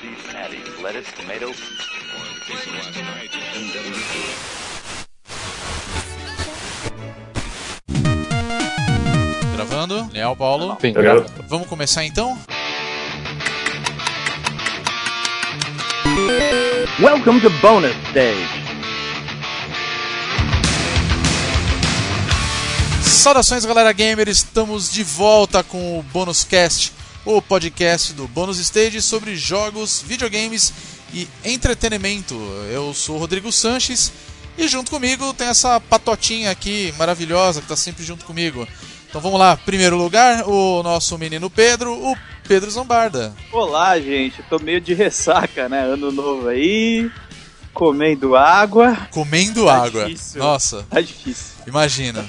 cheese patty, lettuce, tomato. Gravando, Leal Paulo. Sim, Vamos começar então? Welcome to Bonus Stage. Saudações galera gamer, estamos de volta com o Bônus Cast, o podcast do Bônus Stage sobre jogos, videogames e entretenimento. Eu sou o Rodrigo Sanches e junto comigo tem essa patotinha aqui maravilhosa que está sempre junto comigo. Então vamos lá, primeiro lugar, o nosso menino Pedro, o Pedro Zombarda. Olá, gente. Tô meio de ressaca, né? Ano novo aí. Comendo água. Comendo Tá água. difícil. Nossa, Tá difícil. imagina.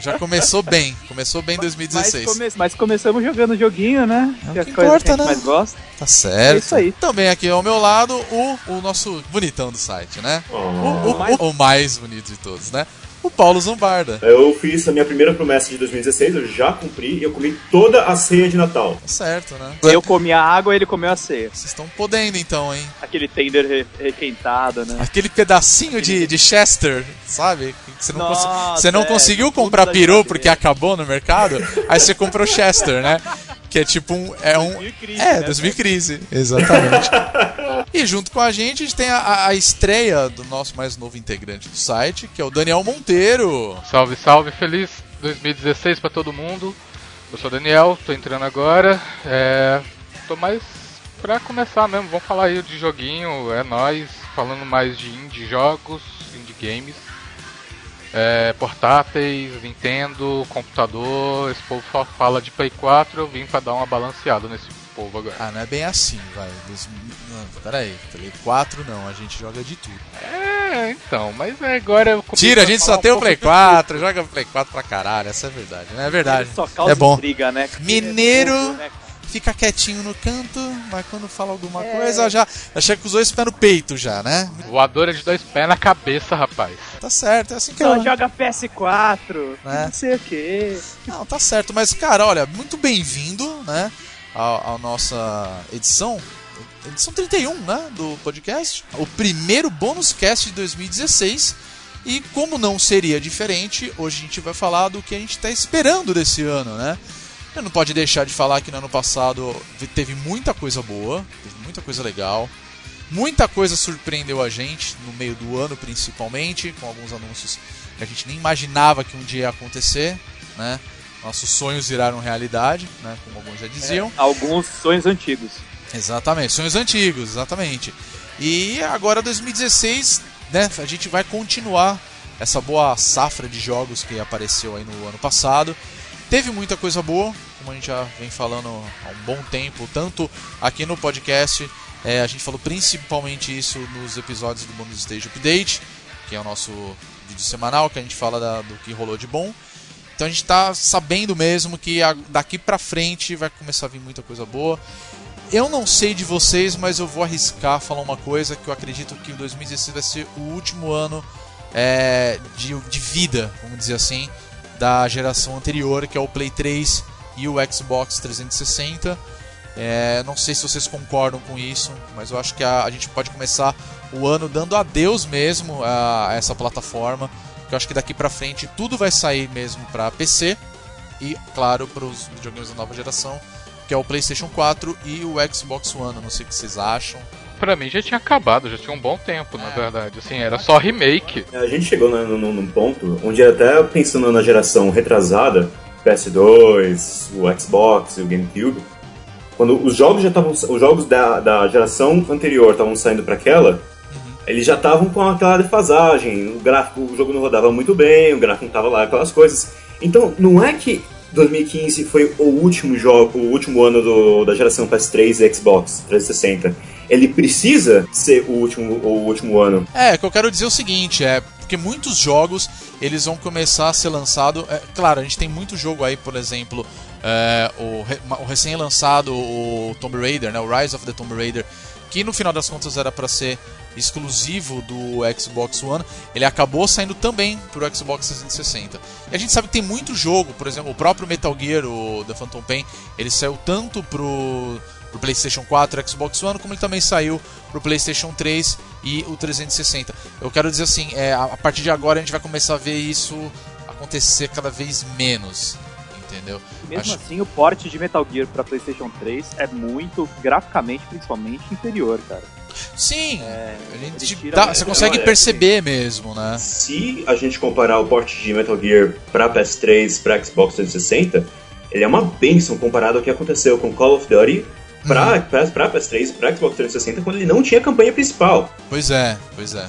Já começou bem, começou bem em Mas, 2016. come- mas começamos jogando joguinho, né? É o que é que importa, que a gente né? mais gosta. Tá certo. É isso aí. Também aqui ao meu lado, o, o nosso bonitão do site, né? O, o- o- o mais bonito de todos, né? O Paulo Zombarda. Eu fiz a minha primeira promessa de 2016, eu já cumpri e eu comi toda a ceia de Natal. Tá certo, né? Eu comi a água e ele comeu a ceia. Vocês estão podendo então, hein? Aquele tender re- requentado, né? Aquele pedacinho de, de Chester, sabe? Você não, Nossa, você não é, conseguiu comprar peru porque acabou no mercado, aí você comprou Chester, né? Que é tipo um. É um. 2000 É, né? 2000 crise. Exatamente. e junto com a gente, a gente tem a, a estreia do nosso mais novo integrante do site, que é o Daniel Monteiro. Salve, salve, feliz 2016 pra todo mundo. Eu sou o Daniel, tô entrando agora. É, tô mais pra começar mesmo, vamos falar aí de joguinho, é nóis, falando mais de indie jogos, indie games. É, portáteis, Nintendo, computador, esse povo só fala de Play 4, eu vim pra dar uma balanceada nesse povo agora. Ah, não é bem assim, vai. Dois- Não, peraí, Play 4 não, a gente joga de tudo. É, então, mas é, agora eu Tira, a gente falar só tem um o Play pouco de 4, joga Play 4 pra caralho, essa é verdade, né? É verdade. Só causa É bom. intriga, né? Mineiro- É né, cara? Fica quietinho no canto, mas quando fala alguma coisa já, já chega com os dois pés no peito já, né? Voadora de dois pés na cabeça, rapaz. Tá certo, é assim que Só eu... joga PS4, É. não sei o quê. Não, tá certo, mas cara, olha, muito bem-vindo, né, à nossa edição, edição 31, né, do podcast, o primeiro bônus cast de 2016. E como não seria diferente, hoje a gente vai falar do que a gente está esperando desse ano, né? Eu não pode deixar de falar que no ano passado teve muita coisa boa, teve muita coisa legal. Muita coisa surpreendeu a gente no meio do ano, principalmente, com alguns anúncios que a gente nem imaginava que um dia ia acontecer, né? Nossos sonhos viraram realidade, né? Como alguns já diziam. Alguns sonhos antigos. Exatamente, sonhos antigos, exatamente. E agora 2016, né? A gente vai continuar essa boa safra de jogos que apareceu aí no ano passado. Teve muita coisa boa, como a gente já vem falando há um bom tempo, tanto aqui no podcast, é, a gente falou principalmente isso nos episódios do Bonus Stage Update, que é o nosso vídeo semanal, que a gente fala da- do que rolou de bom. Então a gente tá sabendo mesmo que daqui pra frente vai começar a vir muita coisa boa. Eu não sei de vocês, mas eu vou arriscar falar uma coisa que eu acredito que o 2016 vai ser o último ano é, de, de vida, vamos dizer assim, da geração anterior, que é o Play 3 e o Xbox 360. É, não sei se vocês concordam com isso, mas eu acho que a, a gente pode começar o ano dando adeus mesmo a, a essa plataforma. Que eu acho que daqui pra frente tudo vai sair mesmo pra PC e, claro, para os videogames da nova geração, que é o PlayStation 4 e o Xbox One. Eu não sei o que vocês acham. Pra mim já tinha acabado, já tinha um bom tempo, na É. verdade. Assim, era só remake. A gente chegou no- no- num ponto onde até pensando na geração retrasada, PS2, o Xbox e o GameCube, quando os jogos já estavam, os jogos da, da geração anterior estavam saindo para aquela, eles já estavam com aquela defasagem, o gráfico, o jogo não rodava muito bem, o gráfico não estava lá, aquelas coisas. Então, não é que 2015 foi o último jogo, o último ano do- da geração PS3 e Xbox 360. Ele precisa ser o último, o último ano. É, o que eu quero dizer é o seguinte, é porque muitos jogos eles vão começar a ser lançados. É, claro, a gente tem muito jogo aí, por exemplo, é, o, o recém-lançado o Tomb Raider, né, o Rise of the Tomb Raider, que no final das contas era para ser exclusivo do Xbox One, ele acabou saindo também pro Xbox 360. E a gente sabe que tem muito jogo, por exemplo, o próprio Metal Gear, o The Phantom Pain, ele saiu tanto pro pro PlayStation 4 e Xbox One, como ele também saiu pro PlayStation 3 e o 360. Eu quero dizer assim, é, a partir de agora a gente vai começar a ver isso acontecer cada vez menos. Entendeu? Mesmo Acho... assim, o porte de Metal Gear para PlayStation 3 é muito, graficamente, principalmente, inferior, cara. Sim, é, gente, tá, você consegue perceber mesmo, né? Se a gente comparar o porte de Metal Gear para PS3, para Xbox 360, ele é uma benção comparado ao que aconteceu com Call of Duty pra, uhum. pra, pra PS3 pra Xbox 360 quando ele não tinha campanha principal. Pois é, pois é.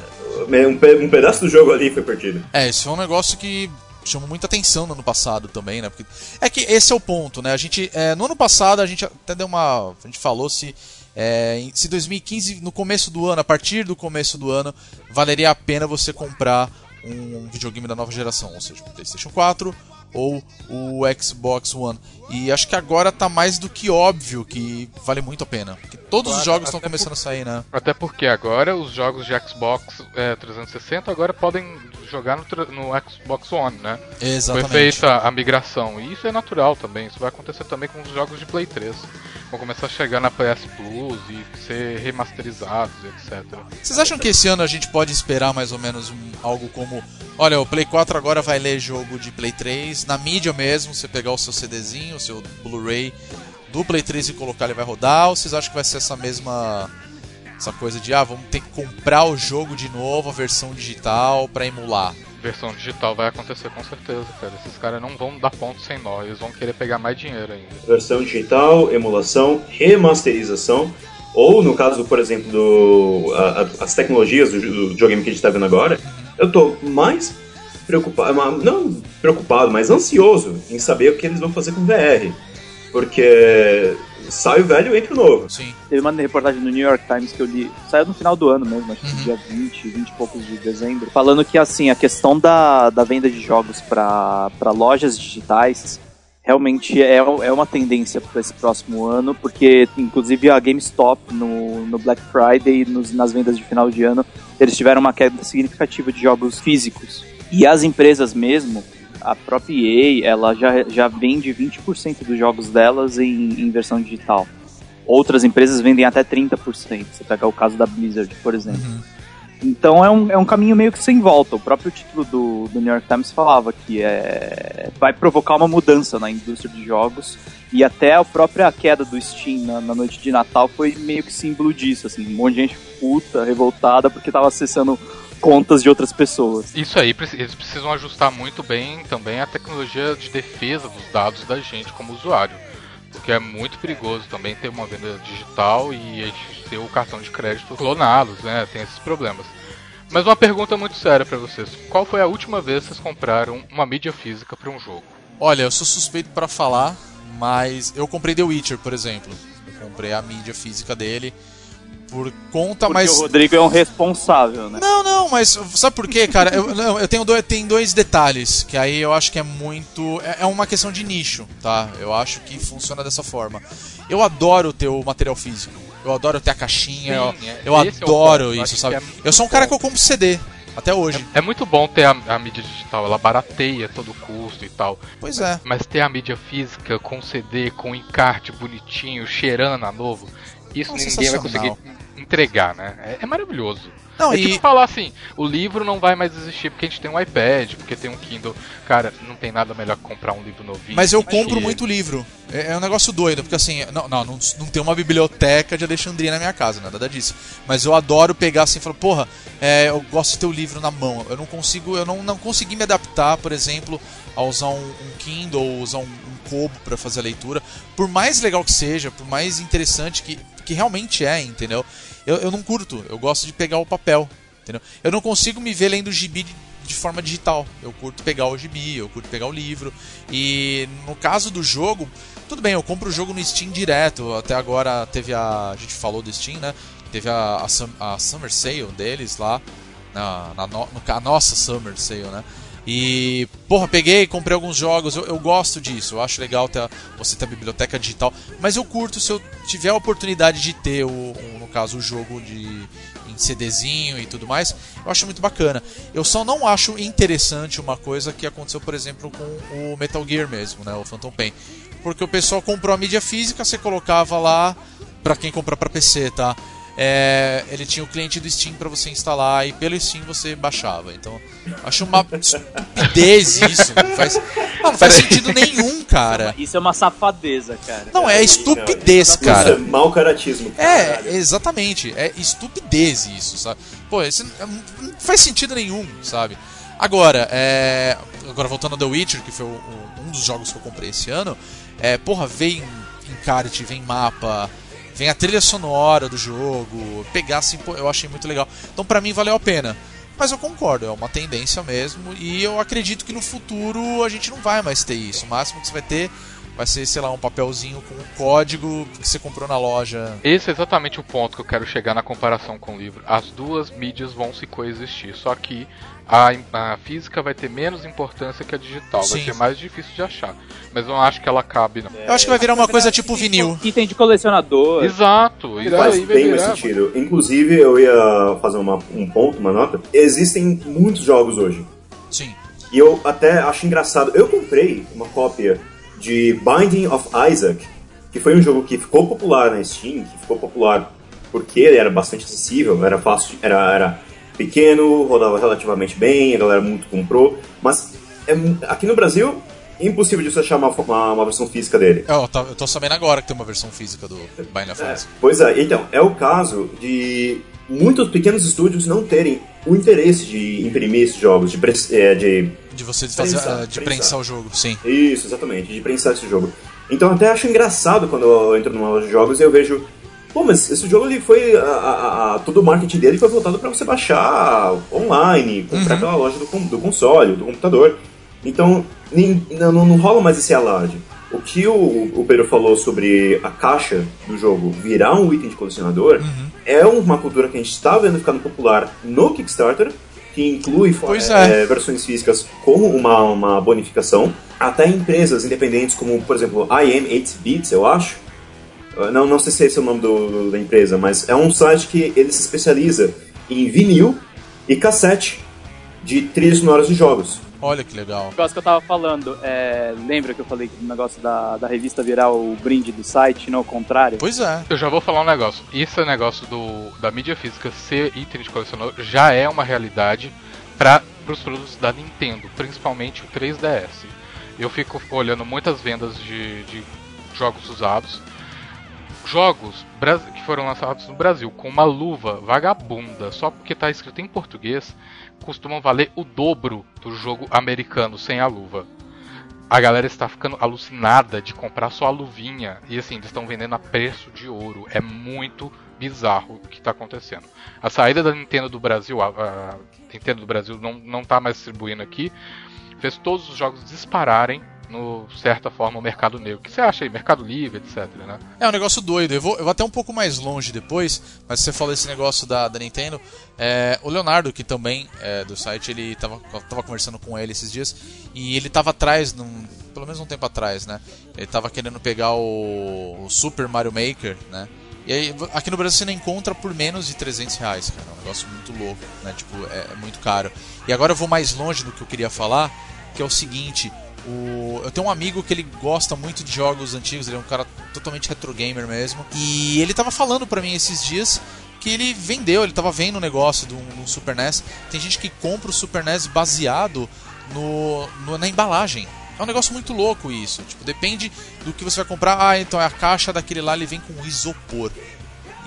Um, um pedaço do jogo ali foi perdido. É, isso é um negócio que chamou muita atenção no ano passado também, né? Porque é que esse é o ponto, né? A gente é, no ano passado a gente até deu uma, a gente falou se é, se 2015 no começo do ano, a partir do começo do ano, valeria a pena você comprar um videogame da nova geração, ou seja, o PlayStation 4 ou o Xbox One. E acho que agora tá mais do que óbvio que vale muito a pena. Porque todos claro, os jogos estão começando por... a sair, né? Até porque agora os jogos de Xbox é, 360 agora podem jogar no, no, Xbox One, né? Exatamente. Foi feita a migração. E isso é natural também. Isso vai acontecer também com os jogos de Play 3. Vão começar a chegar na PS Plus e ser remasterizados, etc. Vocês acham que esse ano a gente pode esperar mais ou menos um, algo como Olha, o Play 4 agora vai ler jogo de Play 3. Na mídia mesmo, você pegar o seu CDzinho, o seu Blu-ray do Play 3 e colocar, ele vai rodar? Ou vocês acham que vai ser essa mesma. Essa coisa de, ah, vamos ter que comprar o jogo de novo, a versão digital, para emular? Versão digital vai acontecer com certeza, cara. Esses caras não vão dar ponto sem nó, eles vão querer pegar mais dinheiro ainda. Versão digital, emulação, remasterização. Ou no caso, por exemplo, do, a, a, as tecnologias do, do videogame que a gente está vendo agora, eu tô mais preocupado, não preocupado, mas ansioso em saber o que eles vão fazer com VR. Porque sai o velho e entra o novo. Sim. Teve uma reportagem no New York Times que eu li, saiu no final do ano mesmo, acho que uhum. dia 20, 20 e poucos de dezembro, falando que assim, a questão da, da venda de jogos para lojas digitais realmente é, é uma tendência para esse próximo ano, porque inclusive a GameStop no, no Black Friday, nos, nas vendas de final de ano, eles tiveram uma queda significativa de jogos físicos. E as empresas mesmo, a própria EA, ela já, já vende 20% dos jogos delas em, em versão digital. Outras empresas vendem até 30%. Você pega o caso da Blizzard, por exemplo. Uhum. Então é um, é um caminho meio que sem volta. O próprio título do, do New York Times falava que é, vai provocar uma mudança na indústria de jogos e até a própria queda do Steam na, na, noite de Natal foi meio que símbolo disso. Assim, um monte de gente puta, revoltada porque estava acessando contas de outras pessoas. Isso aí, eles precisam ajustar muito bem também a tecnologia de defesa dos dados da gente como usuário. Porque é muito perigoso também ter uma venda digital e a gente ter o cartão de crédito clonados, né? Tem esses problemas. Mas uma pergunta muito séria para vocês: qual foi a última vez que vocês compraram uma mídia física para um jogo? Olha, eu sou suspeito para falar, mas eu comprei The Witcher, por exemplo. Eu comprei a mídia física dele por conta, Porque mas. o Rodrigo é um responsável, né? Não, não, mas sabe por quê, cara? eu, eu tenho, dois, tenho dois detalhes, que aí eu acho que é muito. É, é uma questão de nicho, tá? Eu acho que funciona dessa forma. Eu adoro ter o material físico. Eu adoro ter a caixinha. Sim, eu, é, eu adoro é isso, sabe? É eu sou um cara que eu compro CD. Até hoje. É, é muito bom ter a, a, mídia digital, ela barateia todo o custo e tal. Pois é. Mas ter a mídia física com CD, com encarte bonitinho, cheirando a novo, isso ninguém vai conseguir entregar, né? É, é maravilhoso. Não, é e... tipo falar assim, o livro não vai mais existir porque a gente tem um iPad, porque tem um Kindle. Cara, não tem nada melhor que comprar um livro novinho. Mas eu compro muito livro. É, é, um negócio doido, porque assim, não, não, não, não tem uma biblioteca de Alexandria na minha casa, nada disso. Mas eu adoro pegar assim e falar, porra, é, eu gosto de ter o livro na mão. Eu não consigo, eu não, não consegui me adaptar, por exemplo, a usar um, um Kindle ou usar um, um Kobo para fazer a leitura. Por mais legal que seja, por mais interessante que, que realmente é, entendeu? Eu, eu não curto, eu gosto de pegar o papel, entendeu? Eu não consigo me ver lendo gibi de, de forma digital. Eu curto pegar o gibi, eu curto pegar o livro. E no caso do jogo, tudo bem, eu compro o jogo no Steam direto. Até agora teve a. A gente falou do Steam, né? Teve a, a, a Summer Sale deles lá. Na, na no, no, a nossa Summer Sale, né? E, porra, peguei, comprei alguns jogos, eu, eu gosto disso, eu acho legal ter, você ter a biblioteca digital, mas eu curto se eu tiver a oportunidade de ter, o, no caso, o jogo de, em CDzinho e tudo mais, eu acho muito bacana. Eu só não acho interessante uma coisa que aconteceu, por exemplo, com o Metal Gear mesmo, né, o Phantom Pain. Porque o pessoal comprou a mídia física, você colocava lá Pra quem comprar pra PC, tá? É, ele tinha o cliente do Steam pra você instalar e pelo Steam você baixava. Então, acho uma estupidez isso. Não faz, não faz sentido nenhum, cara. Isso é uma safadeza, cara. Não, é estupidez, Isso é cara. mau caratismo. É, exatamente. É estupidez isso, sabe? Pô, isso não não faz sentido nenhum, sabe? Agora, é... Agora voltando ao The Witcher, que foi um dos jogos que eu comprei esse ano, é, porra, vem encarte, vem mapa, vem a trilha sonora do jogo, pegar assim, eu achei muito legal. Então pra mim valeu a pena. Mas eu concordo, é uma tendência mesmo, e eu acredito que no futuro a gente não vai mais ter isso. O máximo que você vai ter vai ser, sei lá, um papelzinho com um código que você comprou na loja. Esse é exatamente o ponto que eu quero chegar na comparação com o livro. As duas mídias vão se coexistir, só que a, a física vai ter menos importância que a digital, vai Sim. ser mais difícil de achar. Mas eu não acho que ela cabe, não. Eu acho que vai virar uma coisa tipo vinil. Item de colecionador. Exato, isso Faz aí vai bem mais virar. sentido. Inclusive, eu ia fazer uma- um ponto, uma nota. Existem muitos jogos hoje. Sim. E eu até acho engraçado. Eu comprei uma cópia de Binding of Isaac, que foi um jogo que ficou popular na Steam, que ficou popular porque ele era bastante acessível, era fácil, era, era pequeno, rodava relativamente bem, a galera muito comprou, mas é aqui no Brasil é impossível de você achar uma, uma, uma versão física dele. Eu, tô- eu tô sabendo agora que tem uma versão física do Binding of É, Isaac. pois é, então, é o caso de muitos pequenos estúdios não terem o interesse de imprimir esses jogos, de, é, de De você fazer, Prensar, de prensar. prensar o jogo, sim. Isso, exatamente, de prensar esse jogo. Então até acho engraçado quando eu entro numa loja de jogos e eu vejo. Pô, mas esse jogo ele foi. A, a- a- todo o marketing dele foi voltado para você baixar online, comprar pela loja do, do console, do computador. Então nem- não, não- rola mais esse alarde. O que o, o Pedro falou sobre a caixa do jogo virar um item de colecionador é uma cultura que a gente está vendo ficando popular no Kickstarter, que inclui Pois é, é. versões físicas como uma, uma bonificação. Até empresas independentes como, por exemplo, IM 8-Bits, eu acho. Uh, Não, não sei se esse é o nome do- da empresa, mas é um site que ele se especializa em vinil e cassete de trilhas sonoras de jogos. Olha que legal. O negócio que eu tava falando, é, lembra que eu falei que o negócio da, da revista virar o brinde do site, não o contrário? Pois é. Eu já vou falar um negócio. Esse negócio do, da mídia física ser item de colecionador já é uma realidade para os produtos da Nintendo, principalmente o 3DS. Eu fico olhando muitas vendas de, de jogos usados. Jogos que foram lançados no Brasil com uma luva vagabunda, só porque está escrito em português, costumam valer o dobro do jogo americano sem a luva a galera está ficando alucinada de comprar só a luvinha. E assim, eles estão vendendo a preço de ouro. É muito bizarro o que está acontecendo. A saída da Nintendo do Brasil, a, a Nintendo do Brasil não, não tá mais distribuindo aqui, fez todos os jogos dispararem no certa forma o mercado negro. O que você acha aí? Mercado livre, etc. Né? É um negócio doido. Eu vou, eu vou até um pouco mais longe depois, mas você falou esse negócio da, da Nintendo. É, o Leonardo, que também é do site, ele tava, tava conversando com ele esses dias e ele tava atrás, num, pelo menos um tempo atrás, né? Ele tava querendo pegar o, o Super Mario Maker, né? E aí, aqui no Brasil você não encontra por menos de 300 reais, cara. É um negócio muito louco, né? Tipo, é, é muito caro. E agora eu vou mais longe do que eu queria falar, que é o seguinte. O... Eu tenho um amigo que ele gosta muito de jogos antigos, ele é um cara totalmente retro gamer mesmo. E ele tava falando pra mim esses dias que ele vendeu, ele tava vendo um negócio de um, Super NES. Tem gente que compra o Super NES baseado no, no- na embalagem. É um negócio muito louco isso. Tipo, depende do que você vai comprar. Ah, então a caixa daquele lá ele vem com isopor.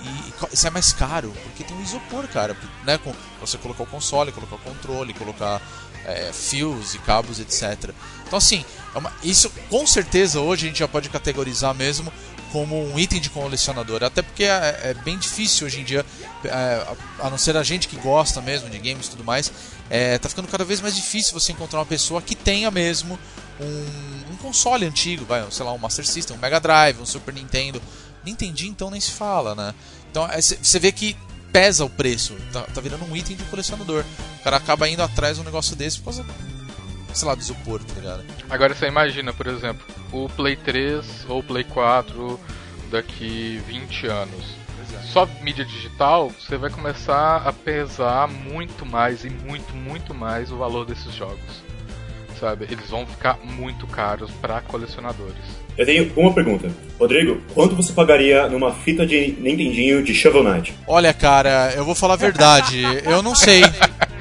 E, isso é mais caro, porque tem um isopor, cara. Né? Com, você colocar o console, colocar o controle, colocar é, fios e cabos, etc. Então, assim, é uma- isso com certeza hoje a gente já pode categorizar mesmo como um item de colecionador. Até porque é, é bem difícil hoje em dia, é, a, não ser a gente que gosta mesmo de games e tudo mais, é, tá ficando cada vez mais difícil você encontrar uma pessoa que tenha mesmo um, um console antigo, vai, sei lá, um Master System, um Mega Drive, um Super Nintendo. Nintendinho então nem se fala, né? Então você vê que pesa o preço, tá, tá virando um item de colecionador. O cara acaba indo atrás de um negócio desse por causa, sei lá, do isopor, tá ligado? Agora você imagina, por exemplo, o Play 3 ou o Play 4 daqui 20 anos. Só mídia digital, você vai começar a pesar muito mais e muito, muito mais o valor desses jogos. sabe? Eles vão ficar muito caros para colecionadores. Eu tenho uma pergunta. Rodrigo, quanto você pagaria numa fita de Nintendinho de Shovel Knight? Olha, cara, eu vou falar a verdade. eu não sei.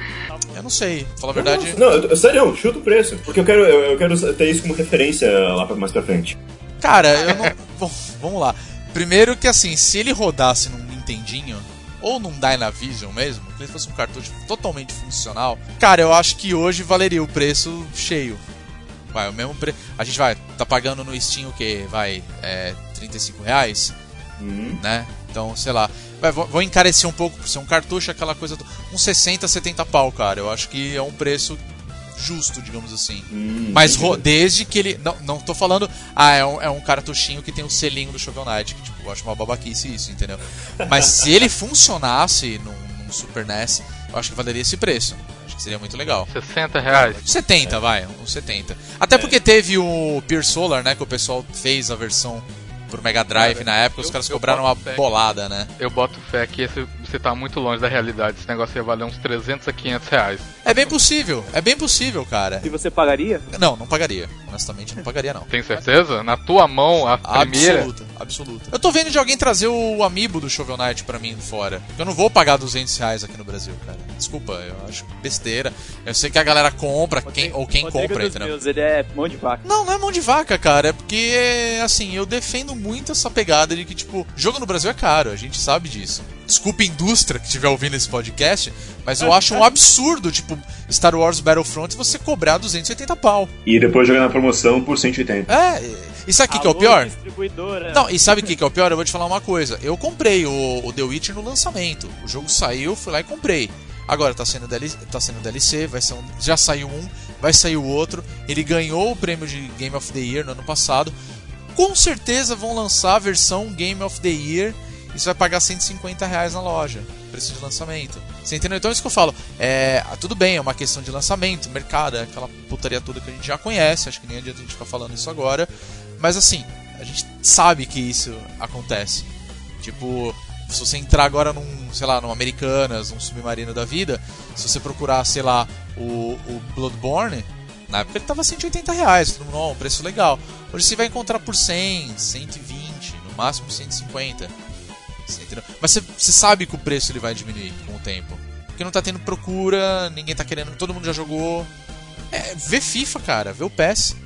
Sei. Falar a verdade. Não, eu, sério, chuta o preço. Porque eu quero, eu, eu quero ter isso como referência lá pra, mais pra frente. Cara, eu não. Bom, vamos lá. Primeiro que assim, se ele rodasse num Nintendinho, ou num Dynavision mesmo, que ele fosse um cartucho totalmente funcional, cara, eu acho que hoje valeria o preço cheio. Vai, o mesmo preço. A gente vai, tá pagando no Steam o que? Vai, é, 35 reais? Uhum. Né? Então, sei lá. Vai, vou, vou encarecer um pouco por ser um cartucho, aquela coisa. Do, uns 60, 70 pau, cara. Eu acho que é um preço justo, digamos assim. Hum, Mas desde que ele. Não, não tô falando. Ah, é um, é um cartuchinho que tem o selinho do Shovel Knight. Que, tipo, eu acho uma babaquice isso, entendeu? Mas se ele funcionasse num, num Super NES, eu acho que valeria esse preço. Acho que seria muito legal. 60 reais. 70, vai, uns 70. Até porque teve o Peer Solar, né? Que o pessoal fez a versão pro Mega Drive Cara, na época, os caras cobraram uma fé. bolada, né? Eu boto fé que esse, você tá muito longe da realidade. Esse negócio ia valer uns 300 a 500 reais. É bem possível, é bem possível, cara. E você pagaria? Não, não pagaria. Honestamente, não pagaria, não. Tem certeza? Na tua mão, a primeira. Absoluta, absoluta. Eu tô vendo de alguém trazer o amiibo do Shovel Knight pra mim fora. Eu não vou pagar 200 reais aqui no Brasil, cara. Desculpa, eu acho besteira. Eu sei que a galera compra, quem, ou quem Rodrigo compra, dos entendeu? meus, ele é mão de vaca. Não, não é mão de vaca, cara. É porque, assim, eu defendo muito essa pegada de que, tipo, jogo no Brasil é caro, a gente sabe disso. Desculpa, indústria que estiver ouvindo esse podcast, mas eu acho um absurdo, tipo, Star Wars Battlefront você cobrar 280 pau. E depois jogar na promoção por 180. É, e sabe o que, que é o pior? Não, e sabe o que, que é o pior? Eu vou te falar uma coisa. Eu comprei o, o The Witcher no lançamento. O jogo saiu, fui lá e comprei. Agora tá sendo DLC, tá sendo DLC vai ser um, já saiu um, vai sair o outro. Ele ganhou o prêmio de Game of the Year no ano passado. Com certeza vão lançar a versão Game of the Year e você vai pagar 150 reais na loja. Preço de lançamento. Você entendeu? Então é isso que eu falo. É, tudo bem, é uma questão de lançamento, mercado, é aquela putaria toda que a gente já conhece. Acho que nem adianta a gente ficar falando isso agora. Mas assim, a gente sabe que isso acontece. Tipo, se você entrar agora num, sei lá, num Americanas, num Submarino da vida, se você procurar, sei lá, o, o Bloodborne, na época ele tava 180 reais, todo mundo, ó, um preço legal. Hoje você vai encontrar por 100, 120, no máximo 150. Entendeu? Mas você, sabe que o preço ele vai diminuir com o tempo. Porque não tá tendo procura, ninguém tá querendo, todo mundo já jogou. É, vê FIFA, cara, vê o PES.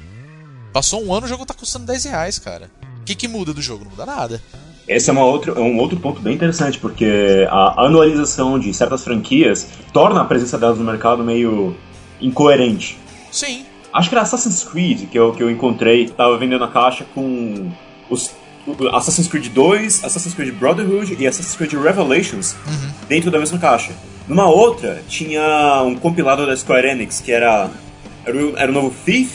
Passou um ano, o jogo tá custando 10 reais, cara. O que, que muda do jogo? Não muda nada. Esse é, uma outra, é um outro ponto bem interessante, porque a anualização de certas franquias torna a presença delas no mercado meio incoerente. Sim. Acho que era Assassin's Creed que eu, que eu encontrei, tava vendendo a caixa com os Assassin's Creed 2, Assassin's Creed Brotherhood e Assassin's Creed Revelations dentro da mesma caixa. Numa outra, tinha um compilado da Square Enix, que era, era, o, era o novo Thief,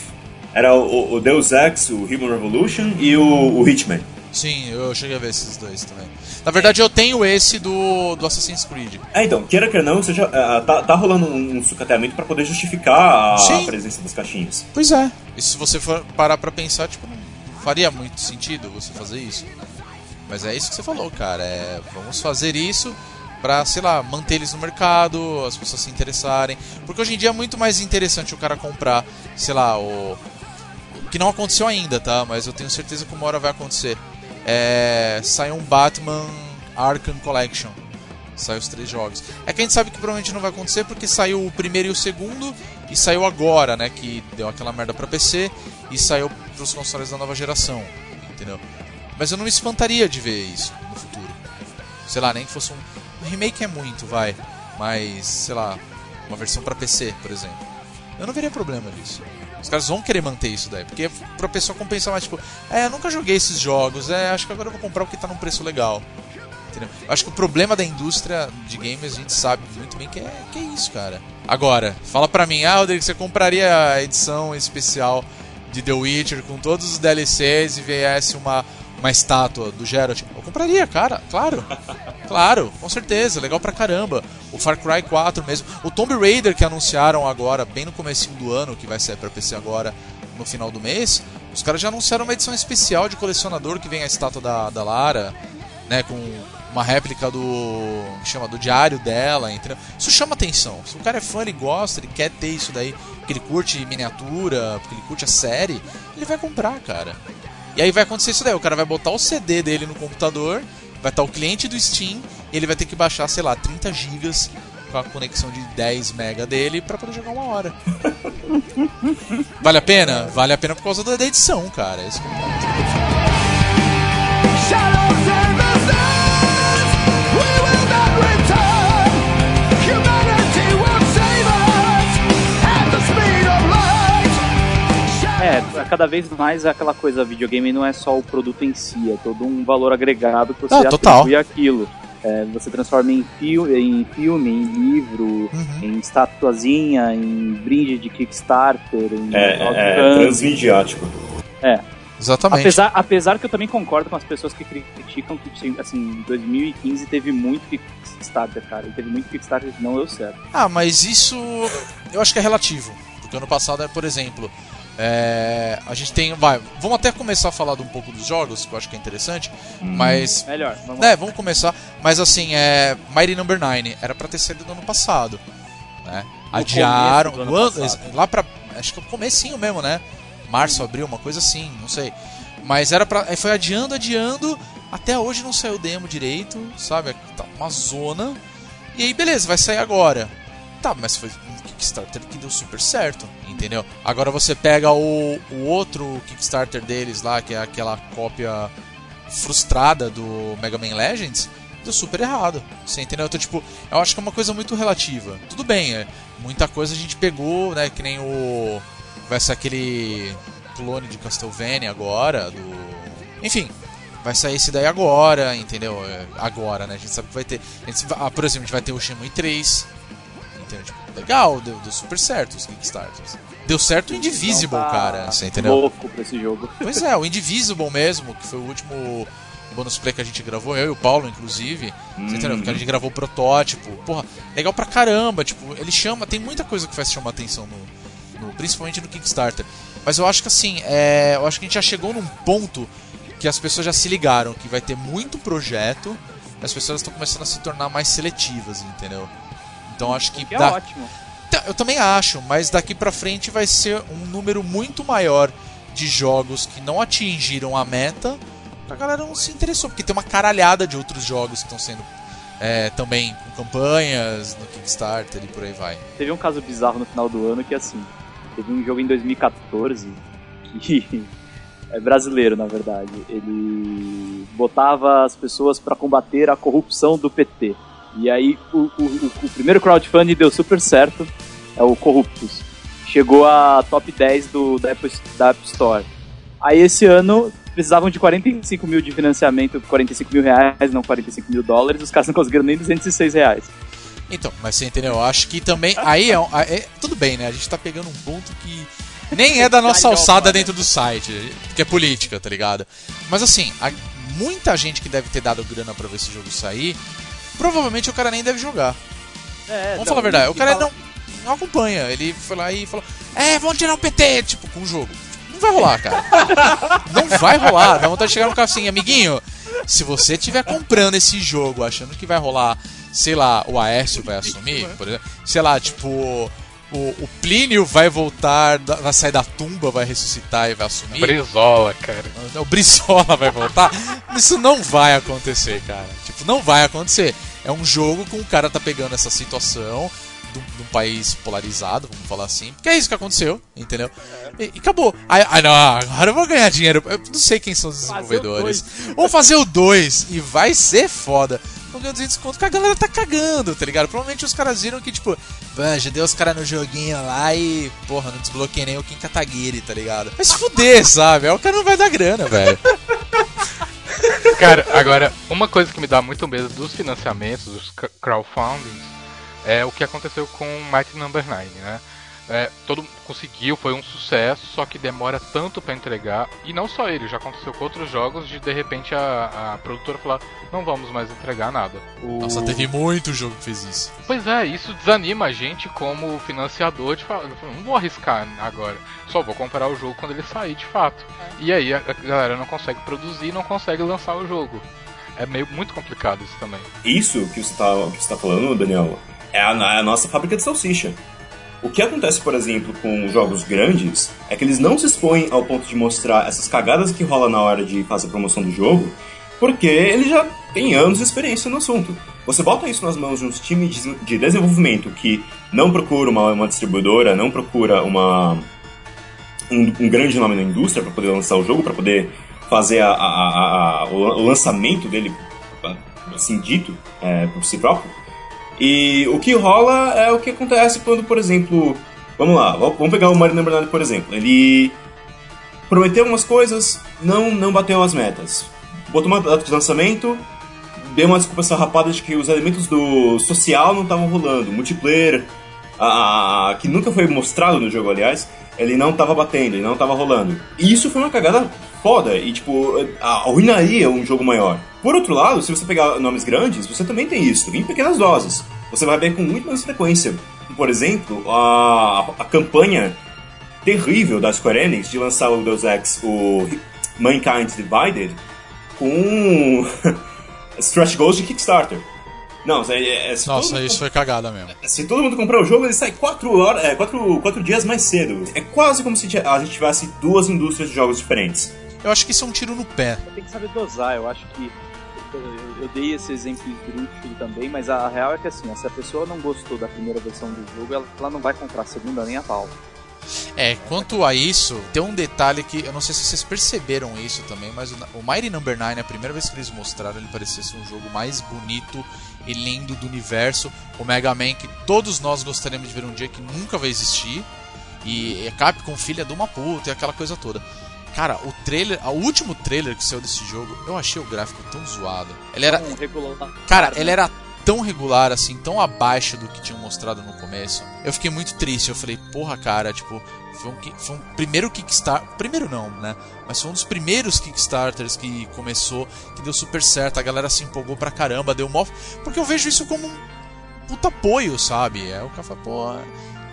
era o, o Deus Ex, o Human Revolution e o, o Hitman. Sim, eu cheguei a ver esses dois também. Na verdade, eu tenho esse do, do Assassin's Creed. É, então, queira que não, seja, ah, tá, tá rolando um, um sucateamento pra poder justificar a Sim. presença das caixinhas. Pois é. E se você for parar pra pensar, tipo, faria muito sentido você fazer isso. Mas é isso que você falou, cara. É, vamos fazer isso pra, sei lá, manter eles no mercado, as pessoas se interessarem. Porque hoje em dia é muito mais interessante o cara comprar, sei lá, o. o Que não aconteceu ainda, tá? Mas eu tenho certeza que uma hora vai acontecer. É. Sai um Batman Arkham Collection. Sai os três jogos. É que a gente sabe que provavelmente não vai acontecer porque saiu o primeiro e o segundo e saiu agora, né? Que deu aquela merda pra PC e saiu pros consoles da nova geração. Entendeu? Mas eu não me espantaria de ver isso no futuro. Sei lá, nem que fosse um. Um remake é muito, vai. Mas, sei lá, uma versão pra PC, por exemplo. Eu não veria problema disso. Os caras vão querer manter isso daí, porque pra pessoa compensar mais, tipo, é, eu nunca joguei esses jogos, é, acho que agora eu vou comprar porque tá num preço legal. Entendeu? Eu Acho que o problema da indústria de games a gente sabe muito bem que é, que é isso, cara. Agora, fala pra mim, ah, Rodrigo, você compraria a edição especial de The Witcher com todos os DLCs e viesse uma, uma estátua do Geralt? Eu compraria, cara, claro. Claro, com certeza, legal pra caramba. O Far Cry 4 mesmo. O Tomb Raider que anunciaram agora, bem no comecinho do ano, que vai sair pra PC agora no final do mês, os caras já anunciaram uma edição especial de colecionador que vem a estátua da, da Lara, né, com uma réplica do. chama do diário dela, entendeu? Isso chama atenção. Se o cara é fã, ele gosta, ele quer ter isso daí, porque ele curte miniatura, porque ele curte a série, ele vai comprar, cara. E aí vai acontecer isso daí, o cara vai botar o CD dele no computador, vai estar o cliente do Steam, ele vai ter que baixar, sei lá, 30 gigas com a conexão de 10 mega dele para poder jogar uma hora. vale a pena? Vale a pena por causa da edição, cara. Esse é. É, cada vez mais é aquela coisa, videogame não é só o produto em si, é todo um valor agregado que você Ah, atribui aquilo. É, você transforma em, fio, em filme, em livro, Uhum. em estatuazinha, em brinde de Kickstarter, em É, é, é transmediático. Exatamente. Apesar, apesar que eu também concordo com as pessoas que criticam que, assim, em 2015 teve muito Kickstarter, cara. E teve muito Kickstarter que não deu certo. Ah, mas isso eu acho que é relativo. Porque ano passado, é, por exemplo, é, a gente tem. Vai, vamos até começar a falar de um pouco dos jogos, que eu acho que é interessante. Mas. Melhor, vamos Né, vamos começar. Mas assim, é. Mighty Number 9 era pra ter saído no ano passado. Né? Adiaram. ano lá pra. Acho que o comecinho mesmo, né? Março, abril, uma coisa assim, não sei. Mas era pra. Foi adiando, adiando. Até hoje não saiu o demo direito, sabe? Tá uma zona. E aí, beleza, vai sair agora. Tá, mas foi um Kickstarter que deu super certo, entendeu? Agora você pega o, o outro Kickstarter deles lá, que é aquela cópia frustrada do Mega Man Legends, deu super errado. Você entendeu? Então, tipo, eu acho que é uma coisa muito relativa. Tudo bem, é, muita coisa a gente pegou, né? Que nem o. Vai ser aquele clone de Castlevania agora, do. Enfim, vai sair esse daí agora, entendeu? É, Agora, né? A gente sabe que vai ter. a gente ah, por exemplo, a gente vai ter o Shenmue 3. Entendeu? Tipo, legal, deu, deu super certo os Kickstarters. Deu certo o Indivisible, Então tá cara. Você entendeu? Louco pra esse jogo. Pois é, o Indivisible mesmo, que foi o último bonus play que a gente gravou, eu e o Paulo, inclusive. Você entendeu? Porque a gente gravou o protótipo. Porra, legal pra caramba. Tipo, ele chama. Tem muita coisa que faz chamar atenção no, no- principalmente no Kickstarter. Mas eu acho que assim, é, eu acho que a gente já chegou num ponto que as pessoas já se ligaram que vai ter muito projeto. As pessoas estão começando a se tornar mais seletivas, entendeu? Então acho que Que é dá- ótimo. Tá, Eu também acho, mas daqui pra frente vai ser um número muito maior de jogos que não atingiram a meta. A galera não se interessou, porque tem uma caralhada de outros jogos que estão sendo é, também com campanhas no Kickstarter e por aí vai. Teve um caso bizarro no final do ano que assim, teve um jogo em 2014 que é brasileiro, na verdade. Ele botava as pessoas pra combater a corrupção do PT. E aí o, o- o- o primeiro crowdfunding deu super certo, é o Corruptus. Chegou a top 10 do, da, Apple, da App Store. Aí esse ano precisavam de 45 mil de financiamento, 45 mil reais, não 45 mil dólares, os caras não conseguiram nem 206 reais. Então, mas você entendeu? Eu acho que também. Aí é, um- é- Tudo bem, né? A gente tá pegando um ponto que nem é da nossa alçada dentro do site, porque é política, tá ligado? Mas assim, a- muita gente que deve ter dado grana pra ver esse jogo sair, provavelmente o cara nem deve jogar. É, Vamos falar a verdade, o cara não, não acompanha. Ele foi lá e falou: É, vamos tirar o PT, tipo, com o jogo. Não vai rolar, cara. não vai rolar. Dá vontade de chegar no carro assim, amiguinho. Se você estiver comprando esse jogo achando que vai rolar, sei lá, o Aécio vai assumir, por exemplo, sei lá, tipo, o, o Plínio vai voltar, vai sair da tumba, vai ressuscitar e vai assumir. Brizola, cara. O Brizola vai voltar. Isso não vai acontecer, cara. Tipo, não vai acontecer. É um jogo com o cara tá pegando essa situação de um, país polarizado, vamos falar assim. Porque é isso que aconteceu, entendeu? E, e acabou. Aí, aí, não, agora eu vou ganhar dinheiro. Eu não sei quem são os desenvolvedores. Vamos fazer o 2 e vai ser foda. Vou ganhar 200 conto que a galera tá cagando, tá ligado? Provavelmente os caras viram que, tipo, "Bah, já deu os caras no joguinho lá e, porra, não desbloqueei nem o Kim Kataguiri, tá ligado? Vai se fuder, sabe? Aí o cara não vai dar grana, velho. Cara, agora, uma coisa que me dá muito medo dos financiamentos, dos cr- crowdfundings, é o que aconteceu com Mighty Number 9, né? É, todo mundo conseguiu, foi um sucesso, só que demora tanto pra entregar. E não só ele, já aconteceu com outros jogos de de repente a, a produtora falar, não vamos mais entregar nada. O- Nossa, teve muito jogo que fez isso. Pois é, isso desanima a gente como financiador de falar, não vou arriscar agora, só vou comprar o jogo quando ele sair de fato. E aí a, a galera não consegue produzir, não consegue lançar o jogo. É meio muito complicado isso também. Isso que você tá, que você tá falando, Daniel, é a, é a nossa fábrica de salsicha. O que acontece, por exemplo, com jogos grandes é que eles não se expõem ao ponto de mostrar essas cagadas que rola na hora de fazer a promoção do jogo, porque ele já tem anos de experiência no assunto. Você bota isso nas mãos de um time de de desenvolvimento que não procura uma, uma distribuidora, não procura uma, um, um grande nome na indústria para poder lançar o jogo, para poder fazer a- a- a- o lançamento dele, assim dito, é, por si próprio. E o que rola é o que acontece quando, por exemplo, vamos lá, vamos pegar o Mario 9, por exemplo. Ele prometeu umas coisas, não, não bateu as metas. Botou uma data de lançamento, deu uma desculpa sarrapada de que os elementos do social não estavam rolando. Multiplayer, a- a- que nunca foi mostrado no jogo, aliás, ele não tava batendo, ele não tava rolando. E isso foi uma cagada foda, e tipo, a- arruinaria um jogo maior. Por outro lado, se você pegar nomes grandes, você também tem isso, em pequenas doses. Você vai ver com muito mais frequência. Por exemplo, a, a campanha terrível da Square Enix de lançar o Deus Ex, o Mankind Divided, com Stretch Goals de Kickstarter. Não, é, é, se Nossa, mundo isso foi cagada mesmo. se todo mundo comprar o jogo, ele sai 4 horas, é, quatro, quatro dias mais cedo. É quase como se a gente tivesse duas indústrias de jogos diferentes. Eu acho que isso é um tiro no pé. Tem que saber dosar, eu acho que. Eu, dei esse exemplo esdrúxulo também, mas a real é que assim, se a pessoa não gostou da primeira versão do jogo, ela, ela não vai comprar a segunda nem a pau. É, quanto a isso, tem um detalhe que eu não sei se vocês perceberam isso também, mas o, o Mighty Number 9, a primeira vez que eles mostraram, ele parecia ser um jogo mais bonito e lindo do universo. O Mega Man que todos nós gostaríamos de ver um dia que nunca vai existir. E é Capcom filha de uma puta e aquela coisa toda. Cara, o trailer, o último trailer que saiu desse jogo, eu achei o gráfico tão zoado. Ele era, Um regular. Cara, ele era tão regular, assim, tão abaixo do que tinham mostrado no começo. Eu fiquei muito triste. Eu falei, porra, cara, tipo, foi um, foi um primeiro Kickstarter. Primeiro não, né? Mas foi um dos primeiros Kickstarters que começou, que deu super certo. A galera se empolgou pra caramba, deu mó. Porque eu vejo isso como um puta apoio, sabe? É o cara fala, pô,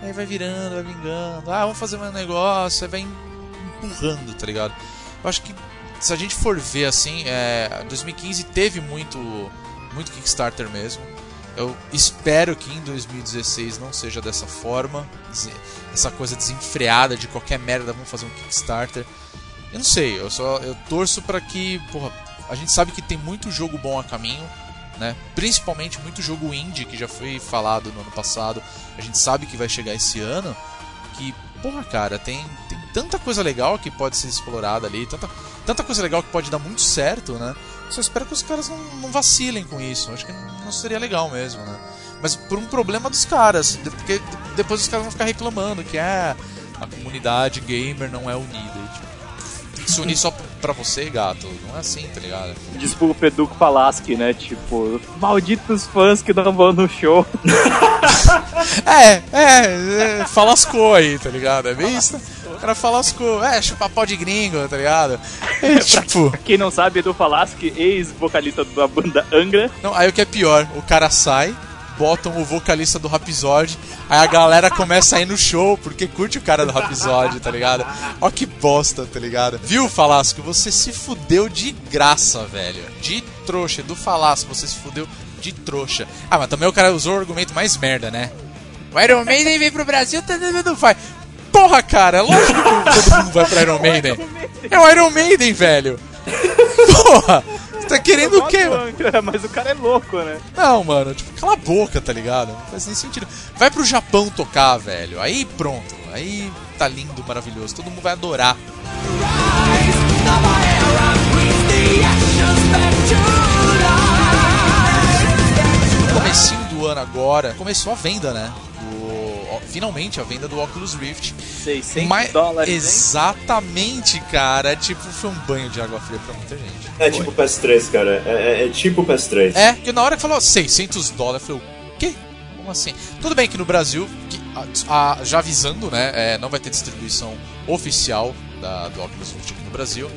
aí vai virando, vai vingando. Ah, vamos fazer mais um negócio, aí vai empurrando, tá ligado? Eu acho que se a gente for ver assim, é, 2015 teve muito, muito Kickstarter mesmo. Eu espero que em 2016 não seja dessa forma, essa coisa desenfreada de qualquer merda vamos fazer um Kickstarter. Eu não sei, eu só eu torço pra que, porra, a gente sabe que tem muito jogo bom a caminho, né? Principalmente muito jogo indie que já foi falado no ano passado. A gente sabe que vai chegar esse ano, que, porra, cara, tem, tem tanta coisa legal que pode ser explorada ali, tanta, tanta coisa legal que pode dar muito certo, né? Só espero que os caras não, não vacilem com isso. Acho que não, seria legal mesmo, né? Mas por um problema dos caras, porque de- depois os caras vão ficar reclamando que é a comunidade gamer não é unida. Tipo, tem que se unir só pra você, gato. Não é assim, tá ligado? Desculpa, Educo Palaski, né? Tipo, malditos fãs que não vão no show. É, é, é falascou aí, tá ligado? É bem isso. O cara falascou, é, chupa pau de gringo, tá ligado? É, tipo. Quem não sabe, Edu Palaski, ex-vocalista da banda Angra. Não, aí o que é pior, o cara sai, botam o vocalista do Rhapsody, aí a galera começa a ir no show, porque curte o cara do Rhapsody, tá ligado? Ó que bosta, tá ligado? Viu, Falasco? Você se fudeu de graça, velho. De trouxa, do Falasco, você se fudeu de trouxa. Ah, mas também o cara usou o argumento mais merda, né? O Iron Maiden vem pro Brasil, tá não vai. Porra, cara, é lógico que todo mundo vai pro Iron Maiden. É o Iron Maiden, velho. Porra, você tá querendo o quê, Mas o cara é louco, né? Não, mano, tipo, cala a boca, tá ligado? Não faz nem sentido. Vai pro Japão tocar, velho. Aí pronto. Aí tá lindo, maravilhoso. Todo mundo vai adorar. No comecinho do ano agora, começou a venda, né? Finalmente a venda do Oculus Rift. 600 Mas- dólares, hein? Exatamente, cara. Tipo, foi um banho de água fria pra muita gente. É tipo o PS3, cara. É, é- é tipo o PS3. É, que na hora que falou 600 dólares, eu falei, o quê? Como assim? Tudo bem que no Brasil, que, a- a- já avisando, né, é, não vai ter distribuição oficial da, do Oculus Rift aqui no Brasil.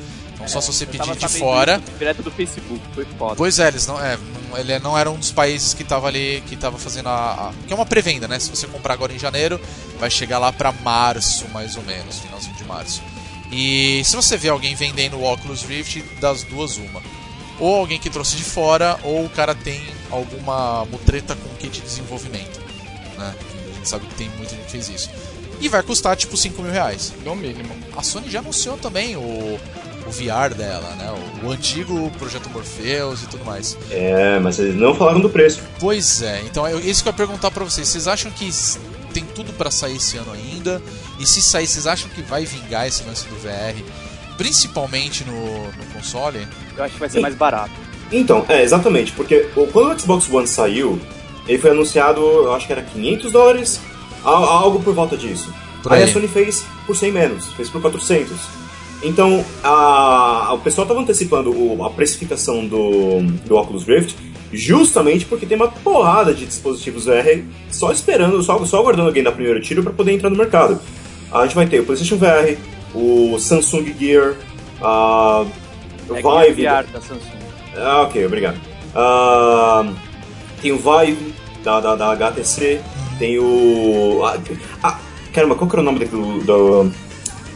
Só se você pedir de fora. isso Direto do Facebook, foi foda. Pois é, eles não, é, ele não era um dos países que tava ali, que tava fazendo a, a- que é uma pré-venda, né? Se você comprar agora em janeiro, vai chegar lá pra março, mais ou menos, finalzinho de março. E se você vê alguém vendendo o Oculus Rift, das duas uma. ou alguém que trouxe de fora, ou o cara tem alguma mutreta com o kit de desenvolvimento. Né? A gente sabe que tem muita gente que fez isso. E vai custar tipo 5 mil reais. No mínimo. A Sony já anunciou também o, o VR dela, né? O, o antigo projeto Morpheus e tudo mais. É, mas eles não falaram do preço. Pois é, então é isso que eu ia perguntar pra vocês. Vocês acham que tem tudo pra sair esse ano ainda? E se sair, vocês acham que vai vingar esse lance do VR? Principalmente no, no console? Eu acho que vai ser mais barato. Então, é, exatamente, porque o- quando o Xbox One saiu, ele foi anunciado, eu acho que era 500 dólares, algo por volta disso. Por aí. aí. a Sony fez por 100 menos, fez por 400. Então, a, o pessoal estava antecipando o- a precificação do, do Oculus Rift justamente porque tem uma porrada de dispositivos VR só esperando, só, só aguardando alguém dar o primeiro tiro para poder entrar no mercado. A gente vai ter o PlayStation VR, o Samsung Gear, a o É Vive, que VR da Samsung. ah, ok, obrigado. Ah, tem o Vive da, da, da HTC, tem o. Ah, caramba, qual que era o nome daquilo? Do,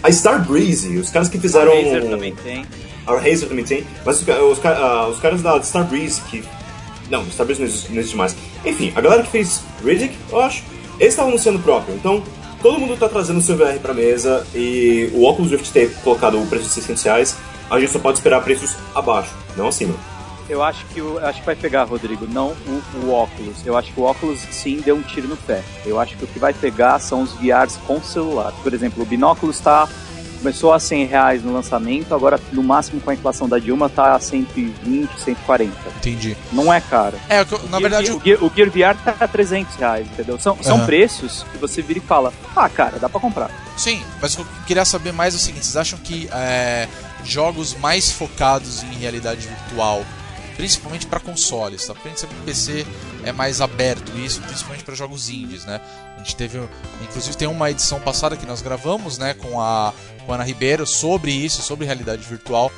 a Star Breeze, os caras que fizeram. A Razer também tem. A Razer também tem, mas os, os, ah, os caras da Star Breeze que. Não, Star Breeze não existe, não existe mais. Enfim, a galera que fez Riddick, eu acho, eles estavam anunciando próprio. Então, todo mundo tá trazendo o seu VR pra mesa e o Oculus Rift ter colocado o preço de 600 reais, a gente só pode esperar preços abaixo, não acima. Eu acho que o, acho que vai pegar, Rodrigo, não o, o óculos. Eu acho que o óculos sim deu um tiro no pé. Eu acho que o que vai pegar são os VRs com celular. Por exemplo, o binóculo está começou a 100 reais no lançamento, agora no máximo com a inflação da Dilma tá a 120, 140. Entendi. Não é caro. É, eu- na O verdade, Gear, o- Gear, o Gear VR tá a 300 reais, entendeu? São, são Aham. preços que você vira e fala, ah, cara, dá pra comprar. Sim, mas o que eu queria saber mais é o seguinte: vocês acham que é, jogos mais focados em realidade virtual, principalmente para consoles, tá? Porque o PC é mais aberto isso, principalmente para jogos indies, né? A gente teve, inclusive tem uma edição passada que nós gravamos, né, com a, com a Ana Ribeiro sobre isso, sobre realidade virtual.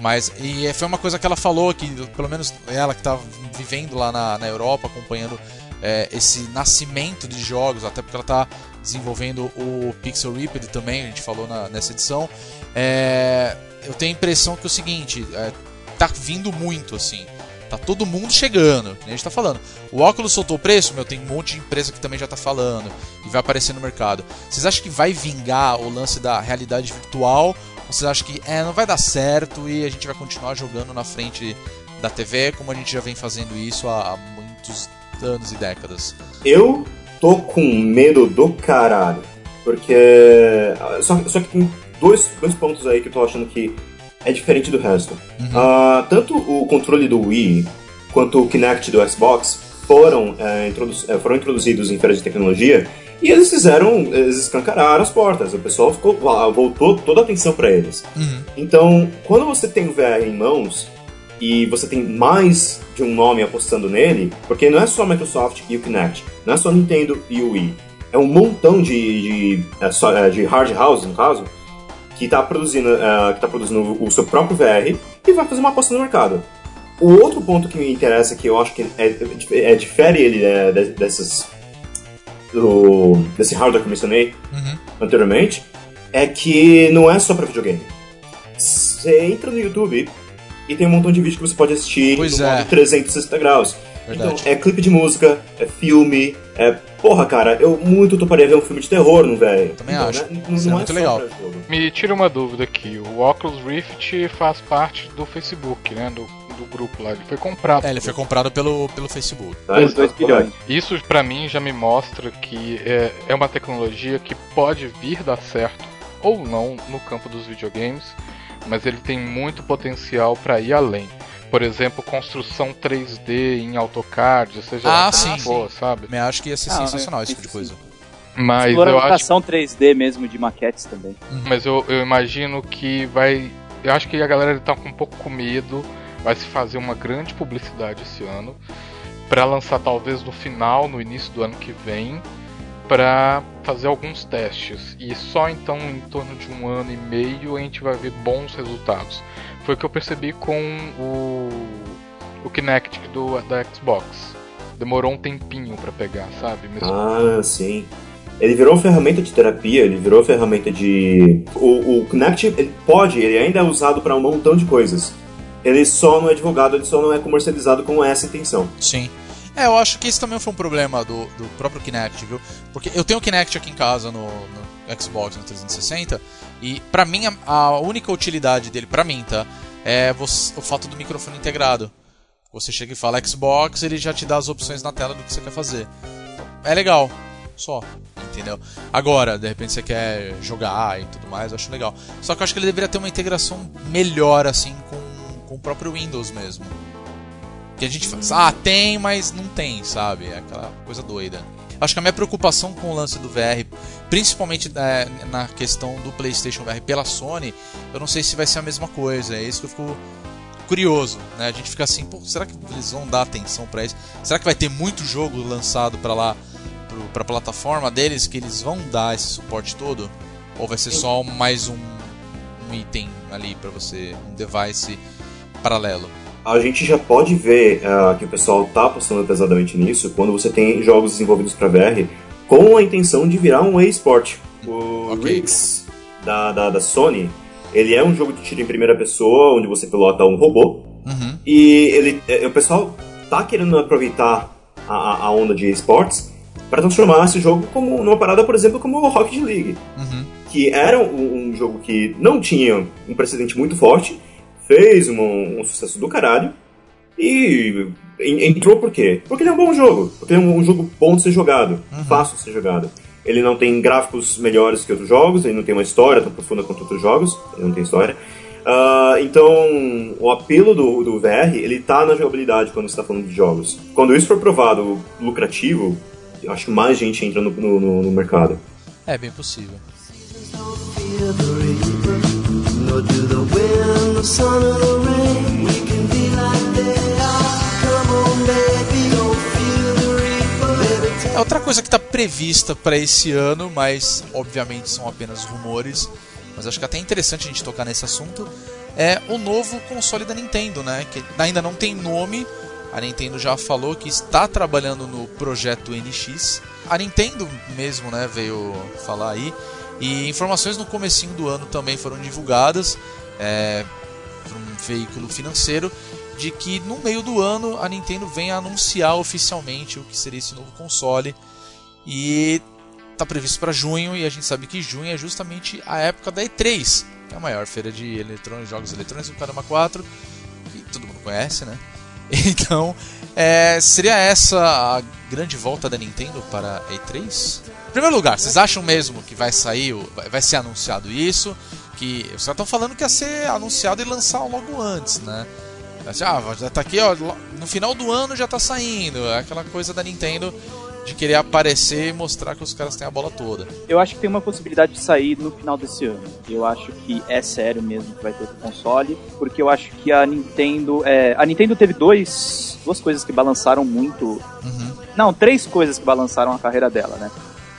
Mas e foi uma coisa que ela falou que pelo menos ela que tá vivendo lá na, na Europa, acompanhando é, esse nascimento de jogos, até porque ela está desenvolvendo o Pixel Ripped também, a gente falou na- nessa edição. É, eu tenho a impressão que é o seguinte, é, tá vindo muito assim. Tá todo mundo chegando, nem a gente tá falando. O óculos soltou o preço, meu, tem um monte de empresa que também já tá falando e vai aparecer no mercado. Vocês acham que vai vingar o lance da realidade virtual? Ou vocês acham que é, não vai dar certo e a gente vai continuar jogando na frente da TV como a gente já vem fazendo isso há, há muitos anos e décadas? Eu tô com medo do caralho. Porque. Só, só que tem dois, dois pontos aí que eu tô achando que é diferente do resto. Ah, tanto o controle do Wii quanto o Kinect do Xbox foram, é, introdu- é, foram introduzidos em feiras de tecnologia e eles fizeram. Eles escancararam as portas. O pessoal ficou, voltou toda a atenção para eles. Então, quando você tem o VR em mãos e você tem mais de um nome apostando nele, porque não é só a Microsoft e o Kinect, não é só a Nintendo e o Wii, é um montão de, de, é, de hard house, no caso, que está produzindo, é, que tá produzindo o seu próprio VR e vai fazer uma aposta no mercado. O outro ponto que me interessa, que eu acho que é, é- difere ele é, de- dessas do, desse hardware que eu mencionei anteriormente, é que não é só para videogame. Você entra no YouTube e tem um montão de vídeo que você pode assistir Pois no é. modo 360 graus. Verdade. Então, é clipe de música, é filme, é... Porra, cara, eu muito toparia ver um filme de terror no velho. Também Então, acho. né, Não, é não muito só legal. pra jogo. Me tira uma dúvida aqui. O Oculus Rift faz parte do Facebook, né? Do, do grupo lá. Ele foi comprado. É, ele foi comprado pelo, pelo Facebook. Tá? Os 2 Então, bilhões. Isso pra mim já me mostra que é, é uma tecnologia que pode vir dar certo ou não no campo dos videogames, mas ele tem muito potencial pra ir além. Por exemplo, construção 3D em AutoCAD, seja Ah, lá sim, for, sabe? Também acho que ia ser Ah, sensacional é, esse tipo de sim. coisa. Mas eu acho Exploração 3D mesmo de maquetes também. Mas eu, eu imagino que vai. Eu acho que a galera tá com um pouco com medo. Vai se fazer uma grande publicidade esse ano. Pra lançar talvez no final, no início do ano que vem. Pra fazer alguns testes. E só então, em torno de um ano e meio, a gente vai ver bons resultados. Foi o que eu percebi com o. O Kinect do, da Xbox. Demorou um tempinho pra pegar, sabe? Mesmo Ah, sim. Ele virou uma ferramenta de terapia, ele virou uma ferramenta de. O, o Kinect ele pode, ele ainda é usado para um montão de coisas. ele só não é divulgado, ele só não é comercializado com essa intenção. Sim. É, eu acho que esse também foi um problema do, do próprio Kinect, viu? Porque eu tenho o Kinect aqui em casa no, no Xbox, no 360, e pra mim a, a única utilidade dele, pra mim, tá? É você- o fato do microfone integrado. Você chega e fala Xbox, ele já te dá as opções na tela do que você quer fazer. É legal, só, entendeu? Agora, de repente você quer jogar e tudo mais, eu acho legal. Só que eu acho que ele deveria ter uma integração melhor, assim, com, com o próprio Windows mesmo. Que a gente faz, ah, tem, mas não tem, sabe? É aquela coisa doida. Acho que a minha preocupação com o lance do VR, principalmente é, na questão do PlayStation VR pela Sony, eu não sei se vai ser a mesma coisa. É isso que eu fico curioso, né? A gente fica assim, pô, será que eles vão dar atenção pra isso? Será que vai ter muito jogo lançado pra lá, pro, pra plataforma deles, que eles vão dar esse suporte todo? Ou vai ser só mais um, um item ali pra você, um device paralelo? A gente já pode ver ah, que o pessoal tá apostando pesadamente nisso quando você tem jogos desenvolvidos para VR com a intenção de virar um e-sport. O Ok. Riggs da, da, da Sony, ele é um jogo de tiro em primeira pessoa, onde você pilota um robô, Uhum. e ele, eh, o pessoal tá querendo aproveitar a, a- a onda de esportes para transformar esse jogo como numa parada, por exemplo, como o Rocket League Uhum. que era um, um jogo que não tinha um precedente muito forte, fez um, um sucesso do caralho, e en- entrou por quê? Porque ele é um bom jogo, porque ele é um, jogo bom de ser jogado, fácil de ser jogado. Ele não tem gráficos melhores que outros jogos, ele não tem uma história tão profunda quanto outros jogos, ele não tem história. Ah, então, o apelo do, do VR, ele tá na jogabilidade quando você está falando de jogos. Quando isso for provado lucrativo, eu acho que mais gente entra no, no- no- no mercado. É bem possível. Outra coisa que está prevista para esse ano, mas obviamente são apenas rumores. Mas acho que até é interessante a gente tocar nesse assunto. É o novo console da Nintendo, né? Que ainda não tem nome. A Nintendo já falou que está trabalhando no projeto NX. A Nintendo mesmo, né, veio falar aí. E informações no comecinho do ano também foram divulgadas é, por um veículo financeiro de que no meio do ano a Nintendo vem anunciar oficialmente o que seria esse novo console e tá previsto para junho e a gente sabe que junho é justamente a época da E3, que é a maior feira de eletrônicos, jogos eletrônicos do Caramba 4, que todo mundo conhece, né? Então, é, seria essa a grande volta da Nintendo para a E3? Em primeiro lugar, vocês acham mesmo que vai sair, o- vai- ser anunciado isso? Que os caras estão falando que ia ser anunciado e lançar logo antes, né? Ah, já tá aqui, ó, no final do ano já tá saindo. É aquela coisa da Nintendo de querer aparecer e mostrar que os caras têm a bola toda. Eu acho que tem uma possibilidade de sair no final desse ano. Eu acho que é sério mesmo que vai ter esse console, porque eu acho que a Nintendo. é, a Nintendo teve dois, duas coisas que balançaram muito. Uhum. Não, três coisas que balançaram a carreira dela, né?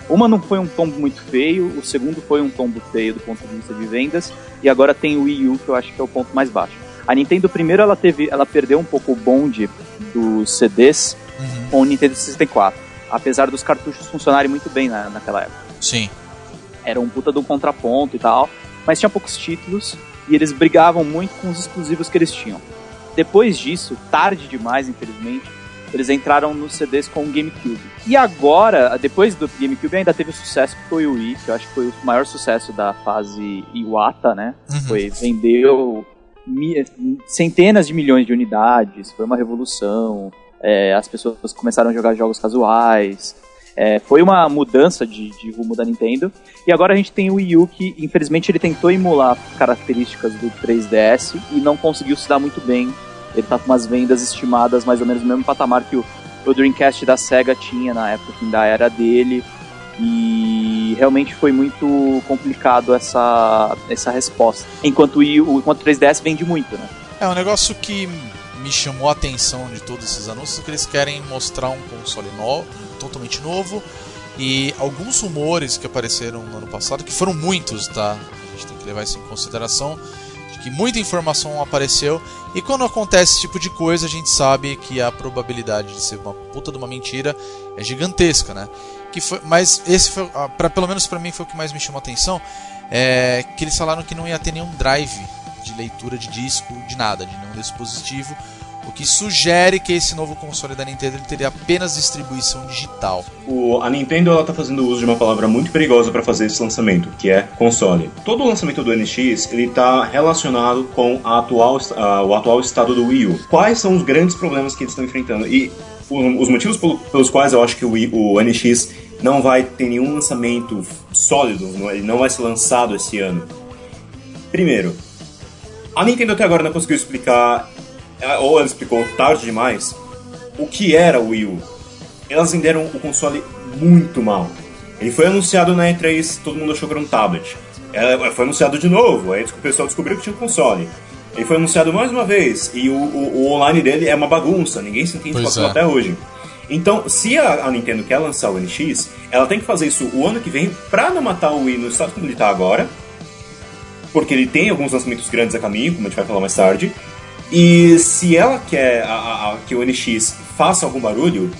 Uma não foi um tombo muito feio, o segundo foi um tombo feio do ponto de vista de vendas, e agora tem o Wii U, que eu acho que é o ponto mais baixo. A Nintendo, primeiro, ela teve, ela perdeu um pouco o bonde dos CDs Uhum. com o Nintendo 64, apesar dos cartuchos funcionarem muito bem na, naquela época Sim. era um puta de um contraponto e tal, mas tinha poucos títulos e eles brigavam muito com os exclusivos que eles tinham. Depois disso, tarde demais, infelizmente, eles entraram nos CDs com o GameCube. E agora, depois do GameCube, ainda teve o sucesso que foi o Wii, que eu acho que foi o maior sucesso da fase Iwata, né? Uhum. Foi, vendeu centenas de milhões de unidades, foi uma revolução. é, as pessoas começaram a jogar jogos casuais. é, foi uma mudança de, de rumo da Nintendo. E agora a gente tem o Wii U que, infelizmente, ele tentou emular características do 3DS e não conseguiu se dar muito bem. Ele tá com umas vendas estimadas mais ou menos no mesmo patamar que o, o Dreamcast da SEGA tinha na época que ainda era dele. E realmente foi muito complicado essa, essa resposta. Enquanto o, enquanto o 3DS vende muito, né? É um negócio que me chamou a atenção de todos esses anúncios que eles querem mostrar um console novo, totalmente novo e alguns rumores que apareceram no ano passado, que foram muitos, tá? A gente tem que levar isso em consideração, de que muita informação apareceu e quando acontece esse tipo de coisa, a gente sabe que a probabilidade de ser uma puta de uma mentira é gigantesca, né? Que foi, mas esse foi, ah, pra, pelo menos pra mim foi o que mais me chamou a atenção, é que eles falaram que não ia ter nenhum drive de leitura de disco, de nada, de nenhum dispositivo. O que sugere que esse novo console da Nintendo teria apenas distribuição digital. O- a Nintendo ela tá fazendo uso de uma palavra muito perigosa para fazer esse lançamento, que é console. Todo o lançamento do NX ele tá relacionado com a atual, ah, o atual estado do Wii U. Quais são os grandes problemas que eles estão enfrentando? E o- os motivos pelo- pelos quais eu acho que o, Wii- o NX não vai ter nenhum lançamento sólido, não- ele não vai ser lançado esse ano. Primeiro, a Nintendo até agora não conseguiu explicar, ou ela explicou tarde demais, o que era o Wii U elas venderam o console muito mal. Ele foi anunciado na E3, todo mundo achou que era um tablet. É, foi anunciado de novo, aí o pessoal descobriu que tinha um console. Ele foi anunciado mais uma vez, e o, o- o online dele é uma bagunça, ninguém se entende com é. até hoje. Então, se a, a Nintendo quer lançar o NX, ela tem que fazer isso o ano que vem pra não matar o Wii no estado como ele tá agora, porque ele tem alguns lançamentos grandes a caminho, como a gente vai falar mais tarde. E se ela quer a- a- a- que o NX faça algum barulho,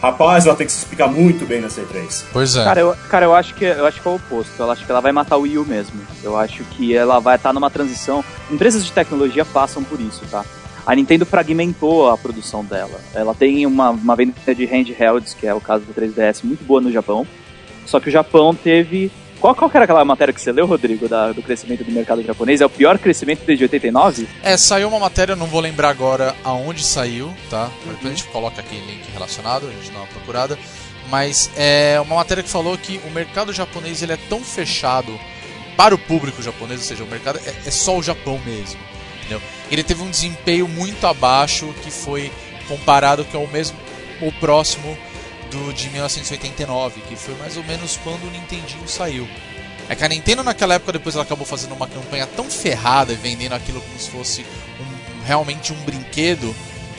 rapaz, ela tem que se explicar muito bem na C3. Pois é. Cara, eu, cara eu, acho que, eu acho que é o oposto. Eu acho que ela vai matar o Wii U mesmo. Eu acho que ela vai estar numa transição. Empresas de tecnologia passam por isso, tá? A Nintendo fragmentou a produção dela. Ela tem uma, uma venda de handhelds, que é o caso do 3DS, muito boa no Japão. Só que o Japão teve. Qual, qual era aquela matéria que você leu, Rodrigo, da- do crescimento do mercado japonês? É o pior crescimento desde 89? É, saiu uma matéria, não vou lembrar agora aonde saiu, tá? Depois a gente coloca aqui link relacionado, a gente dá uma procurada. Mas é uma matéria que falou que o mercado japonês ele é tão fechado para o público japonês, ou seja, o mercado é, é só o Japão mesmo, entendeu? Ele teve um desempenho muito abaixo que foi comparado com o mesmo, o próximo do de 1989, que foi mais ou menos quando o Nintendinho saiu. É que a Nintendo naquela época depois ela acabou fazendo uma campanha tão ferrada e vendendo aquilo como se fosse um- realmente um brinquedo,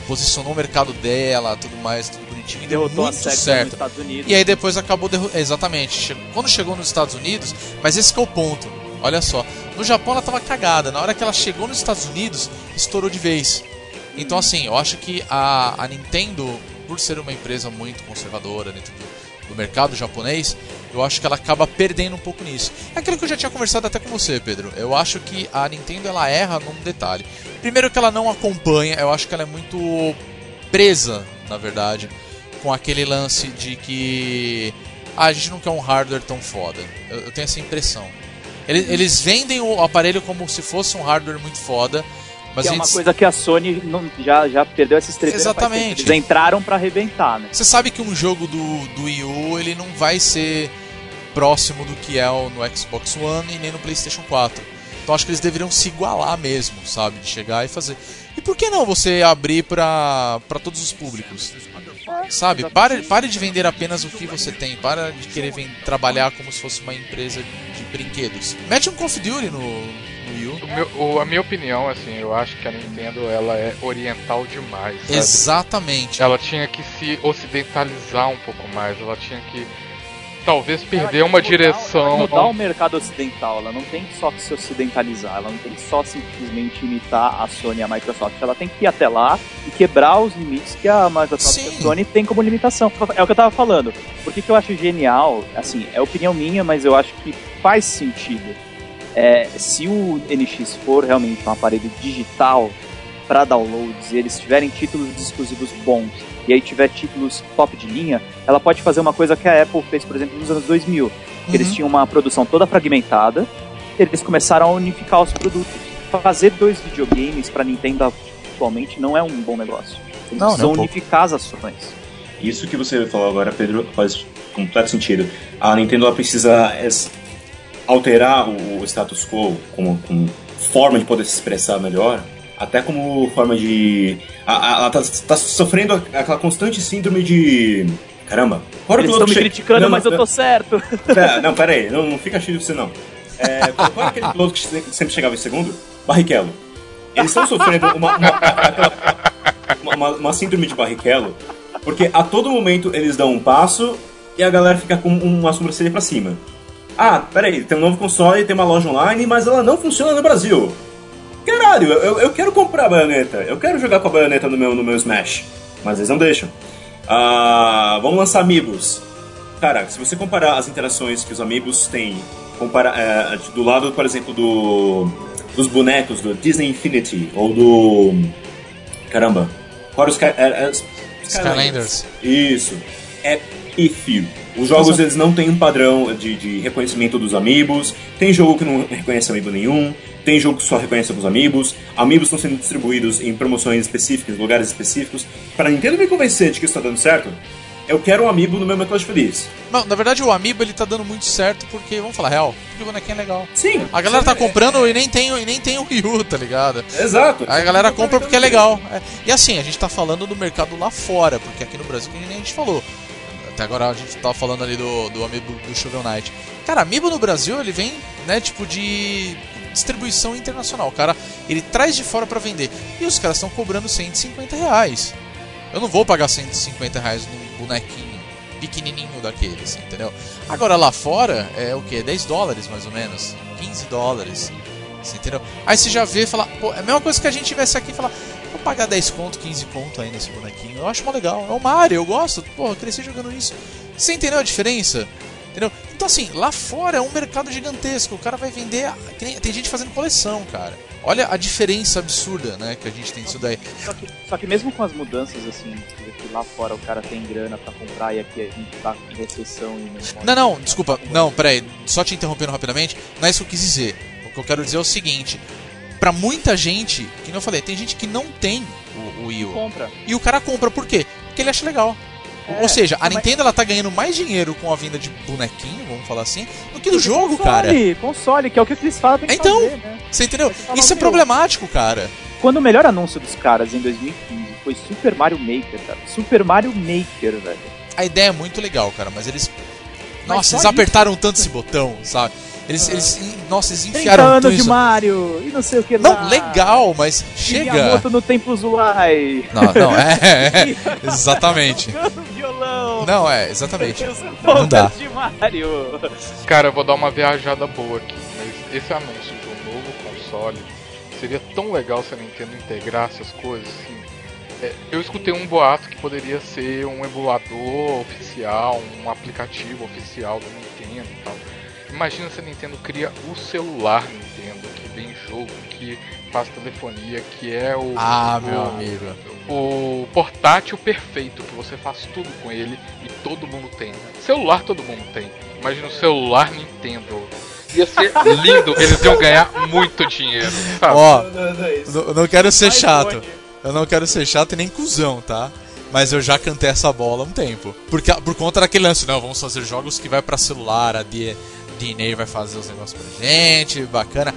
posicionou o mercado dela, tudo mais, tudo bonitinho e deu Derrotou a muito certo. Estados Unidos. E aí depois acabou derru- exatamente, quando chegou nos Estados Unidos, mas esse que é o ponto. Olha só, no Japão ela tava cagada, na hora que ela chegou nos Estados Unidos, estourou de vez. Então assim, eu acho que a, a Nintendo, por ser uma empresa muito conservadora dentro do, do mercado japonês, eu acho que ela acaba perdendo um pouco nisso. É aquilo que eu já tinha conversado até com você, Pedro. Eu acho que a Nintendo ela erra num detalhe. Primeiro que ela não acompanha, eu acho que ela é muito presa, na verdade, com aquele lance de que ah, a gente não quer um hardware tão foda. Eu, eu tenho essa impressão. Eles, eles vendem o aparelho como se fosse um hardware muito foda, mas que é uma eles- coisa que a Sony não- já, já perdeu essa estreita. Exatamente. Eles entraram pra arrebentar, né? Você sabe que um jogo do, do Wii U ele não vai ser próximo do que é no Xbox One e nem no PlayStation 4. Então acho que eles deveriam se igualar mesmo, sabe? De chegar e fazer. E por que não você abrir pra, pra todos os públicos? Sabe? Pare, pare de vender apenas o que você tem. Para de querer ven- trabalhar como se fosse uma empresa de brinquedos. Mete um Call of Duty no, no Wii U. O meu- o- a minha opinião, assim, eu acho que a Nintendo ela é oriental demais. sabe? Exatamente. Ela tinha que se ocidentalizar um pouco mais. Ela tinha que talvez perder uma direção. Mudar o mercado ocidental, ela não tem só que se ocidentalizar, ela não tem só simplesmente imitar a Sony e a Microsoft, ela tem que ir até lá e quebrar os limites que a Microsoft e Sim. a Sony tem como limitação. É o que eu tava falando. Por que, que eu acho genial? Assim, é opinião minha, mas eu acho que faz sentido. É, se o NX for realmente um aparelho digital para downloads e eles tiverem títulos exclusivos bons e aí tiver títulos top de linha, ela pode fazer uma coisa que a Apple fez, por exemplo, nos anos 2000. Que eles Uhum. tinham uma produção toda fragmentada, eles começaram a unificar os produtos. Fazer dois videogames para Nintendo atualmente não é um bom negócio. Eles Não, nem precisam pouco. unificar as ações. Isso que você falou agora, Pedro, faz completo sentido. A Nintendo ela precisa alterar o status quo como, como forma de poder se expressar melhor, até como forma de. Ela tá, tá sofrendo aquela constante síndrome de. Caramba, o Eles estão me che- criticando, Não, mas não, eu tô certo. Pera, não, pera aí, não, não fica cheio de você não. É, qual era aquele piloto que se- sempre chegava em segundo? Barrichello. Eles estão sofrendo uma, uma- uma- uma síndrome de Barrichello, porque a todo momento eles dão um passo e a galera fica com uma sobrancelha pra cima. Ah, peraí, tem um novo console, tem uma loja online, mas ela não funciona no Brasil. Caralho, eu, eu quero comprar a baioneta, eu quero jogar com a baioneta no meu, no meu Smash, mas eles não deixam. Ah, vamos lançar amigos. Cara, se você comparar as interações que os amigos têm, compara, é, do lado, por exemplo, do dos bonecos do Disney Infinity ou do. Caramba. Qual era o Sky, era, era- Skylanders. Isso. É pífio. Os jogos eles não têm um padrão de, de reconhecimento dos amigos. Tem jogo que não reconhece amiibo nenhum. Tem jogo que só reconhece alguns amigos. Amigos estão sendo distribuídos em promoções específicas, em lugares específicos. Para Nintendo me convencer de que isso está dando certo, eu quero um amiibo no meu Metroid Feliz. Não, na verdade o Amiibo ele tá dando muito certo porque, vamos falar real, porque o bonequinho é legal. Sim. A galera tá É- comprando e nem tem, e nem tem o Ryu, tá ligado? Exato. A galera compra porque é legal. É. E assim, a gente tá falando do mercado lá fora, porque aqui no Brasil, que nem a gente falou. Até agora a gente tava falando ali do, do Amiibo do Shovel Knight. Cara, Amiibo no Brasil, ele vem, né, tipo de distribuição internacional. O cara, ele traz de fora pra vender. E os caras estão cobrando 150 reais. Eu não vou pagar 150 reais num bonequinho pequenininho daqueles, entendeu? Agora lá fora é o que? 10 dólares mais ou menos, 15 dólares, entendeu? Aí você já vê e fala, pô, é a mesma coisa que a gente tivesse aqui e falar, vou pagar 10 conto, 15 conto aí nesse bonequinho, eu acho mó legal, é o Mario, eu gosto, pô, eu cresci jogando isso. Você entendeu a diferença? Entendeu? Então assim, lá fora é um mercado gigantesco, o cara vai vender, tem gente fazendo coleção, cara. Olha a diferença absurda, né, que a gente tem disso daí. Só que, só que mesmo com as mudanças, assim, que lá fora o cara tem grana pra comprar e aqui a gente tá em recessão e não Não, não, desculpa. Não, peraí. Só te interrompendo rapidamente. Não é isso que eu quis dizer. O que eu quero dizer é o seguinte. Pra muita gente, que não eu falei, tem gente que não tem o, o Wii U. compra. E o cara compra por quê? Porque ele acha legal. É, Ou seja, a mas- Nintendo ela tá ganhando mais dinheiro com a venda de bonequinho, vamos falar assim, do que do jogo, console, cara. Console, que é o que eles falam, tem que Então, fazer, né? Você entendeu? Mas Isso é problemático, cara. Quando o melhor anúncio dos caras em 2015 foi Super Mario Maker, cara. Super Mario Maker, velho. A ideia é muito legal, cara, mas eles. Mas Nossa, só eles isso. apertaram tanto esse botão, sabe? Eles. eles nossa, eles 30 enfiaram anos tudo de isso. Mario e não sei o que lá. Não, legal, mas chega. Miyamoto no Templo Zulai. Não, não, é, é, exatamente. Tocando violão. Não, é, exatamente. Não dá. de Mario. Cara, eu vou dar uma viajada boa aqui, mas esse anúncio de um novo console seria tão legal se a Nintendo integrasse as coisas assim. É, eu escutei um boato que poderia ser um emulador oficial, um aplicativo oficial da Nintendo e tal. Imagina se a Nintendo cria o celular Nintendo, que vem jogo, que faz telefonia, que é o. Ah, meu o- amigo. o portátil perfeito, que você faz tudo com ele e todo mundo tem. Celular todo mundo tem. Imagina o celular Nintendo. Ia ser lindo, eles iam ganhar muito dinheiro, sabe? Ó, Não, não é eu não quero ser chato. Eu não quero ser chato e nem cuzão, tá? Mas eu já cantei essa bola há um tempo. Porque, por conta daquele lance, não, vamos fazer jogos que vai pra celular, a D- DNA vai fazer os negócios pra gente, bacana.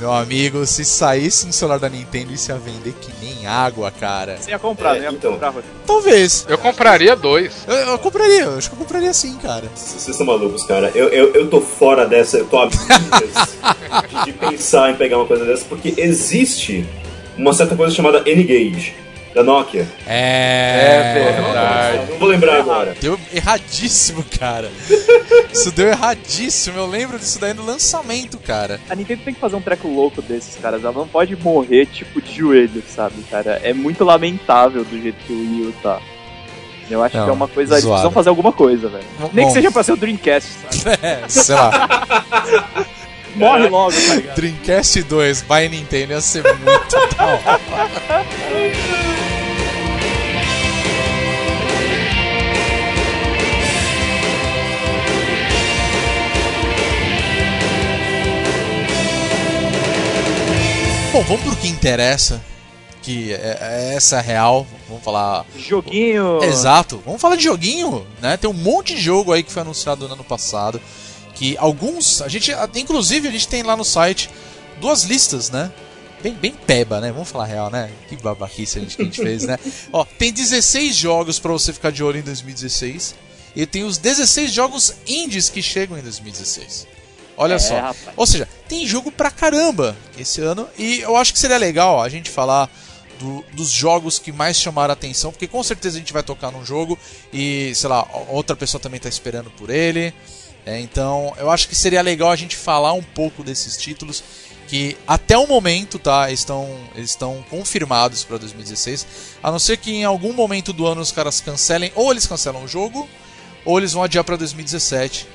Meu amigo, se saísse um celular da Nintendo, isso ia vender que nem água, cara. Você ia comprar, É, né? Então. comprar. Talvez. Eu compraria dois. Eu, eu compraria, eu acho que eu compraria sim, cara. Vocês estão malucos, cara. Eu, eu, eu tô fora dessa, eu tô a de, de pensar em pegar uma coisa dessa, porque existe uma certa coisa chamada N-Gage, da Nokia. É, verdade. Não vou lembrar agora. Deu erradíssimo, cara. Isso deu erradíssimo. Eu lembro disso daí no lançamento, cara. A Nintendo tem que fazer um treco louco desses, caras. Ela não pode morrer, tipo, de joelho, sabe, cara? É muito lamentável do jeito que o Wii U tá. Eu acho Não, que é uma coisa. Eles zoado. precisam fazer alguma coisa, velho. Nem bom. que seja pra ser o Dreamcast, sabe? É, sei lá. Morre logo, tá ligado? Dreamcast 2 by Nintendo ia ser muito da hora. Bom, vamos pro que interessa, que é, é essa real, vamos falar Joguinho. Exato. Vamos falar de joguinho, né? Tem um monte de jogo aí que foi anunciado no ano passado. Que alguns. A gente. Inclusive, a gente tem lá no site duas listas, né? Bem, bem peba, né? Vamos falar a real, né? Que babaquice a gente, que a gente fez, né? Ó, tem 16 jogos pra você ficar de olho em 2016. E tem os 16 jogos indies que chegam em 2016. Olha É, só. rapaz. Ou seja, tem jogo pra caramba esse ano. E eu acho que seria legal a gente falar do- dos jogos que mais chamaram a atenção. Porque com certeza a gente vai tocar num jogo e, sei lá, outra pessoa também tá esperando por ele. É, então, eu acho que seria legal a gente falar um pouco desses títulos que até o momento, tá, estão estão confirmados para 2016, a não ser que em algum momento do ano os caras cancelem, ou eles cancelam o jogo, ou eles vão adiar para 2017.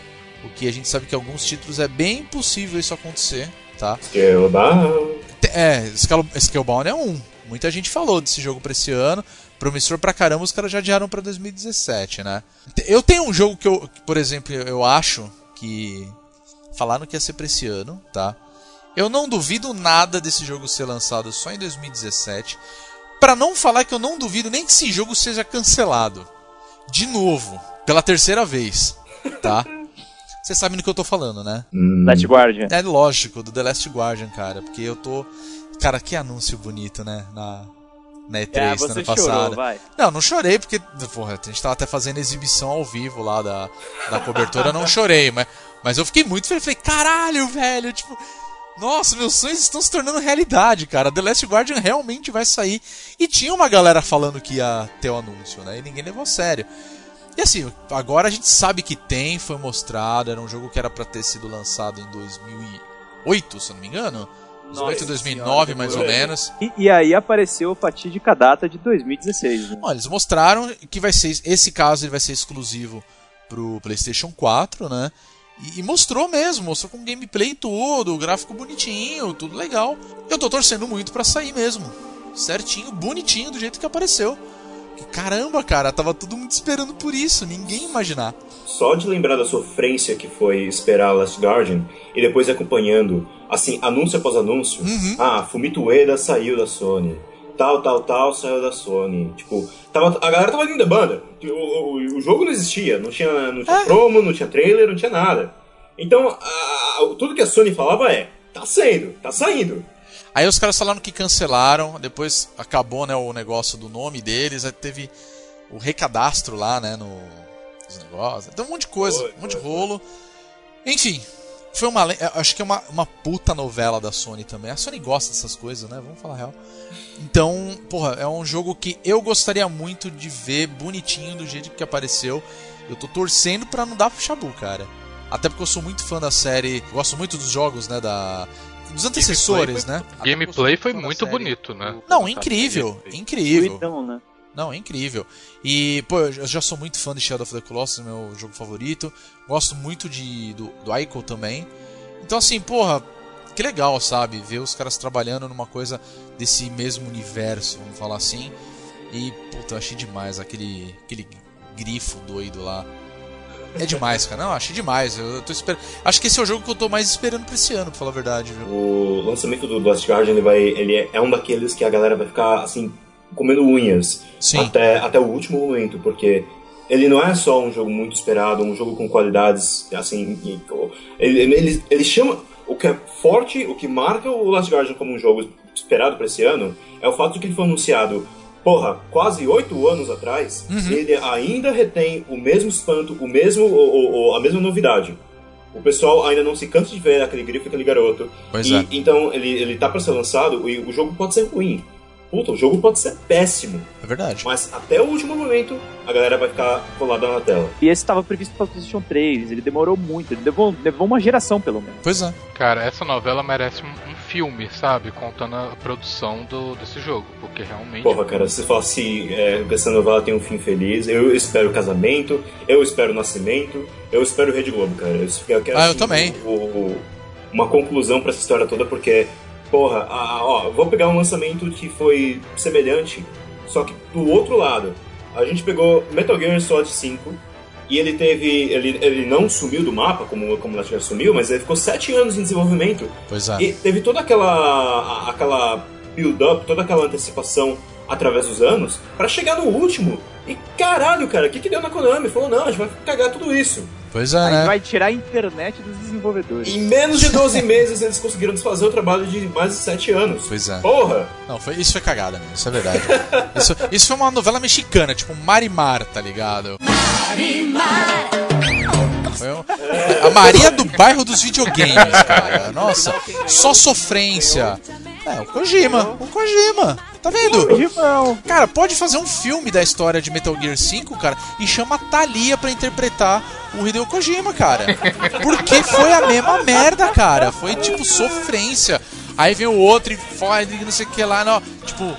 O que a gente sabe que alguns títulos é bem possível isso acontecer. tá? Scalebound. É, Scale- Scalebound é um. Muita gente falou desse jogo pra esse ano. Promissor pra caramba, os caras já adiaram pra 2017, né? Eu tenho um jogo que eu, que, por exemplo, eu acho que. Falaram que ia ser pra esse ano, tá? Eu não duvido nada desse jogo ser lançado só em 2017. Pra não falar que eu não duvido nem que esse jogo seja cancelado. De novo. Pela terceira vez, tá? Vocês sabem do que eu tô falando, né? Last Guardian. É lógico, do The Last Guardian, cara. Porque eu tô. Cara, que anúncio bonito, né? Na, na E3 É, do você ano chorou, passado. vai. Não, não chorei porque. Porra, a gente tava até fazendo exibição ao vivo lá da, da cobertura. não chorei, mas, mas eu fiquei muito feliz. Falei, caralho, velho. Tipo. Nossa, meus sonhos estão se tornando realidade, cara. The Last Guardian realmente vai sair. E tinha uma galera falando que ia ter o anúncio, né? E ninguém levou a sério. E assim, agora a gente sabe que tem, foi mostrado. Era um jogo que era pra ter sido lançado em 2008, se eu não me engano. 2008, 2009, mais ou menos. E, e aí apareceu a fatídica data de 2016. Né? Olha, eles mostraram que vai ser. Esse caso ele vai ser exclusivo pro PlayStation 4, né? E, e mostrou mesmo, mostrou com gameplay tudo, gráfico bonitinho, tudo legal. Eu tô torcendo muito pra sair mesmo. Certinho, bonitinho, do jeito que apareceu. Caramba, cara, tava todo mundo esperando por isso, ninguém imaginar. Só de lembrar da sofrência que foi esperar Last Guardian e depois acompanhando, assim, anúncio após anúncio. Ah, Fumito Ueda saiu da Sony. Tal, tal, tal saiu da Sony. Tipo, tava, a galera tava indo da banda. O, o, o jogo não existia. Não tinha, não tinha promo, não tinha trailer, não tinha nada. Então, a- a- tudo que a Sony falava é: tá saindo, tá saindo. Aí os caras falaram que cancelaram, depois acabou né, o negócio do nome deles, aí teve o recadastro lá, né, no nos negócios. Então um monte de coisa, Foi, um monte de foi, rolo. Enfim, foi uma le- acho que é uma, uma puta novela da Sony também. A Sony gosta dessas coisas, né? Vamos falar a real. Então, porra, é um jogo que eu gostaria muito de ver bonitinho do jeito que apareceu. Eu tô torcendo pra não dar chabu, cara. Até porque eu sou muito fã da série, gosto muito dos jogos, né, da dos antecessores, né? Sou Gameplay foi muito série. bonito, né? Não, incrível, incrível. Então, né? Não, é incrível. E, pô, eu já sou muito fã de Shadow of the Colossus, meu jogo favorito. Gosto muito de, do, do Ico também. Então, assim, porra, que legal, sabe? Ver os caras trabalhando numa coisa desse mesmo universo, vamos falar assim. E, puta, eu achei demais aquele, aquele grifo doido lá. É demais, cara. Não, achei demais. Eu, eu tô esperando. Acho que esse é o jogo que eu tô mais esperando pra esse ano, pra falar a verdade, viu? O lançamento do Last Guardian ele vai, ele é, é um daqueles que a galera vai ficar assim comendo unhas Sim. até, até o último momento, porque ele não é só um jogo muito esperado, um jogo com qualidades assim, ele, ele, ele chama o que é forte, o que marca o Last Guardian como um jogo esperado para esse ano é o fato de que ele foi anunciado Porra, quase oito anos atrás, Uhum. ele ainda retém o mesmo espanto, o mesmo, o- o- a mesma novidade. O pessoal ainda não se cansa de ver aquele grifo, aquele garoto. Pois E, é. Então ele, ele tá pra ser lançado e o jogo pode ser ruim. Puta, o jogo pode ser péssimo. É verdade. Mas até o último momento a galera vai ficar colada na tela. E esse estava previsto para PlayStation 3, ele demorou muito, ele levou, levou uma geração pelo menos. Pois é. Cara, essa novela merece um, um filme, sabe? Contando a produção do, desse jogo. Porque realmente. Porra, cara, se fosse é, que essa novela tem um fim feliz, eu espero o casamento, eu espero o nascimento, eu espero o Rede Globo, cara. Eu, eu quero, Ah, eu assim, também. o- o- uma conclusão pra essa história toda, porque, porra, a- ó, vou pegar um lançamento que foi semelhante, só que do outro lado. A gente pegou Metal Gear Solid 5, e ele teve. Ele, ele não sumiu do mapa, como, como o Last sumiu, mas ele ficou sete anos em desenvolvimento. Pois é. E teve toda aquela aquela build-up, toda aquela antecipação através dos anos pra chegar no último. E caralho, cara, o que, que deu na Konami? Falou, não, a gente vai cagar tudo isso. Pois é, Aí né? vai tirar a internet dos desenvolvedores. Em menos de 12 meses eles conseguiram desfazer o trabalho de mais de 7 anos. Pois é. Porra! Não, foi, isso foi cagada mesmo, isso é verdade. isso, isso foi uma novela mexicana, tipo Marimar, tá ligado? Um- a Maria do bairro dos videogames, cara. Nossa, só sofrência. É, o Kojima, o Kojima. Tá vendo? Cara, pode fazer um filme da história de Metal Gear 5, cara, e chama a Thalia pra interpretar o Hideo Kojima, cara. Porque foi a mesma merda, cara. Foi tipo sofrência. Aí vem o outro e faz não sei o que lá, não. Tipo,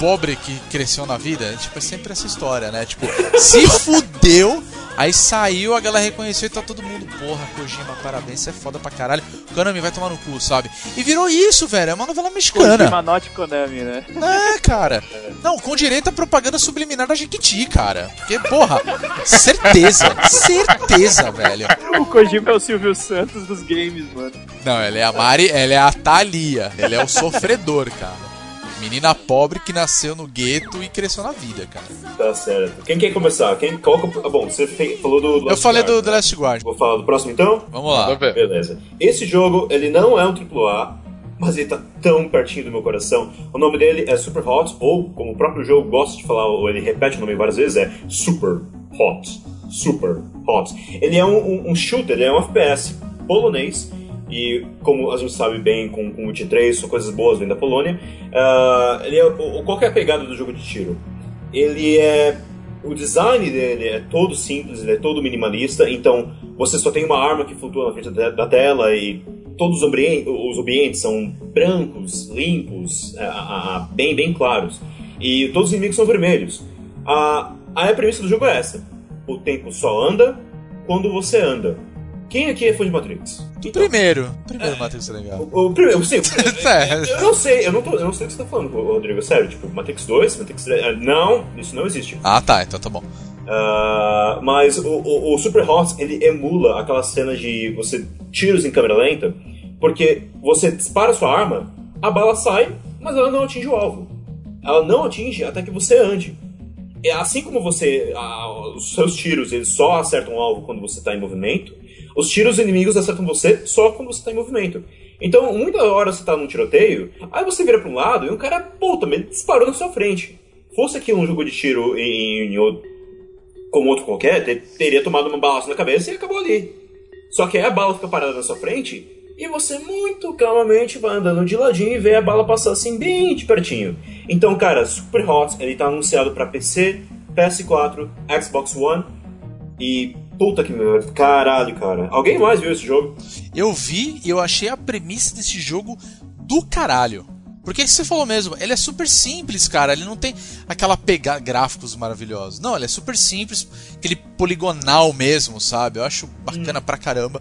pobre que cresceu na vida, tipo, é sempre essa história, né? Tipo, se fudeu, Aí saiu, a galera reconheceu e tá todo mundo, porra, Kojima, parabéns, você é foda pra caralho. Konami vai tomar no cu, sabe? E virou isso, velho, é uma novela mexicana. Kojima Not Konami, né? É, cara. Não, com direito a propaganda subliminar da Jequiti, cara. Porque, porra, certeza, certeza, velho. O Kojima é o Silvio Santos dos games, mano. Não, ela é a Mari, ela é a Thalia. Ele é o sofredor, cara. Menina pobre que nasceu no gueto e cresceu na vida, cara. Tá certo. Quem quer começar? Quem, qual, que- ah, bom, você fe- falou do. Eu Last falei Guard, do The né? Last Guard. Vou falar do próximo então? Vamos lá. Beleza. Esse jogo, ele não é um AAA, mas ele tá tão pertinho do meu coração. O nome dele é Super Hot, ou como o próprio jogo gosta de falar, ou ele repete o nome várias vezes, é Super Hot. Super Hot. Ele é um, um- um shooter, ele é um FPS polonês. E como a gente sabe bem com, com o Witcher 3, são coisas boas vêm da Polônia. ah, ele é, qual é a pegada do jogo de tiro? Ele é o design dele é todo simples, ele é todo minimalista, então você só tem uma arma que flutua na frente da, tela e todos os ambientes, os ambientes são brancos, limpos, ah, ah, ah, bem, bem claros. E todos os inimigos são vermelhos. A, a premissa do jogo é essa: o tempo só anda quando você anda. Quem aqui é fã de Matrix? Primeiro. Primeiro Matrix é legal. O, o primeiro, sim, É. eu não sei, eu não, tô, eu não sei o que você tá falando, Rodrigo, sério, tipo, Matrix 2, Matrix 3, ah, não, isso não existe. Ah, tá, então tá bom. Ah, mas o, o, o Super Hot, ele emula aquela cena de você tiros em câmera lenta, porque você dispara sua arma, a bala sai, mas ela não atinge o alvo. Ela não atinge até que você ande. É assim como você, ah, os seus tiros, eles só acertam o alvo quando você está em movimento, os tiros inimigos acertam você só quando você está em movimento. Então, muita hora você tá num tiroteio, aí você vira para um lado e um cara, puta, ele disparou na sua frente. Fosse aqui um jogo de tiro em, em outro- como outro qualquer, te- teria tomado uma balaço na cabeça e acabou ali. Só que aí a bala fica parada na sua frente e você muito calmamente vai andando de ladinho e vê a bala passar assim bem de pertinho. Então, cara, Super Hot, ele tá anunciado pra PC, PS4, Xbox One e puta que merda, caralho, cara. Alguém mais viu esse jogo? Eu vi e eu achei a premissa desse jogo do caralho. Porque você falou mesmo, ele é super simples, cara. Ele não tem aquela pegar gráficos maravilhosos. Não, ele é super simples, aquele poligonal mesmo, sabe? Eu acho bacana pra caramba.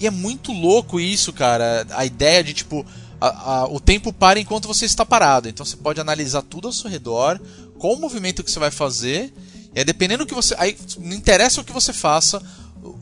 E é muito louco isso, cara. A ideia de tipo. a- a- o tempo para enquanto você está parado. Então você pode analisar tudo ao seu redor, qual o movimento que você vai fazer. E aí, dependendo do que você. Aí não interessa o que você faça,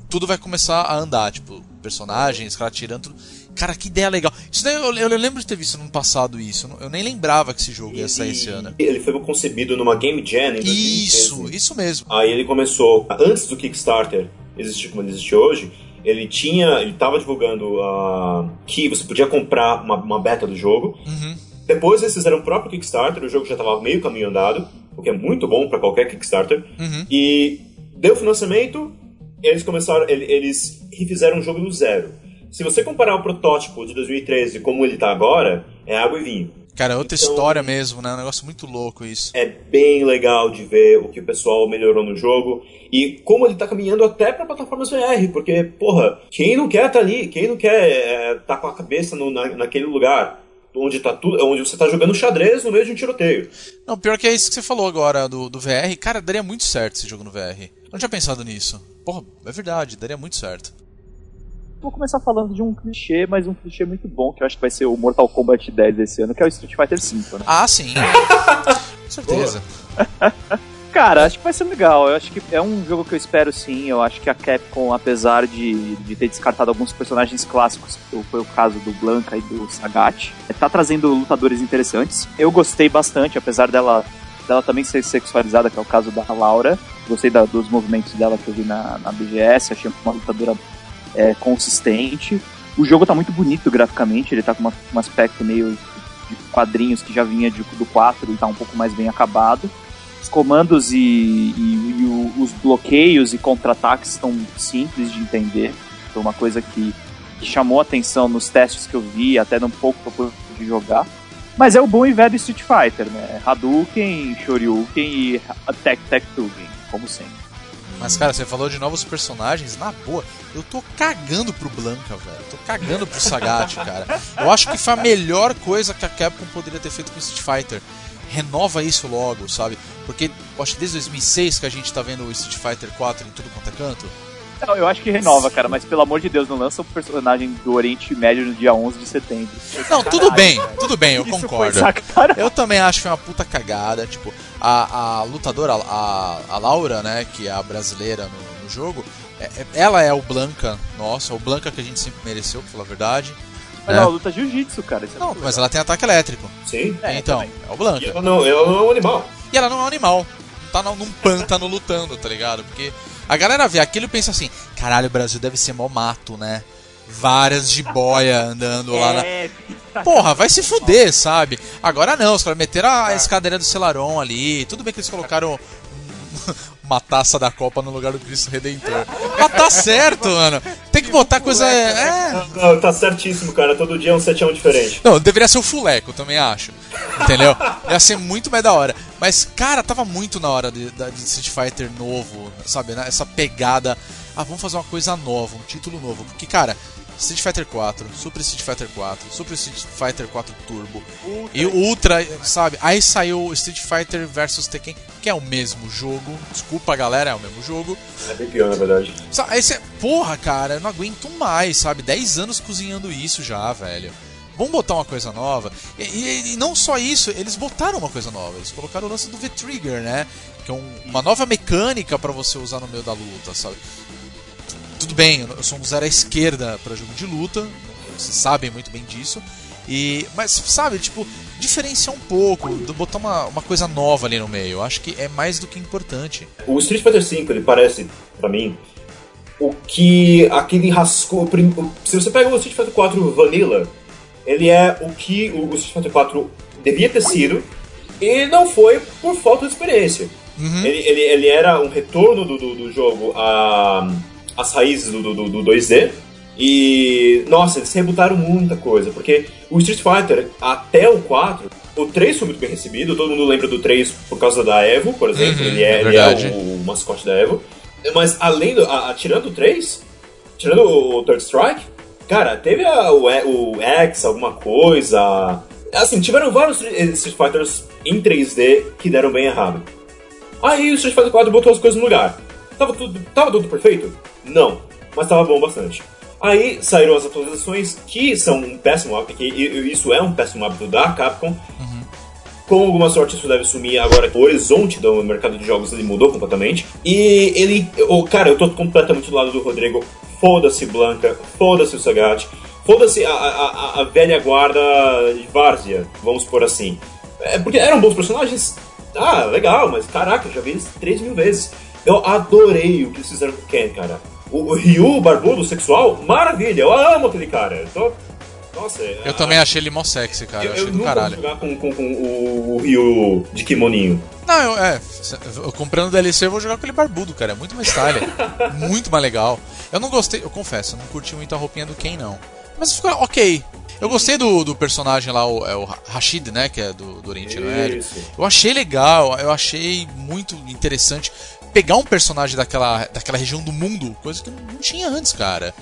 tudo vai começar a andar. Tipo, personagens, cara tirando tudo. Cara, que ideia legal. Isso daí eu, eu lembro de ter visto no passado isso. Eu nem lembrava que esse jogo ia sair esse ano. Ele foi concebido numa Game Jam em 2013. Isso, isso mesmo. Aí ele começou, antes do Kickstarter existir como ele existe hoje, ele tinha, ele tava divulgando ah, que você podia comprar uma, uma beta do jogo. Uhum. Depois eles fizeram o próprio Kickstarter, o jogo já tava meio caminho andado, o que é muito bom para qualquer Kickstarter. Uhum. E deu financiamento, eles começaram, ele- eles refizeram o jogo do zero. Se você comparar o protótipo de 2013 como ele tá agora, é água e vinho. Cara, é outra Então- história mesmo, né? Um negócio muito louco isso. É bem legal de ver o que o pessoal melhorou no jogo e como ele tá caminhando até para plataformas VR, porque, porra, quem não quer tá ali, quem não quer é, tá com a cabeça no- na, naquele lugar onde tá tudo, onde você tá jogando xadrez no meio de um tiroteio. Não, pior que é isso que você falou agora do, do VR. Cara, daria muito certo esse jogo no VR. Eu não tinha pensado nisso. Porra, é verdade, daria muito certo. Vou começar falando de um clichê, mas um clichê muito bom, que eu acho que vai ser o Mortal Kombat 10 desse ano, que é o Street Fighter V, né? Ah, sim. Com certeza. Cara, acho que vai ser legal. Eu acho que é um jogo que eu espero sim. Eu acho que a Capcom, apesar de, de ter descartado alguns personagens clássicos, que foi o caso do Blanca e do Sagat, tá trazendo lutadores interessantes. Eu gostei bastante, apesar dela, dela também ser sexualizada, que é o caso da Laura. Gostei da- dos movimentos dela que eu vi na, na BGS, achei uma lutadora é, consistente. O jogo tá muito bonito graficamente, ele tá com uma- um aspecto meio de quadrinhos que já vinha de- do 4 e tá um pouco mais bem acabado. Os comandos e, e- e os bloqueios e contra-ataques estão simples de entender. Foi uma coisa que, que chamou atenção nos testes que eu vi, até um pouco eu pude jogar. Mas é o bom e velho Street Fighter, né? Hadouken, Shoryuken e Attack Tugen, como sempre. Mas, cara, você falou de novos personagens, na boa, eu tô cagando pro Blanca, velho. Tô cagando pro Sagat, cara. Eu acho que foi a melhor coisa que a Capcom poderia ter feito com Street Fighter. Renova isso logo, sabe? Porque eu acho que desde 2006 que a gente tá vendo o Street Fighter 4 em tudo quanto é canto. Não, eu acho que renova, cara, mas pelo amor de Deus, não lança um personagem do Oriente Médio no dia 11 de setembro. Não, tudo bem, tudo bem, eu Isso concordo. Eu também acho que foi uma puta cagada. Tipo, a, a lutadora, a, a Laura, né, que é a brasileira no, no jogo, é- é- ela é o Blanca nossa, o Blanca que a gente sempre mereceu, pra falar a verdade. Mas É. ela luta jiu-jitsu, cara. Isso é Não, mas ela tem ataque elétrico. Sim. É, então, também. é o E Blanca. ela não, ela não é um animal. E ela não é um animal. Não tá num pântano lutando, tá ligado? Porque a galera vê aquilo e pensa assim: caralho, o Brasil deve ser mó mato, né? Várias jiboia andando lá na. É, Porra, vai se fuder, sabe? Agora não, os caras meteram a escadeira do Celaron ali. Tudo bem que eles colocaram um- uma taça da Copa no lugar do Cristo Redentor. Mas tá certo, mano. Tem que botar coisa. É. Não, tá certíssimo, cara. Todo dia é um 7 diferente. Não, deveria ser o Fuleco, também acho. Entendeu? Ia ser muito mais da hora. Mas, cara, tava muito na hora de, de Street Fighter novo, sabe? né? Essa pegada. Ah, vamos fazer uma coisa nova, um título novo. Porque, cara, Street Fighter 4, Super Street Fighter 4, Super Street Fighter 4 Turbo e o Ultra, sabe? Aí saiu Street Fighter vs Tekken, que é o mesmo jogo. Desculpa, galera, é o mesmo jogo. É bem pior, na verdade. Aí você, porra, cara, eu não aguento mais, sabe? 10 anos cozinhando isso já, velho. Vamos botar uma coisa nova. E, e- e não só isso, eles botaram uma coisa nova. Eles colocaram o lance do V-Trigger, né? Que é um- uma nova mecânica pra você usar no meio da luta, sabe? Tudo bem, eu sou um zero à esquerda pra jogo de luta, vocês sabem muito bem disso. E, mas, sabe, tipo, diferenciar um pouco, botar uma, uma coisa nova ali no meio. Eu acho que é mais do que importante. O Street Fighter V, ele parece, pra mim, o que aquele rascou. prim- Se você pega o Street Fighter 4 Vanilla, ele é o que o Street Fighter 4 devia ter sido e não foi por falta de experiência. Ele, ele, ele era um retorno do, do, do jogo a- às raízes do, do, do 2D. E, nossa, eles rebutaram muita coisa, porque o Street Fighter, até o 4, o 3 foi muito bem recebido, todo mundo lembra do 3 por causa da Evo, por exemplo, Uhum, ele, é, é ele é o, o mascote da Evo. Mas além do. A, a- tirando o 3, tirando o Third Strike, cara, teve a- o, o X, alguma coisa. Assim, tiveram vários Street Fighters em 3D que deram bem errado. Aí o Street Fighter 4 botou as coisas no lugar. Tava tudo, tava tudo perfeito? Não, mas tava bom bastante. Aí saíram as atualizações que são um péssimo hábito, que isso é um péssimo hábito da Capcom. Com alguma sorte isso deve sumir agora. O horizonte do mercado de jogos ele mudou completamente. E ele. Oh, cara, eu tô completamente do lado do Rodrigo. Foda-se Blanca, foda-se o Sagat, foda-se a, a, a- velha guarda de Várzea, vamos por assim. É porque eram bons personagens. Ah, legal, mas caraca, já vi eles 3 mil vezes. Eu adorei o que eles fizeram com o Ken, cara. O, o Ryu, barbudo, sexual, maravilha, eu amo aquele cara. Tô- Nossa, Eu também achei ele mó sexy, cara. Eu, eu, achei eu do nunca caralho. jogar com, com, com o, o Ryu de kimoninho. Não, eu, é. Eu comprando DLC eu vou jogar com ele barbudo, cara. É muito mais style. muito mais legal. Eu não gostei, eu confesso, eu não curti muito a roupinha do Ken, não. Mas ficou ok. Eu gostei do, do personagem lá, o, é o Rashid, né? Que é do, do Oriente Médio. Eu achei legal, eu achei muito interessante pegar um personagem daquela, daquela região do mundo, coisa que não tinha antes, cara.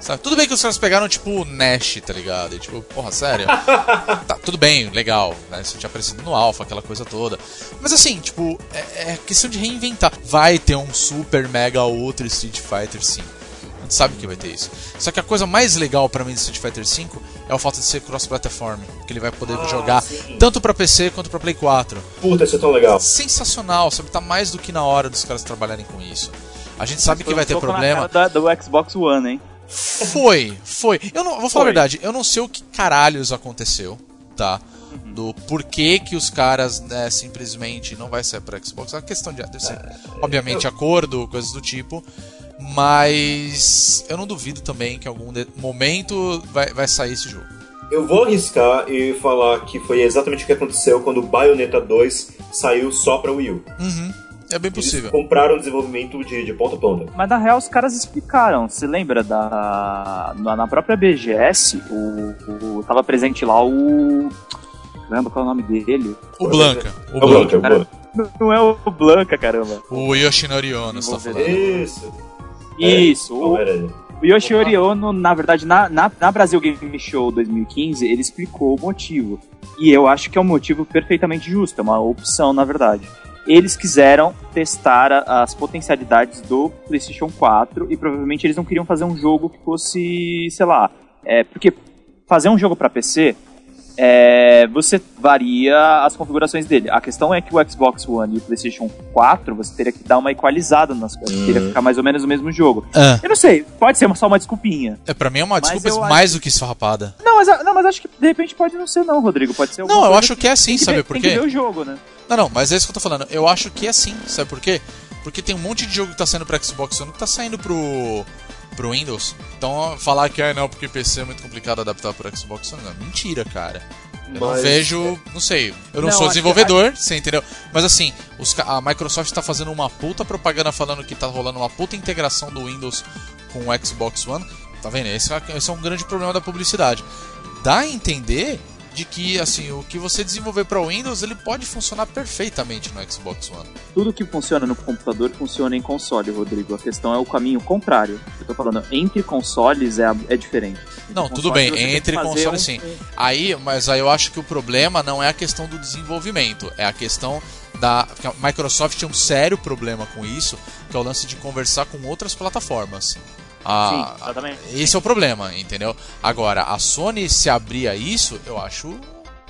Sabe? Tudo bem que os caras pegaram, tipo, Nash, tá ligado? E, tipo, porra, sério? tá, tudo bem, legal, né? Isso tinha aparecido no Alpha, aquela coisa toda. Mas assim, tipo, é, é questão de reinventar. Vai ter um super, mega, outro Street Fighter 5. A sabe que vai ter isso. Só que a coisa mais legal pra mim do Street Fighter 5 é o fato de ser cross-platform. Que ele vai poder Ah, jogar sim. tanto pra PC quanto pra Play 4 Puta, isso é tão legal. sensacional, sabe? Tá mais do que na hora dos caras trabalharem com isso. A gente sabe que vai ter problema. cara da- do Xbox One, hein? Foi, foi. Eu não vou falar a Foi. verdade, eu não sei o que caralhos aconteceu, tá? Do porquê que os caras né, simplesmente não vai sair pra Xbox. É uma questão de. Deve ser, obviamente, acordo, coisas do tipo. Mas eu não duvido também que em algum momento vai, vai sair esse jogo. Eu vou arriscar e falar que foi exatamente o que aconteceu quando o Bayonetta 2 saiu só pra Wii U. Uhum. É bem Eles possível. compraram o desenvolvimento de, de ponta a ponta. Mas na real os caras explicaram. Você lembra da. Na, na própria BGS, o, o- tava presente lá o. Caramba, qual é o nome dele? O Blanca. O É o Blanca. Blanca, o. Blanca. Não, não é o Blanca, caramba. O Yoshinori Ono, você tá falando. Isso. Isso, Qual o, o Yoshiori Ono, na verdade, na, na, na Brasil Game Show 2015, ele explicou o motivo. E eu acho que é um motivo perfeitamente justo, é uma opção, na verdade. eles quiseram testar a- as potencialidades do PlayStation 4 e provavelmente eles não queriam fazer um jogo que fosse, sei lá, é, porque fazer um jogo para PC é, você varia as configurações dele. A questão é que o Xbox One e o PlayStation 4 você teria que dar uma equalizada nas coisas, teria que ficar mais ou menos o mesmo jogo. Ah, Eu não sei, pode ser só uma desculpinha. é, pra mim é uma desculpa eu mais do que esfarrapada. Não, mas, não, mas acho que de repente pode não ser não, Rodrigo, pode ser Não, eu acho que é assim, tem que sabe ver- por Tem que quê? ver o jogo, né? Não, não, mas é isso que eu tô falando. Eu acho que é assim, sabe por quê? Porque tem um monte de jogo que tá saindo pro Xbox One que tá saindo pro, pro Windows. Então falar que ah, não, porque PC é muito complicado adaptar pro Xbox One, não, mentira, cara. Eu não Mas- vejo, não sei, eu não, Não, sou desenvolvedor, você entendeu? Mas assim, os a Microsoft tá fazendo uma puta propaganda falando que tá rolando uma puta integração do Windows com o Xbox One. Tá vendo? Esse é, esse é um grande problema da publicidade. Dá a entender de que assim, o que você desenvolver para Windows, ele pode funcionar perfeitamente no Xbox One. Tudo que funciona no computador funciona em console, Rodrigo. A questão é o caminho contrário. Eu tô falando, entre consoles é, é diferente. Entre Não, tudo bem, entre consoles um- sim. Aí, mas aí eu acho que o problema não é a questão do desenvolvimento, é a questão da a Microsoft tem um sério problema com isso, que é o lance de conversar com outras plataformas. Ah, Sim, exatamente. esse é o problema, entendeu? Agora, a Sony se abrir a isso, eu acho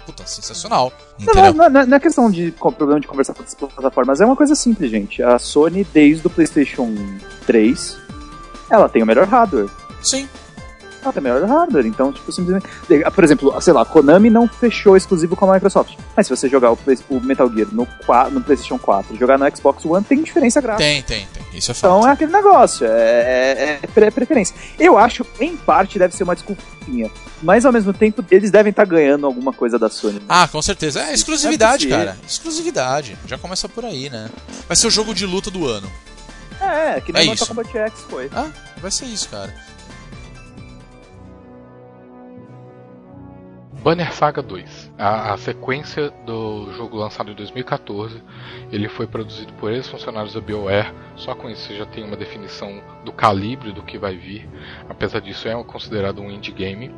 puta, sensacional, Não, entendeu? não, não, não é questão de problema de conversar com outras plataformas, é uma coisa simples, gente. A Sony, desde o PlayStation 3, ela tem o melhor hardware. Sim, Tem o melhor hardware, então, tipo, simplesmente. Por exemplo, sei lá, a Konami não fechou exclusivo com a Microsoft. Mas se você jogar o, Play- o Metal Gear no, qua- no PlayStation 4 e jogar no Xbox One, tem diferença gráfica. tem, tem, tem. Isso é Então fato. é aquele negócio, é, é- é pre- preferência. Eu acho, em parte, deve ser uma desculpinha. Mas ao mesmo tempo, eles devem estar ganhando alguma coisa da Sony. Ah, com certeza. É exclusividade, cara. Exclusividade. Já começa por aí, né? Vai ser o jogo de luta do ano. É, que nem É Mortal isso. Kombat X foi. Ah, vai ser isso, cara. Banner Saga 2. A, a sequência do jogo lançado em 2014, ele foi produzido por ex-funcionários da BioWare, só com isso você já tem uma definição do calibre do que vai vir. Apesar disso, é considerado um indie game.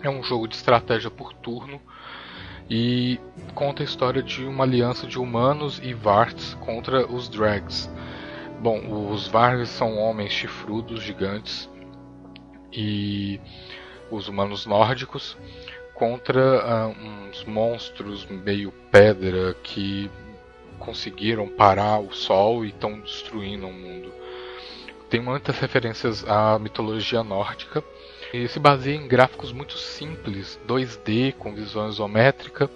É um jogo de estratégia por turno e conta a história de uma aliança de humanos e Varts contra os Drags. Bom, os Vargs são homens chifrudos gigantes e os humanos nórdicos contra ah, uns monstros meio pedra que conseguiram parar o sol e estão destruindo o mundo. Tem muitas referências à mitologia nórdica e se baseia em gráficos muito simples, 2D com visão isométrica,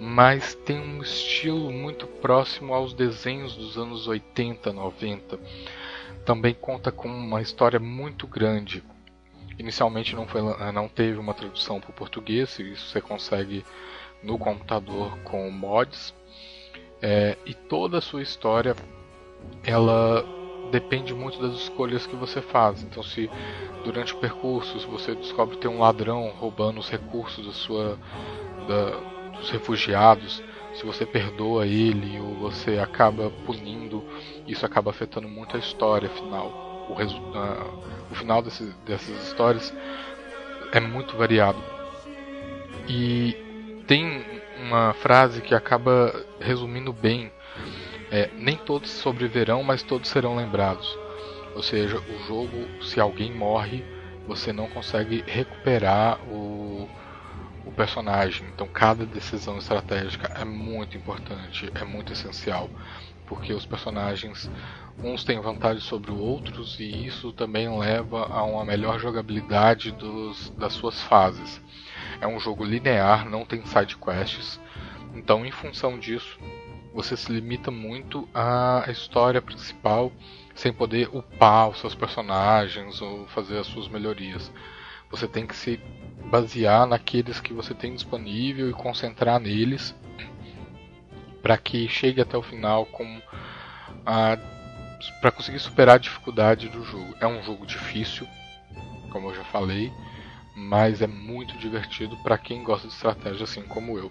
mas tem um estilo muito próximo aos desenhos dos anos 80, 90. Também conta com uma história muito grande. Inicialmente não, foi, lan- não teve uma tradução para o português, isso você consegue no computador com mods. É, e toda a sua história ela depende muito das escolhas que você faz. Então, se durante o percurso se você descobre tem um ladrão roubando os recursos da sua, da- dos refugiados, se você perdoa ele ou você acaba punindo, isso acaba afetando muito a história final. O, ah, o final desse- dessas histórias é muito variado. E tem uma frase que acaba resumindo bem é, nem todos sobreviverão, mas todos serão lembrados. Ou seja, o jogo, se alguém morre, você não consegue recuperar o, o personagem. Então, cada decisão estratégica é muito importante, é muito essencial, porque os personagens uns têm vantagem sobre outros e isso também leva a uma melhor jogabilidade dos, das suas fases. É um jogo linear, não tem side quests. Então, em função disso, você se limita muito à história principal sem poder upar os seus personagens ou fazer as suas melhorias. Você tem que se basear naqueles que você tem disponível e concentrar neles para que chegue até o final com a para conseguir superar a dificuldade do jogo. É um jogo difícil, como eu já falei, mas é muito divertido para quem gosta de estratégia assim como eu.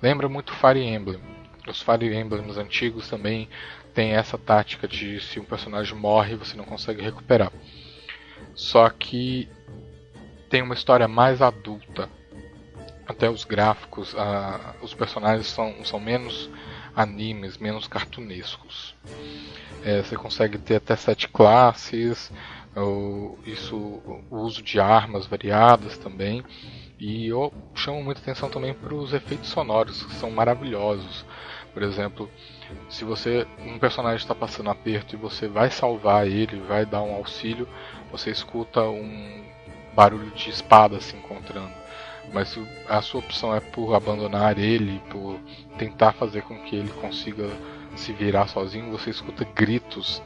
Lembra muito Fire Emblem. Os Fire Emblems antigos também tem essa tática de se um personagem morre, você não consegue recuperar. Só que tem uma história mais adulta. Até os gráficos, ah, os personagens são, são menos animes, menos cartunescos. É, você consegue ter até sete classes, isso, o uso de armas variadas também. E eu chamo muita atenção também para os efeitos sonoros, que são maravilhosos. Por exemplo, se você um personagem está passando aperto e você vai salvar ele, vai dar um auxílio, você escuta um barulho de espada se encontrando. Mas se a sua opção é por abandonar ele, por tentar fazer com que ele consiga se virar sozinho, você escuta gritos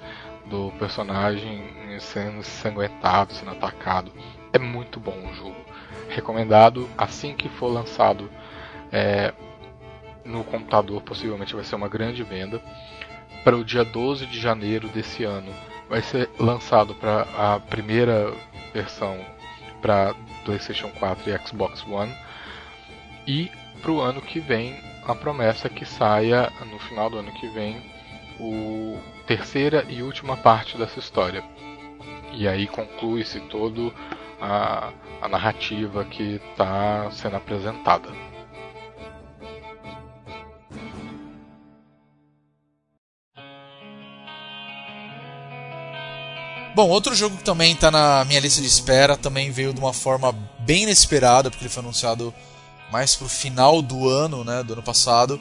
do personagem sendo ensanguentado, sendo atacado. É muito bom o jogo. Recomendado assim que for lançado é, no computador, possivelmente vai ser uma grande venda. Para o dia 12 de janeiro desse ano, vai ser lançado para a primeira versão para PlayStation 4 e Xbox One. E para o ano que vem, a promessa é que saia no final do ano que vem o terceira e última parte dessa história. E aí conclui-se todo a, a narrativa que está sendo apresentada. Bom, outro jogo que também está na minha lista de espera, também veio de uma forma bem inesperada, porque ele foi anunciado mais pro final do ano, né, do ano passado,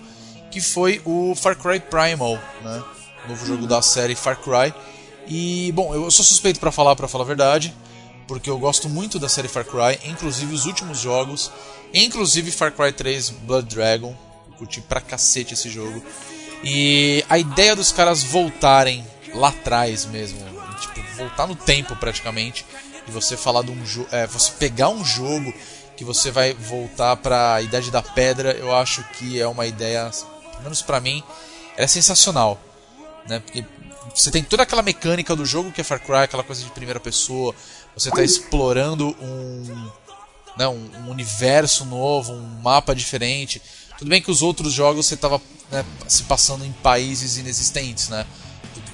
que foi o Far Cry Primal, né, novo jogo da série Far Cry. E bom, eu sou suspeito para falar, para falar a verdade, porque eu gosto muito da série Far Cry, inclusive os últimos jogos, inclusive Far Cry 3 Blood Dragon, eu curti pra cacete esse jogo. E a ideia dos caras voltarem lá atrás mesmo, tipo, voltar no tempo praticamente, e você falar de um jogo, é, você pegar um jogo que você vai voltar para a Idade da Pedra, eu acho que é uma ideia, pelo menos para mim, é sensacional, né? Porque você tem toda aquela mecânica do jogo que é Far Cry, aquela coisa de primeira pessoa, você está explorando um, né, um, um universo novo, um mapa diferente. Tudo bem que os outros jogos você estava né, se passando em países inexistentes, né?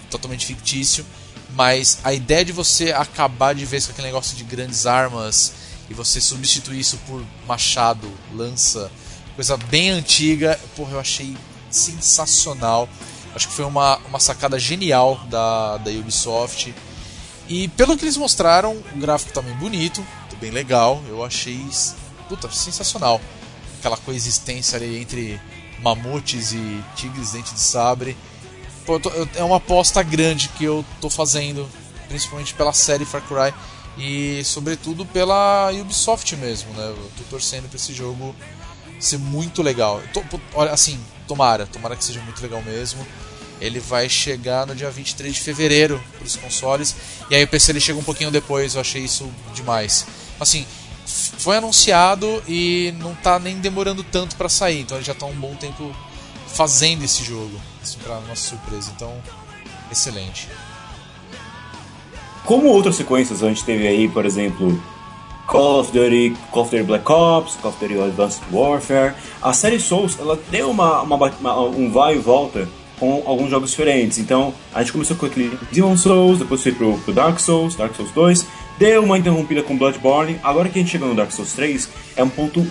Totalmente fictício. Mas a ideia de você acabar de vez com aquele negócio de grandes armas e você substituir isso por machado, lança, coisa bem antiga, porra, eu achei sensacional. Acho que foi uma, uma sacada genial da, da Ubisoft. E pelo que eles mostraram, o gráfico tá bem bonito, tá bem legal. Eu achei puta, sensacional. Aquela coexistência ali entre mamutes e tigres dente de sabre. É uma aposta grande que eu tô fazendo, principalmente pela série Far Cry e sobretudo pela Ubisoft mesmo, né? Eu tô torcendo pra esse jogo ser muito legal. Tô- olha, assim, tomara, tomara que seja muito legal mesmo. Ele vai chegar no dia 23 de fevereiro para os consoles. E aí o PC ele chega um pouquinho depois, eu achei isso demais. Assim, foi anunciado e não tá nem demorando tanto para sair, então ele já tá um bom tempo fazendo esse jogo, assim, para nossa surpresa. Então, excelente. Como outras sequências, a gente teve aí, por exemplo, Call of Duty, Call of Duty Black Ops, Call of Duty Advanced Warfare. A série Souls, ela deu uma, uma uma- um vai e volta com alguns jogos diferentes. Então, a gente começou com aquele Demon Souls, depois foi pro, pro Dark Souls, Dark Souls 2, deu uma interrompida com Bloodborne. Agora que a gente chegou no Dark Souls 3, é um ponto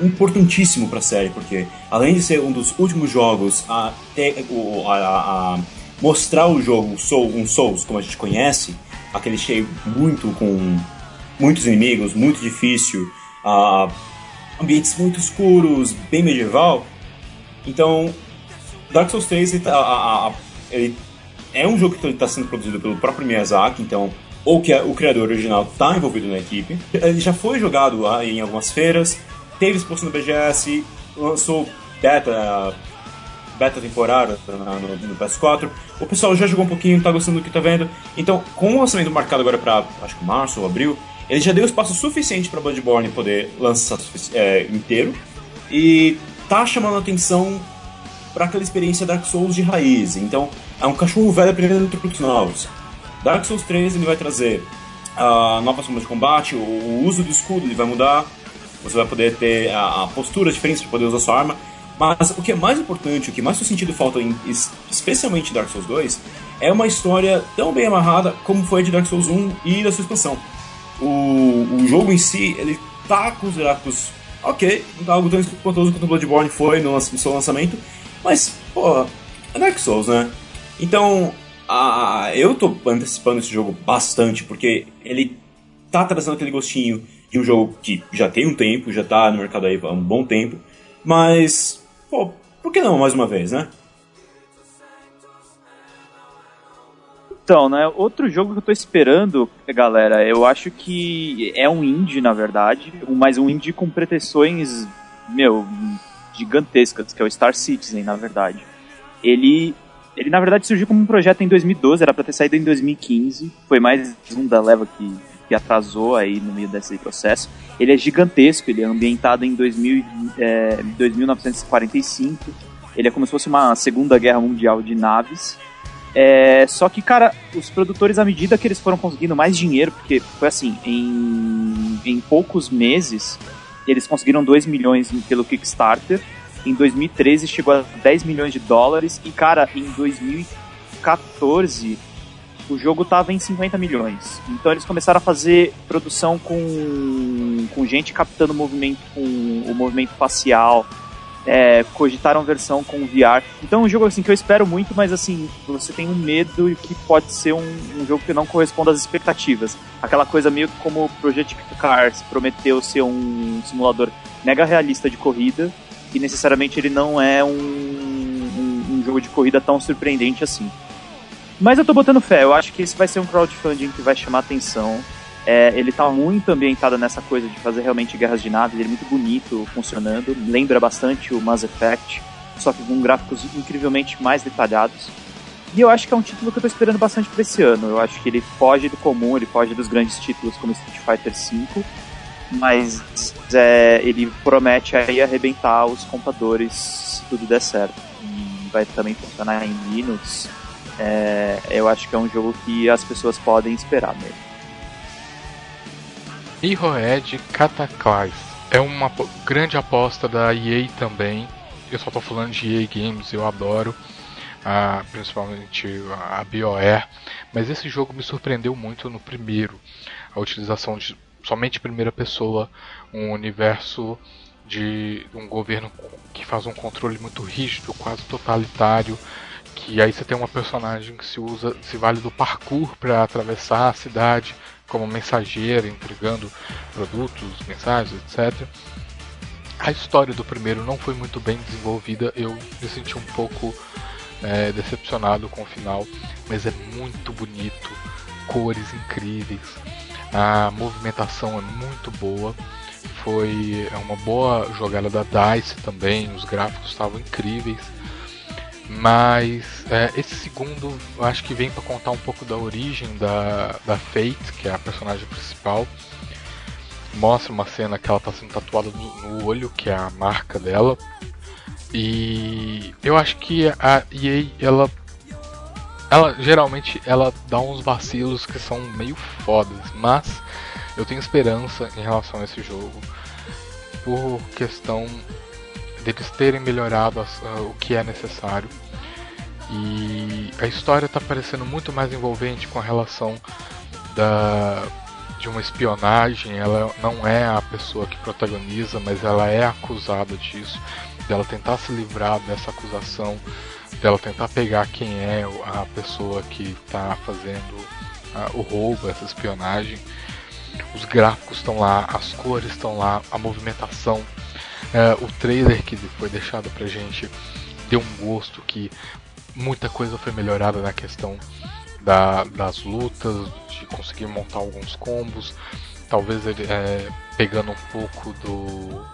importantíssimo pra série, porque além de ser um dos últimos jogos a, ter, a, a- a mostrar o jogo Soul, um Souls como a gente conhece, aquele cheio muito com muitos inimigos, muito difícil, ambientes muito escuros, bem medieval. Então, Dark Souls 3 ele, tá- a- a- a- ele é um jogo que está sendo produzido pelo próprio Miyazaki, então ou que é- o criador original está envolvido na equipe. Ele já foi jogado em algumas feiras, teve exposto no BGS, lançou beta beta temporária no, no PS4. O pessoal já jogou um pouquinho, tá gostando do que tá vendo. Então, com o lançamento marcado agora para acho que março ou abril, ele já deu espaço suficiente para Bloodborne poder lançar é, inteiro e tá chamando atenção para aquela experiência Dark Souls de raiz. Então, é um cachorro velho aprendendo truques novos. Dark Souls 3 ele vai trazer ah, novas formas de combate, o uso do escudo ele vai mudar, você vai poder ter a, a postura diferente para poder usar sua arma. Mas o que é mais importante, o que mais faz sentido falta, em, es- especialmente em Dark Souls 2, é uma história tão bem amarrada como foi a de Dark Souls 1 e da sua expansão. O, o jogo em si, ele tá com os gráficos ok, não tá algo tão espantoso quanto o Bloodborne foi no, no seu lançamento, mas pô, é Dark Souls, né? Então, a, eu tô antecipando esse jogo bastante, porque ele tá trazendo aquele gostinho de um jogo que já tem um tempo, já tá no mercado aí há um bom tempo, mas, pô, por que não mais uma vez, né? Então, né, outro jogo que eu tô esperando, galera, eu acho que é um indie, na verdade, mas um indie com pretensões, meu, gigantescas, que é o Star Citizen, na verdade. Ele, ele na verdade, surgiu como um projeto em 2012, era pra ter saído em 2015, foi mais um da leva que, que atrasou aí no meio desse processo. Ele é gigantesco, ele é ambientado em 2000, é, 2945, ele é como se fosse uma Segunda Guerra Mundial de naves, é, só que, cara, os produtores, à medida que eles foram conseguindo mais dinheiro, porque foi assim, em, em poucos meses, eles conseguiram 2 milhões pelo Kickstarter. Em 2013 chegou a 10 milhões de dólares. E, cara, em 2014 o jogo tava em 50 milhões. Então eles começaram a fazer produção com, com gente captando o movimento, com o movimento facial. É, cogitaram versão com VR. Então é um jogo assim que eu espero muito, mas assim, você tem um medo que pode ser um, um jogo que não corresponda às expectativas. Aquela coisa meio que como o Project Cars prometeu ser um simulador mega realista de corrida, e necessariamente ele não é um, um, um jogo de corrida tão surpreendente assim. Mas eu tô botando fé, eu acho que esse vai ser um crowdfunding que vai chamar atenção. É, ele tá muito ambientado nessa coisa de fazer realmente guerras de naves, ele é muito bonito funcionando, lembra bastante o Mass Effect, só que com gráficos incrivelmente mais detalhados. E eu acho que é um título que eu tô esperando bastante pra esse ano. Eu acho que ele foge do comum, ele foge dos grandes títulos como Street Fighter V, mas é, ele promete aí arrebentar os computadores se tudo der certo. E vai também funcionar em Linux. É, eu acho que é um jogo que as pessoas podem esperar mesmo. Arrowhead Cataclysm é uma grande aposta da EA também. Eu só tô falando de EA Games, eu adoro, ah, principalmente a BioWare. Mas esse jogo me surpreendeu muito no primeiro. A utilização de somente primeira pessoa, um universo de um governo que faz um controle muito rígido, quase totalitário. Que aí você tem uma personagem que se usa, se vale do parkour para atravessar a cidade como mensageira, entregando produtos, mensagens, etc. A história do primeiro não foi muito bem desenvolvida, eu me senti um pouco é, decepcionado com o final, mas é muito bonito, cores incríveis, a movimentação é muito boa, foi é uma boa jogada da DICE também, os gráficos estavam incríveis. Mas é, esse segundo eu acho que vem para contar um pouco da origem da, da Fate, que é a personagem principal. Mostra uma cena que ela está sendo tatuada no, no olho, que é a marca dela. E eu acho que a EA, ela, ela geralmente ela dá uns vacilos que são meio fodas, mas eu tenho esperança em relação a esse jogo por questão deles terem melhorado as- ah, o que é necessário. E a história está parecendo muito mais envolvente com a relação da, de uma espionagem. Ela não é a pessoa que protagoniza, mas ela é acusada disso. Dela tentar se livrar dessa acusação, dela tentar pegar quem é a pessoa que está fazendo ah, o roubo, essa espionagem. Os gráficos estão lá, as cores estão lá, a movimentação. É, o trailer que foi deixado pra gente deu um gosto que muita coisa foi melhorada na questão da- das lutas, de conseguir montar alguns combos, talvez ele é, pegando um pouco do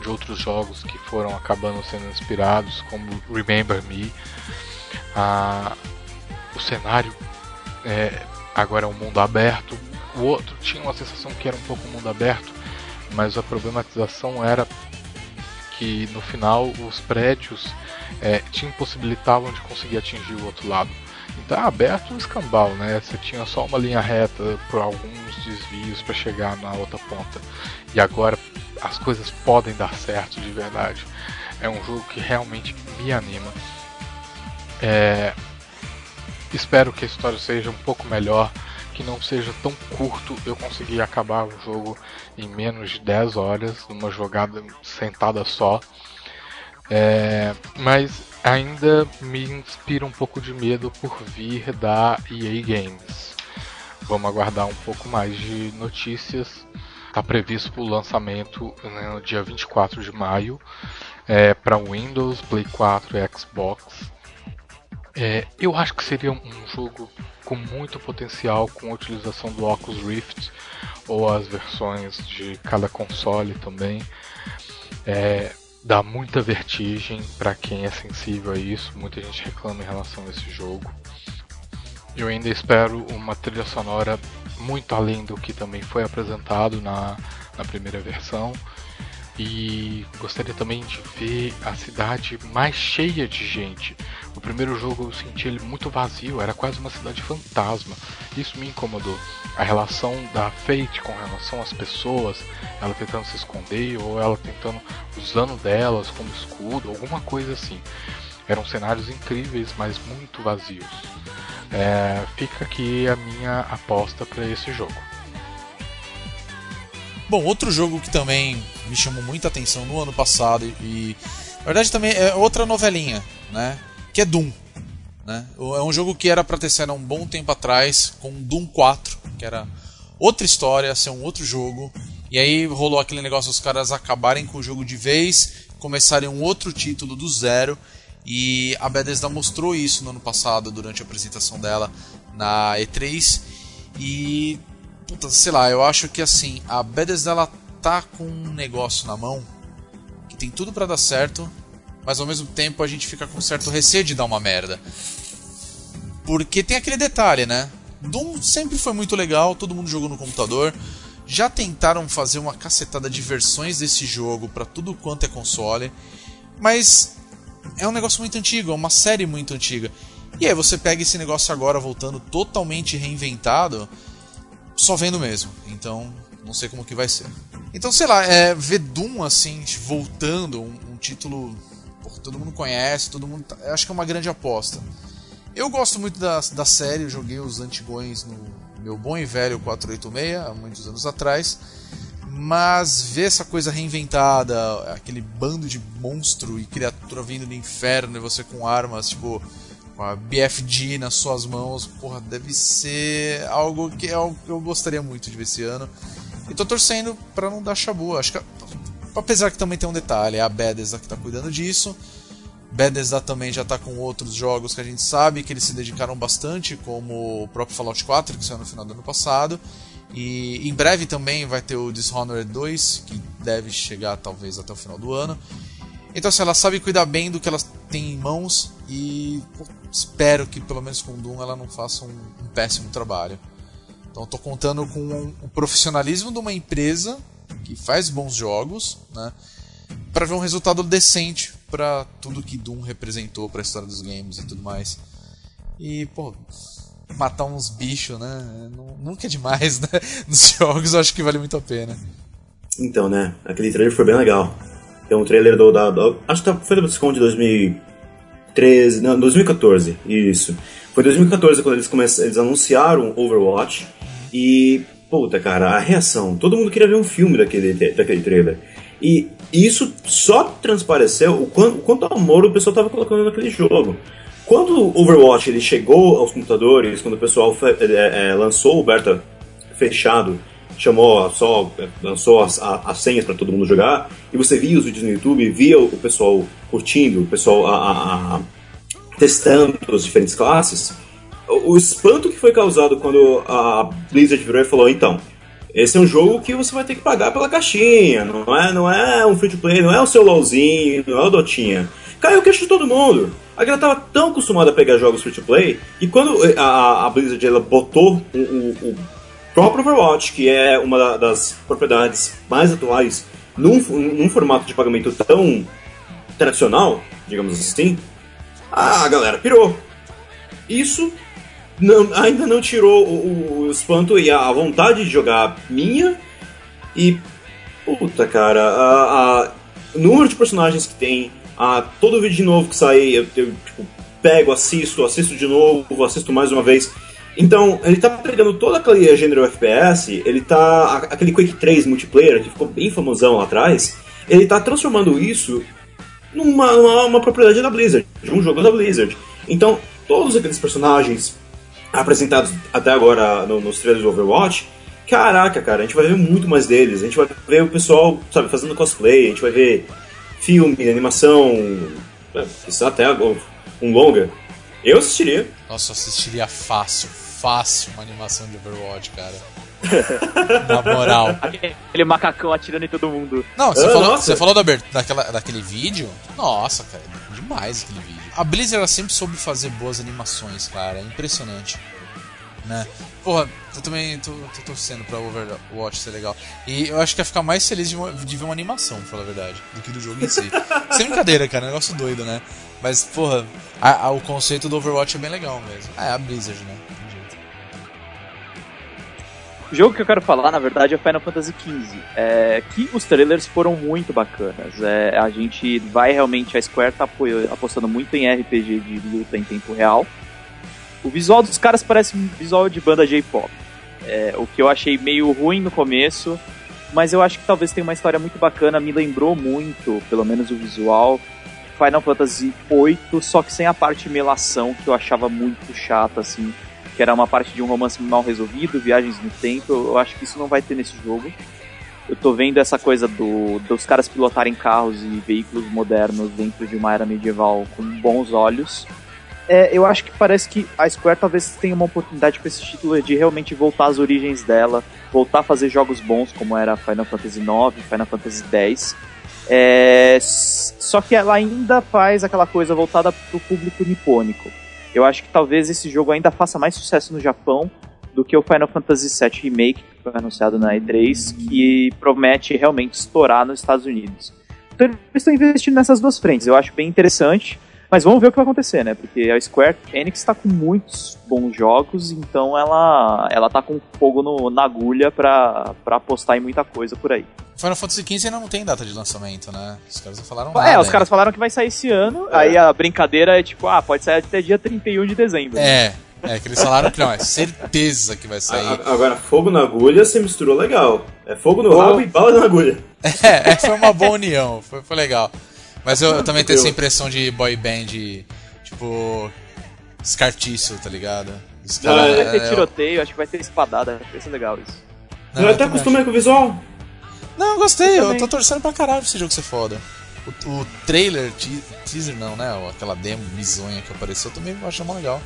de outros jogos que foram acabando sendo inspirados, como Remember Me. Ah, o cenário é, agora é um mundo aberto. O outro tinha uma sensação que era um pouco mundo aberto, mas a problematização era que no final os prédios é, te impossibilitavam de conseguir atingir o outro lado. Então é aberto um escambau, né? Você tinha só uma linha reta por alguns desvios para chegar na outra ponta. E agora as coisas podem dar certo de verdade. É um jogo que realmente me anima. É, espero que a história seja um pouco melhor, que não seja tão curto. Eu consegui acabar o jogo em menos de 10 horas, numa jogada sentada só. É, mas ainda me inspira um pouco de medo por vir da EA Games. Vamos aguardar um pouco mais de notícias. Está previsto o lançamento né, no dia 24 de maio é, para Windows, Play 4 e Xbox. É, eu acho que seria um jogo com muito potencial com a utilização do Oculus Rift ou as versões de cada console também. É, dá muita vertigem para quem é sensível a isso, muita gente reclama em relação a esse jogo. Eu ainda espero uma trilha sonora muito além do que também foi apresentado na, na primeira versão. E gostaria também de ver a cidade mais cheia de gente. No primeiro jogo eu senti ele muito vazio, era quase uma cidade fantasma. Isso me incomodou. A relação da Fate com relação às pessoas, ela tentando se esconder ou ela tentando usando delas como escudo, alguma coisa assim. Eram cenários incríveis, mas muito vazios. É, fica aqui a minha aposta para esse jogo. Bom, outro jogo que também me chamou muita atenção no ano passado e, na verdade também é outra novelinha, né? Que é Doom. Né? É um jogo que era para ter saído há um bom tempo atrás com Doom 4, que era outra história, ser um outro jogo. E aí rolou aquele negócio os caras acabarem com o jogo de vez, começarem um outro título do zero. E a Bethesda mostrou isso no ano passado durante a apresentação dela na E3 e puta, sei lá, eu acho que assim, a Bethesda ela tá com um negócio na mão que tem tudo para dar certo, mas ao mesmo tempo a gente fica com certo receio de dar uma merda. Porque tem aquele detalhe, né? Doom sempre foi muito legal, todo mundo jogou no computador. Já tentaram fazer uma cacetada de versões desse jogo para tudo quanto é console, mas é um negócio muito antigo, é uma série muito antiga. E aí você pega esse negócio agora voltando totalmente reinventado, só vendo mesmo. Então, não sei como que vai ser. Então, sei lá, é, ver Doom assim, voltando, um, um título que todo mundo conhece, todo mundo. Tá, acho que é uma grande aposta. Eu gosto muito da, da série, eu joguei os antigões no meu bom e velho 486, há muitos anos atrás. Mas ver essa coisa reinventada, aquele bando de monstro e criatura vindo do inferno e você com armas, tipo, com a BFG nas suas mãos, porra, deve ser algo que é algo que eu gostaria muito de ver esse ano. E tô torcendo para não dar chabu. Acho que apesar que também tem um detalhe, é a Bethesda que tá cuidando disso. Bethesda também já tá com outros jogos que a gente sabe que eles se dedicaram bastante, como o próprio Fallout 4, que saiu no final do ano passado. E em breve também vai ter o Dishonored 2, que deve chegar talvez até o final do ano. Então, assim, ela sabe cuidar bem do que ela tem em mãos e espero que pelo menos com Doom ela não faça um, um péssimo trabalho. Então, estou contando com o profissionalismo de uma empresa que faz bons jogos, né, para ver um resultado decente para tudo que Doom representou para a história dos games e tudo mais. E, pô, matar uns bichos, né? Nunca é demais, né? Nos jogos eu acho que vale muito a pena. Então, né? Aquele trailer foi bem legal. Tem um trailer do. Da, do acho que tá, foi da BlizzCon de 2013. Não, 2014. Isso. Foi 2014 quando eles, começaram, eles anunciaram Overwatch. E. Puta, cara, a reação. Todo mundo queria ver um filme daquele, daquele trailer. E isso só transpareceu o quanto, o quanto amor o pessoal tava colocando naquele jogo. Quando o Overwatch ele chegou aos computadores, quando o pessoal é, é, lançou o beta fechado, chamou só lançou as, as senhas para todo mundo jogar, e você via os vídeos no YouTube, via o pessoal curtindo, o pessoal a- a- testando as diferentes classes, o, espanto que foi causado quando a Blizzard virou e falou, então, esse é um jogo que você vai ter que pagar pela caixinha, não é, não é um free to play, não é o seu LOLzinho, não é o Dotinha. Caiu o queixo de todo mundo. A galera tava tão acostumada a pegar jogos free to play, e quando a, a- a Blizzard ela botou o- o próprio Overwatch, que é uma da- das propriedades mais atuais, num, num formato de pagamento tão tradicional, digamos assim, a galera pirou. Isso não- ainda não tirou o, o- espanto e a vontade de jogar minha. E. Puta, cara, a, a- o número de personagens que tem, a, todo vídeo novo que sai, eu, eu, tipo, pego, assisto, assisto de novo, assisto mais uma vez. Então, ele tá pegando todo aquele gênero FPS, ele tá. aquele Quake 3 multiplayer, que ficou bem famosão lá atrás, ele tá transformando isso numa, numa uma propriedade da Blizzard, de um jogo da Blizzard. Então, todos aqueles personagens apresentados até agora no- nos trailers do Overwatch, caraca, cara, a gente vai ver muito mais deles. A gente vai ver o pessoal, sabe, fazendo cosplay, a gente vai ver filme, animação, é, isso até um longa. Eu assistiria. Nossa, assistiria fácil, fácil uma animação de Overwatch, cara. Na moral. Aquele macacão atirando em todo mundo. Não, você Ah, falou, nossa. você falou da, daquela, daquele vídeo? Nossa, cara, demais aquele vídeo. A Blizzard ela sempre soube fazer boas animações, cara. É impressionante. Né? Porra, eu também tô, tô torcendo pra Overwatch ser legal. E eu acho que ia ficar mais feliz de, uma- de ver uma animação, pra falar a verdade, do que do jogo em si. Sem brincadeira, cara, é um negócio doido, né? Mas, porra, a- a- o conceito do Overwatch é bem legal mesmo. Ah, é a Blizzard, né? O jogo que eu quero falar, na verdade, é Final Fantasy XV. É, que os trailers foram muito bacanas. É, a gente vai realmente, a Square tá apostando muito em RPG de luta em tempo real. O visual dos caras parece um visual de banda J-pop. É, o que eu achei meio ruim no começo, mas eu acho que talvez tenha uma história muito bacana. Me lembrou muito, pelo menos o visual, Final Fantasy VIII, só que sem a parte melação, que eu achava muito chata, assim que era uma parte de um romance mal resolvido, viagens no tempo. Eu acho que isso não vai ter nesse jogo. Eu tô vendo essa coisa do, dos caras pilotarem carros e veículos modernos dentro de uma era medieval com bons olhos. É, eu acho que parece que a Square talvez tenha uma oportunidade com esse título de realmente voltar às origens dela, voltar a fazer jogos bons como era Final Fantasy IX, Final Fantasy X. É, só que ela ainda faz aquela coisa voltada pro público nipônico. Eu acho que talvez esse jogo ainda faça mais sucesso no Japão do que o Final Fantasy VII Remake, que foi anunciado na E3, que promete realmente estourar nos Estados Unidos. Então eles estão investindo nessas duas frentes. Eu acho bem interessante, mas vamos ver o que vai acontecer, né? Porque a Square Enix está com muitos bons jogos, então ela, ela tá com fogo no- na agulha pra, pra apostar em muita coisa por aí. Final Fantasy XV ainda não tem data de lançamento, né? Os caras não falaram é, nada. os ainda. caras falaram que vai sair esse ano, aí a brincadeira é tipo, ah, pode sair até dia 31 de dezembro. É, é que eles falaram que não, é certeza que vai sair. Agora, fogo na agulha você misturou legal. É fogo no Oh. rabo e bala na agulha. É, é, foi uma boa união, foi, foi legal. Mas eu, eu também tenho essa impressão de boy band, tipo. Descartiço, tá ligado? Os Ah, caras- Vai ter é, tiroteio, acho que vai ter espadada, acho que vai ser legal isso. não, eu até acostumei com o visual. Não, eu gostei, eu também. tô torcendo pra caralho pra esse jogo ser foda. O, o trailer, te- teaser não, né? Aquela demo bizonha que apareceu, eu também achei mó legal.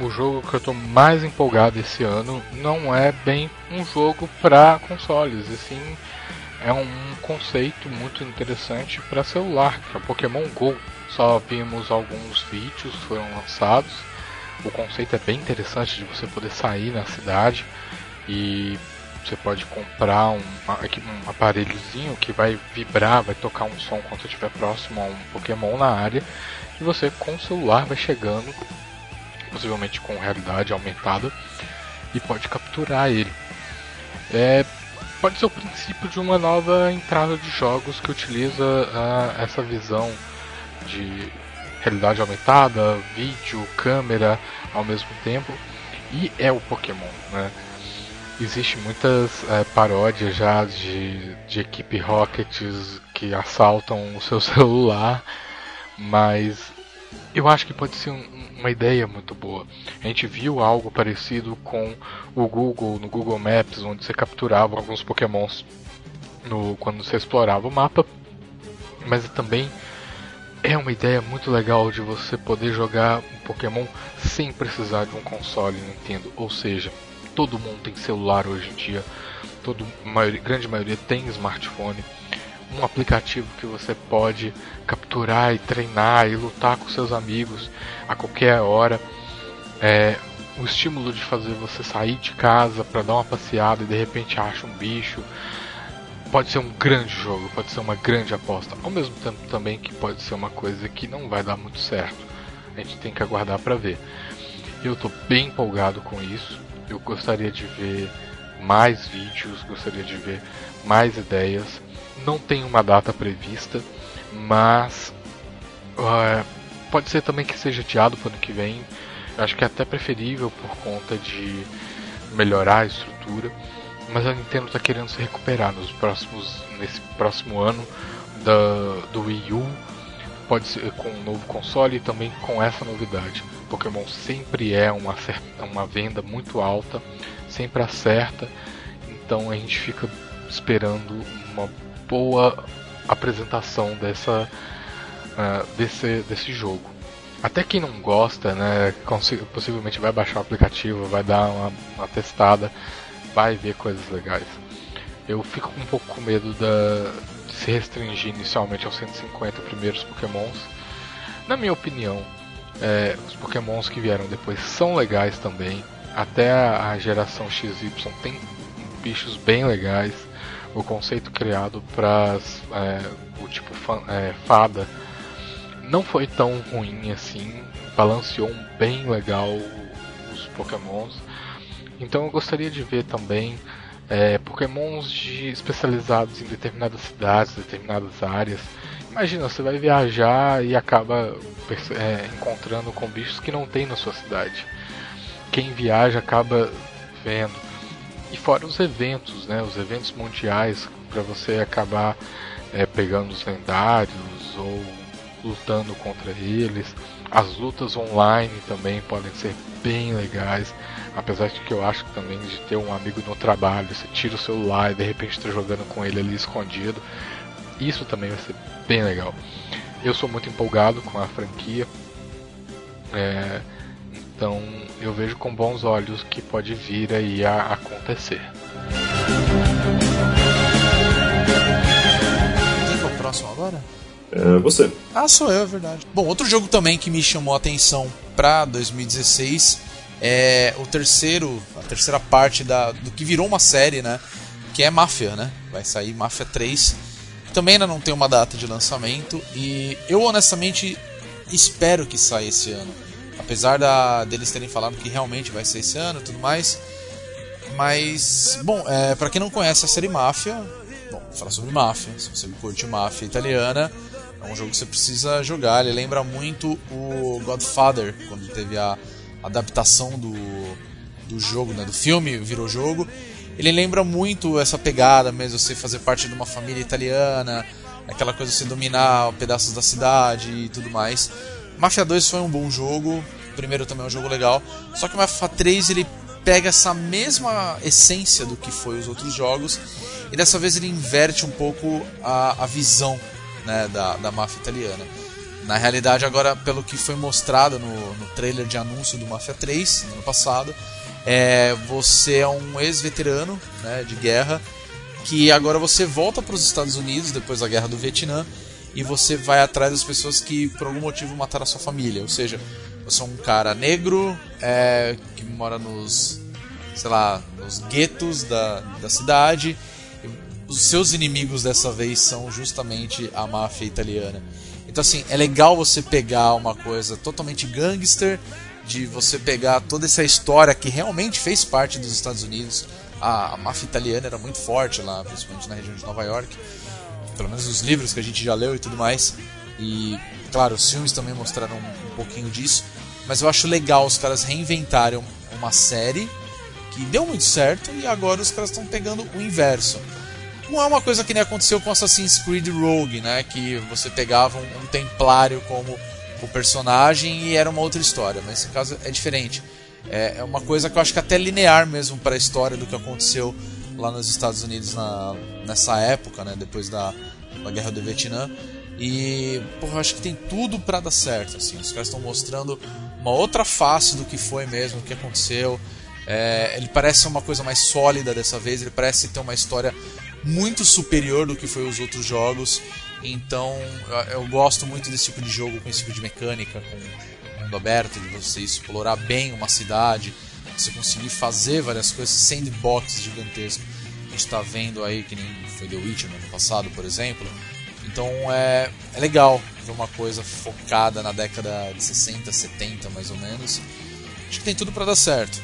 O jogo que eu tô mais empolgado esse ano não é bem um jogo para consoles, e sim é um conceito muito interessante para celular, que é Pokémon Go. Só vimos alguns vídeos que foram lançados. O conceito é bem interessante de você poder sair na cidade e você pode comprar um, um aparelhozinho que vai vibrar, vai tocar um som quando estiver próximo a um Pokémon na área e você com o celular vai chegando possivelmente com realidade aumentada, e pode capturar ele. É, pode ser o princípio de uma nova entrada de jogos que utiliza ah, essa visão de realidade aumentada, vídeo, câmera ao mesmo tempo, e é o Pokémon, né? Existem muitas eh, paródias já de, de equipe Rockets que assaltam o seu celular, mas eu acho que pode ser um- uma ideia muito boa. A gente viu algo parecido com o Google no Google Maps, onde você capturava alguns Pokémons no, quando você explorava o mapa, mas também é uma ideia muito legal de você poder jogar um Pokémon sem precisar de um console Nintendo. Ou seja, todo mundo tem celular hoje em dia, todo, maioria, grande maioria tem smartphone. Um aplicativo que você pode capturar e treinar e lutar com seus amigos a qualquer hora. É, o estímulo de fazer você sair de casa para dar uma passeada e de repente acha um bicho pode ser um grande jogo, pode ser uma grande aposta, ao mesmo tempo também que pode ser uma coisa que não vai dar muito certo. A gente tem que aguardar para ver. Eu estou bem empolgado com isso. Eu gostaria de ver mais vídeos, gostaria de ver mais ideias. Não tem uma data prevista, mas ah, pode ser também que seja adiado para o ano que vem. Acho que é até preferível por conta de melhorar a estrutura mas a Nintendo está querendo se recuperar nos próximos nesse próximo ano da, do Wii U, pode ser com um novo console e também com essa novidade. Pokémon sempre é uma, uma venda muito alta, sempre acerta, então a gente fica esperando uma boa apresentação dessa, ah, desse, desse jogo. Até quem não gosta, né, possivelmente vai baixar o aplicativo, vai dar uma, uma testada, vai ver coisas legais. Eu fico um pouco com medo da, de se restringir inicialmente aos 150 primeiros Pokémons. Na minha opinião, é, os Pokémons que vieram depois são legais também. Até a, a geração XY tem bichos bem legais. O conceito criado para o tipo é, fada não foi tão ruim assim. Balanceou bem legal os Pokémons. Então eu gostaria de ver também é, Pokémons de, especializados em determinadas cidades, determinadas áreas. Imagina, você vai viajar e acaba é, encontrando com bichos que não tem na sua cidade. Quem viaja acaba vendo. E fora os eventos, né? Os eventos mundiais para você acabar é, pegando os lendários ou lutando contra eles. As lutas online também podem ser bem legais. Apesar de que eu acho que também de ter um amigo no trabalho, você tira o celular e de repente está jogando com ele ali escondido. Isso também vai ser bem legal. Eu sou muito empolgado com a franquia. É, então eu vejo com bons olhos que pode vir aí a acontecer. Quem que é o próximo agora? É, você. Ah, sou eu, é verdade. Bom, outro jogo também que me chamou a atenção pra 2016 é o terceiro, a terceira parte da, do que virou uma série, né? Que é Mafia, né? Vai sair Mafia 3. Também ainda não tem uma data de lançamento e eu honestamente espero que saia esse ano. Apesar da, deles terem falado que realmente vai ser esse ano e tudo mais. Mas, bom, é, para quem não conhece a série Máfia, bom, vou falar sobre Máfia. Se você curte Máfia italiana, é um jogo que você precisa jogar. Ele lembra muito o Godfather, quando teve a adaptação do, do jogo, né, do filme, virou jogo. Ele lembra muito essa pegada mesmo, você fazer parte de uma família italiana, aquela coisa de você dominar pedaços da cidade e tudo mais. Mafia 2 foi um bom jogo, o primeiro também é um jogo legal, só que o Mafia 3 ele pega essa mesma essência do que foi os outros jogos e dessa vez ele inverte um pouco a, a visão né, da, da máfia italiana. Na realidade, agora, pelo que foi mostrado no, no trailer de anúncio do Mafia 3, no ano passado, é, você é um ex-veterano né, de guerra que agora você volta para os Estados Unidos depois da guerra do Vietnã e você vai atrás das pessoas que por algum motivo mataram a sua família. Ou seja, você é um cara negro é, que mora nos, sei lá, nos guetos da, da cidade. Os seus inimigos dessa vez são justamente a máfia italiana. Então assim, é legal você pegar uma coisa totalmente gangster, de você pegar toda essa história que realmente fez parte dos Estados Unidos. A, a máfia italiana era muito forte lá, principalmente na região de Nova York. Pelo menos os livros que a gente já leu e tudo mais. E, claro, os filmes também mostraram um, pouquinho disso. Mas eu acho legal os caras reinventarem uma série que deu muito certo e agora os caras estão pegando o inverso. Não é uma coisa que nem aconteceu com Assassin's Creed Rogue, né? Que você pegava um, um templário como o personagem e era uma outra história. Mas nesse caso é diferente. É, é uma coisa que eu acho que até linear mesmo para a história do que aconteceu lá nos Estados Unidos na, nessa época, né? Depois da, da Guerra do Vietnã. E, porra, acho que tem tudo para dar certo, assim. Os caras estão mostrando uma outra face do que foi mesmo, o que aconteceu. É, ele parece uma coisa mais sólida dessa vez, ele parece ter uma história muito superior do que foi os outros jogos. Então, eu, eu gosto muito desse tipo de jogo, com esse tipo de mecânica, com mundo aberto, de você explorar bem uma cidade, você conseguir fazer várias coisas, sandbox gigantesco. A gente está vendo aí, que nem foi The Witcher no ano passado, por exemplo. Então é, é legal ver uma coisa focada na década de 60, 70 mais ou menos. Acho que tem tudo para dar certo.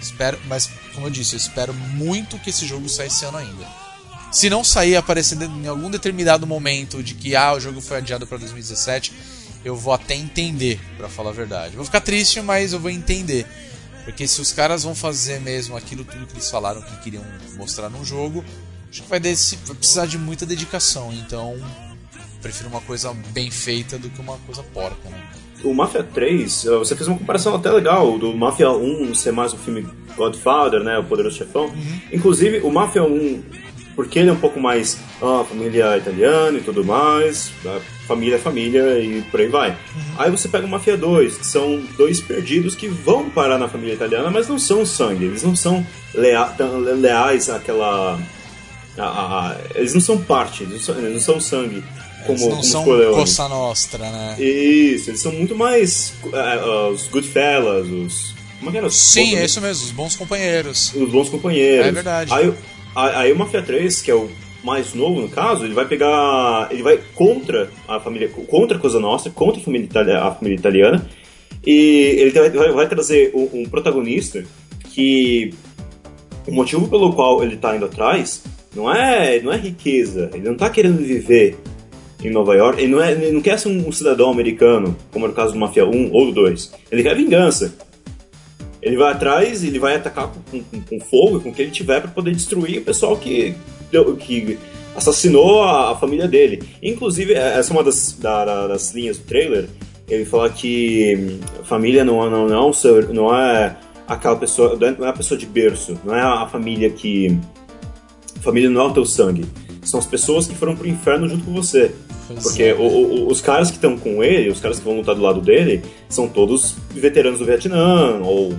Espero, mas como eu disse, eu espero muito que esse jogo saia esse ano ainda. Se não sair aparecer em algum determinado momento de que ah, o jogo foi adiado para 2017, eu vou até entender, para falar a verdade. Vou ficar triste, mas eu vou entender. Porque se os caras vão fazer mesmo aquilo tudo que eles falaram que queriam mostrar no jogo, acho que vai, desse, vai precisar de muita dedicação. Então, prefiro uma coisa bem feita do que uma coisa porca, né? O Mafia 3, eh, você fez uma comparação até legal do Mafia 1 ser mais um filme Godfather, né? O Poderoso Chefão. Inclusive, o Mafia 1, porque ele é um pouco mais ah, família italiana e tudo mais, ah, família é família e por aí vai. Aí você pega o Mafia 2, que são dois perdidos que vão parar na família italiana, mas não são sangue, eles não são lea leais àquela. a- a- eles não são parte, eles não são, eles não são sangue. Como, Eles não como são Corleone. Costa Nostra, né? Isso, eles são muito mais eh, eh, os Goodfellas, os. Como é que era? Sim, é isso mesmo, os bons companheiros. Os bons companheiros. É verdade. Aí, aí, o Mafia 3, que é o mais novo no caso, ele vai pegar. Ele vai contra a família. Contra a Cosa Nostra, contra a família, itali- a família italiana. E ele vai, vai- trazer um, um protagonista que. O motivo pelo qual ele tá indo atrás não é, não é riqueza. Ele não tá querendo viver em Nova York. Ele não, é, ele não quer ser um cidadão americano, como era o caso do Mafia 1 ou do 2. Ele quer vingança. Ele vai atrás, ele vai atacar com, com, com fogo, com o que ele tiver para poder destruir o pessoal que, que assassinou a, a família dele. Inclusive, essa é uma das, da- da- das linhas do trailer. Ele fala que hum, família não, não, não, é não é aquela pessoa, não é a pessoa de berço, não é a família que. Família não é o teu sangue. São as pessoas que foram pro inferno junto com você. Porque é. o- o- os caras que estão com ele, os caras que vão lutar do lado dele, são todos veteranos do Vietnã ou é,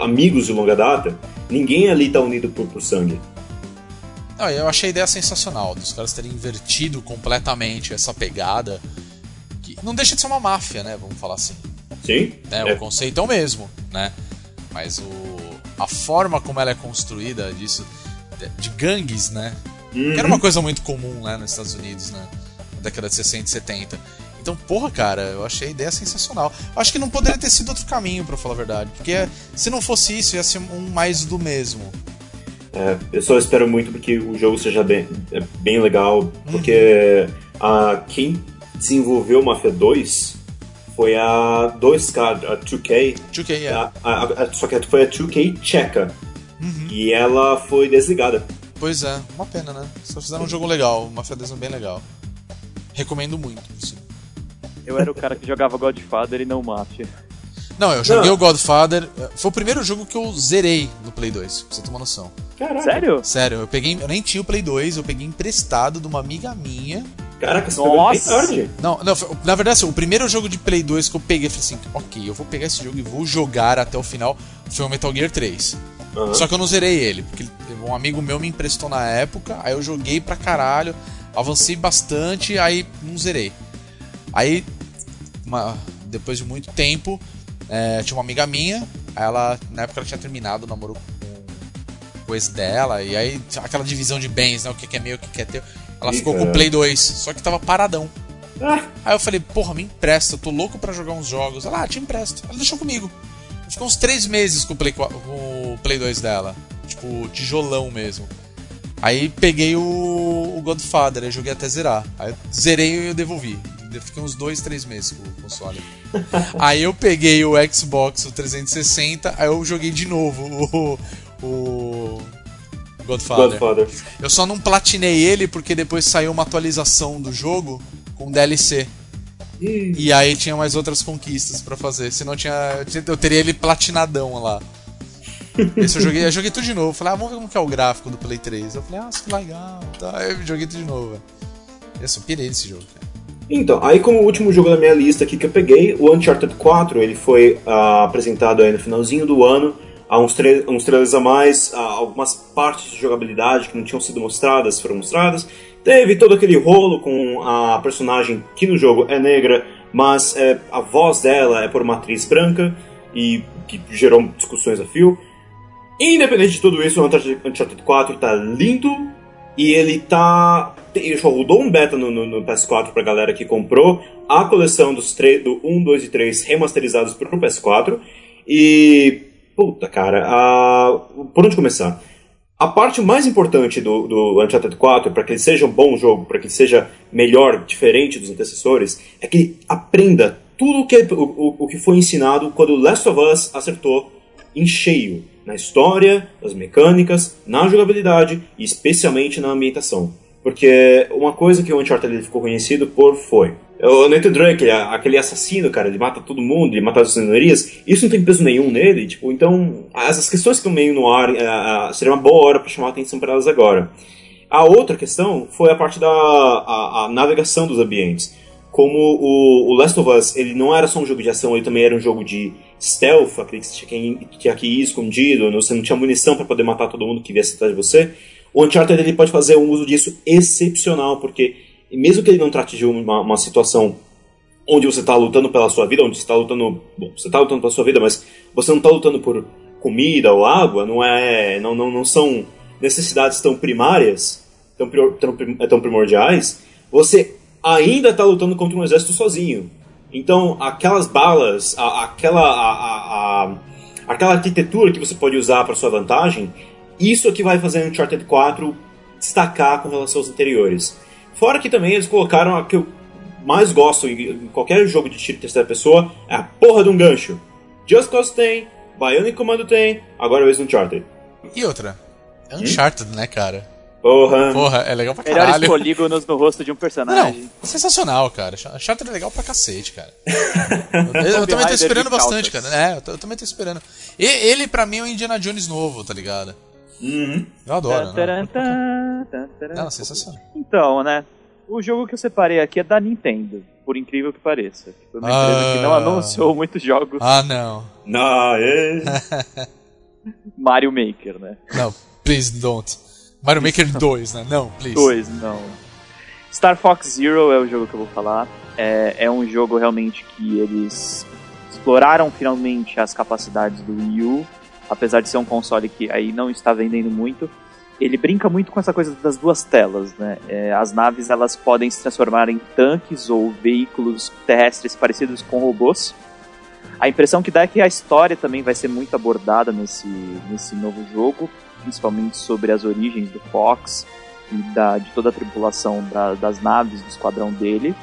amigos de longa data. Ninguém ali tá unido por, por sangue. Não, eu achei a ideia sensacional, dos caras terem invertido completamente essa pegada. Que não deixa de ser uma máfia, né? Vamos falar assim. Sim? né? É. O conceito é o mesmo, né? Mas o, a forma como ela é construída disso, de, gangues, né? Que era uma coisa muito comum né, nos Estados Unidos, né? Na década de 60 e 70. Então, porra, cara, eu achei a ideia sensacional. Acho que não poderia ter sido outro caminho, pra falar a verdade. Porque se não fosse isso, ia ser um mais do mesmo. É, eu só espero muito porque o jogo seja bem, é bem legal, porque a, quem desenvolveu Mafia 2 foi a 2K, a 2K, 2K, é. só que foi a 2K tcheca, e ela foi desligada. Pois é, uma pena, né? Só fizeram um jogo legal, uma Federation bem legal. Recomendo muito. assim. Eu era o cara que jogava Godfather e não Mafia. Não, eu joguei Não. o Godfather. Foi o primeiro jogo que eu zerei no Play 2, pra você ter uma noção. Caraca, Sério? Sério, eu peguei. Eu nem tinha o Play 2, eu peguei emprestado de uma amiga minha. Caraca, você pegou bem Nossa! tarde. Não, não, foi- na verdade, assim, o primeiro jogo de Play 2 que eu peguei, eu falei assim, ok, eu vou pegar esse jogo e vou jogar até o final, foi o Metal Gear 3. Aham. Só que eu não zerei ele, porque um amigo meu me emprestou na época, aí eu joguei pra caralho, avancei bastante, aí não zerei. Aí, uma- depois de muito tempo, é, tinha uma amiga minha, ela, na época ela tinha terminado o namoro com o ex dela, e aí aquela divisão de bens, né, o que é meu, o que é teu. Ela ficou com o. Play 2, só que tava paradão. Ah, Aí eu falei, porra, me empresta, eu tô louco pra jogar uns jogos. Ela, ah, te empresto. Ela deixou comigo. Ficou uns três meses com o Play, 4 com o Play 2 dela. Tipo, tijolão mesmo. Aí peguei o, o Godfather, aí joguei até zerar. Aí zerei e eu devolvi. Eu Fiquei uns dois, três meses com o console. aí eu peguei o Xbox o 360, aí eu joguei de novo o, o Godfather. Godfather. Eu só não platinei ele porque depois saiu uma atualização do jogo com DLC. Ih, E aí tinha mais outras conquistas pra fazer. Senão tinha, eu tinha- eu teria ele platinadão lá. Esse eu joguei, eu joguei tudo de novo. Falei, ah, vamos ver como que é o gráfico do Play 3. Eu falei, ah, que legal. Tá, eu joguei tudo de novo. velho. Eu só pirei nesse jogo, cara. Então, aí como último jogo da minha lista aqui que eu peguei, o Uncharted 4, ele foi ah, apresentado aí no finalzinho do ano, há uns, uns trailers a mais, ah, algumas partes de jogabilidade que não tinham sido mostradas foram mostradas. Teve todo aquele rolo com a personagem que no jogo é negra, mas é, a voz dela é por uma atriz branca, e que gerou discussões a fio. Independente de tudo isso, o Uncharted Uncharted 4 tá lindo e ele tá. Rodou um beta no, no- no PS4 pra galera que comprou a coleção dos tre- do 1, 2 e 3 remasterizados pro PS4. E. Puta cara, a- por onde começar? A parte mais importante do, do Uncharted 4, para que ele seja um bom jogo, para que ele seja melhor, diferente dos antecessores, é que ele aprenda tudo que, o, o- o que foi ensinado quando Last of Us acertou em cheio na história, nas mecânicas, na jogabilidade e especialmente na ambientação. Porque uma coisa que o Uncharted ficou conhecido por foi. O Nathan Drake, aquele assassino, cara, ele mata todo mundo, ele mata as cenorias, isso não tem peso nenhum nele, tipo, então, essas questões que estão meio no ar, eh, seria uma boa hora para chamar a atenção para elas agora. A outra questão foi a parte da a, a navegação dos ambientes. Como o, o Last of Us, ele não era só um jogo de ação, ele também era um jogo de stealth, aquele que você tinha que que ir escondido, você não tinha munição para poder matar todo mundo que viesse atrás de você. O Uncharted ele pode fazer um uso disso excepcional, porque mesmo que ele não trate de uma, uma situação onde você está lutando pela sua vida, onde você está lutando, bom, você está lutando pela sua vida, mas você não está lutando por comida ou água, não é, não, não, não são necessidades tão primárias, tão, prior- tão, tão primordiais. Você ainda está lutando contra um exército sozinho. Então, aquelas balas, a- aquela a, a- aquela arquitetura que você pode usar para sua vantagem, isso é que vai fazer o Uncharted 4 destacar com relação aos anteriores. Fora que também eles colocaram a que eu mais gosto em qualquer jogo de tiro em terceira pessoa é a porra de um gancho. Just Cause tem, Bionic Commando tem, agora o Uncharted. E outra, é Uncharted, né, cara? Porra. Porra, é legal pra Melhores caralho. polígonos no rosto de um personagem. Não, sensacional, cara. Uncharted é legal pra cacete, cara. Eu, eu também tô esperando bastante, cara. É, eu, eu também tô esperando. E, ele, pra mim, é o Indiana Jones novo, tá ligado? Uhum. Eu adoro, tan, taran. Não, sensacional. Então, né? O jogo que eu separei aqui é da Nintendo, por incrível que pareça. Foi uma empresa que não Ah. anunciou muitos jogos Ah, não. Não, é... Mario Maker, né? Não, please don't. Mario Maker 2, né? Não, please. Dois, não. Star Fox Zero é o jogo que eu vou falar. É, é um jogo realmente que eles exploraram finalmente as capacidades do Wii U, apesar de ser um console que aí não está vendendo muito. Ele brinca muito com essa coisa das duas telas, né? É, as naves elas podem se transformar em tanques ou veículos terrestres parecidos com robôs. A impressão que dá é que a história também vai ser muito abordada nesse, nesse novo jogo, principalmente sobre as origens do Fox e da, de toda a tripulação da- das naves do esquadrão dele.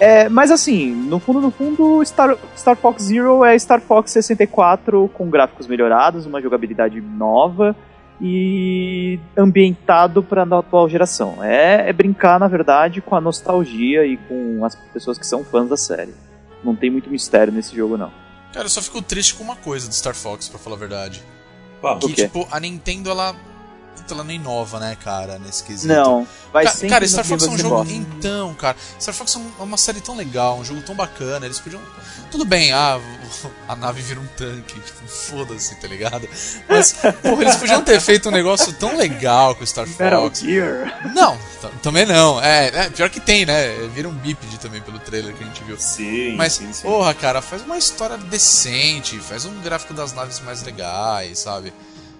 É, mas assim, no fundo, no fundo, Star, Star Fox Zero é Star Fox 64 com gráficos melhorados, uma jogabilidade nova e ambientado para a atual geração. É, é brincar, na verdade, com a nostalgia e com as pessoas que são fãs da série. Não tem muito mistério nesse jogo, não. Cara, eu só fico triste com uma coisa do Star Fox, pra falar a verdade. Qual? Que, tipo, a Nintendo, ela. Puta, Ela não inova, né, cara, nesse quesito. Não, vai Ca- sempre cara, no Star que Fox é um jogo. gosta. Então, cara, Star Fox é um- é uma série tão legal, um jogo tão bacana. Eles podiam. Tudo bem, ah, a nave vira um tanque, tipo, foda-se, tá ligado? Mas, porra, eles podiam ter feito um negócio tão legal com o Star Metal Fox. Gear. Não, também não. É, é, pior que tem, né? Vira um bípede também pelo trailer que a gente viu. Sim, Mas, sim, sim. porra, cara, faz uma história decente, faz um gráfico das naves mais legais, sabe?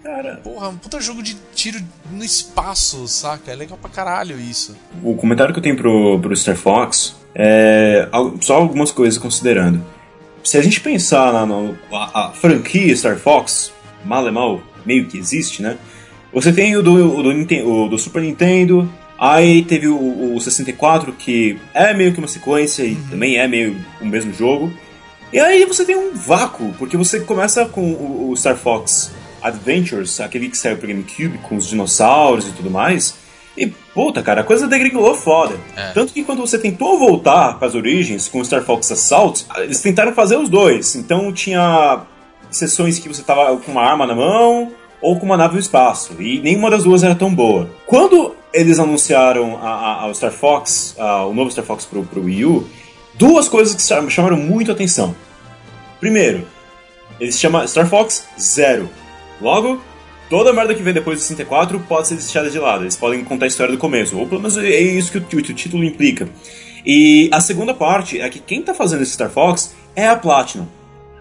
Cara, Porra, um puta jogo de tiro no espaço, saca? É legal pra caralho isso. o comentário que eu tenho pro, pro Star Fox é só algumas coisas considerando. Se a gente pensar na, na- a, a franquia Star Fox, mal é mal, meio que existe, né? Você tem o do, o do, o do Super Nintendo, aí teve o, o 64, que é meio que uma sequência e também é meio o mesmo jogo. E aí você tem um vácuo, porque você começa com o, o Star Fox Adventures, aquele que saiu pro GameCube com os dinossauros e tudo mais. E puta, cara, a coisa degringolou foda. É. Tanto que quando você tentou voltar para as origens com o Star Fox Assault, eles tentaram fazer os dois. Então tinha sessões que você tava com uma arma na mão ou com uma nave no espaço. E nenhuma das duas era tão boa. Quando eles anunciaram a, a, a Star Fox, a- o novo Star Fox pro, pro Wii U, duas coisas que cham- chamaram muito a atenção. Primeiro, ele se chama Star Fox Zero. Logo, toda a merda que vem depois do 64 pode ser deixada de lado. Eles podem contar a história do começo. Ou pelo menos é isso que o, o título implica. E a segunda parte é que quem tá fazendo esse Star Fox é a Platinum.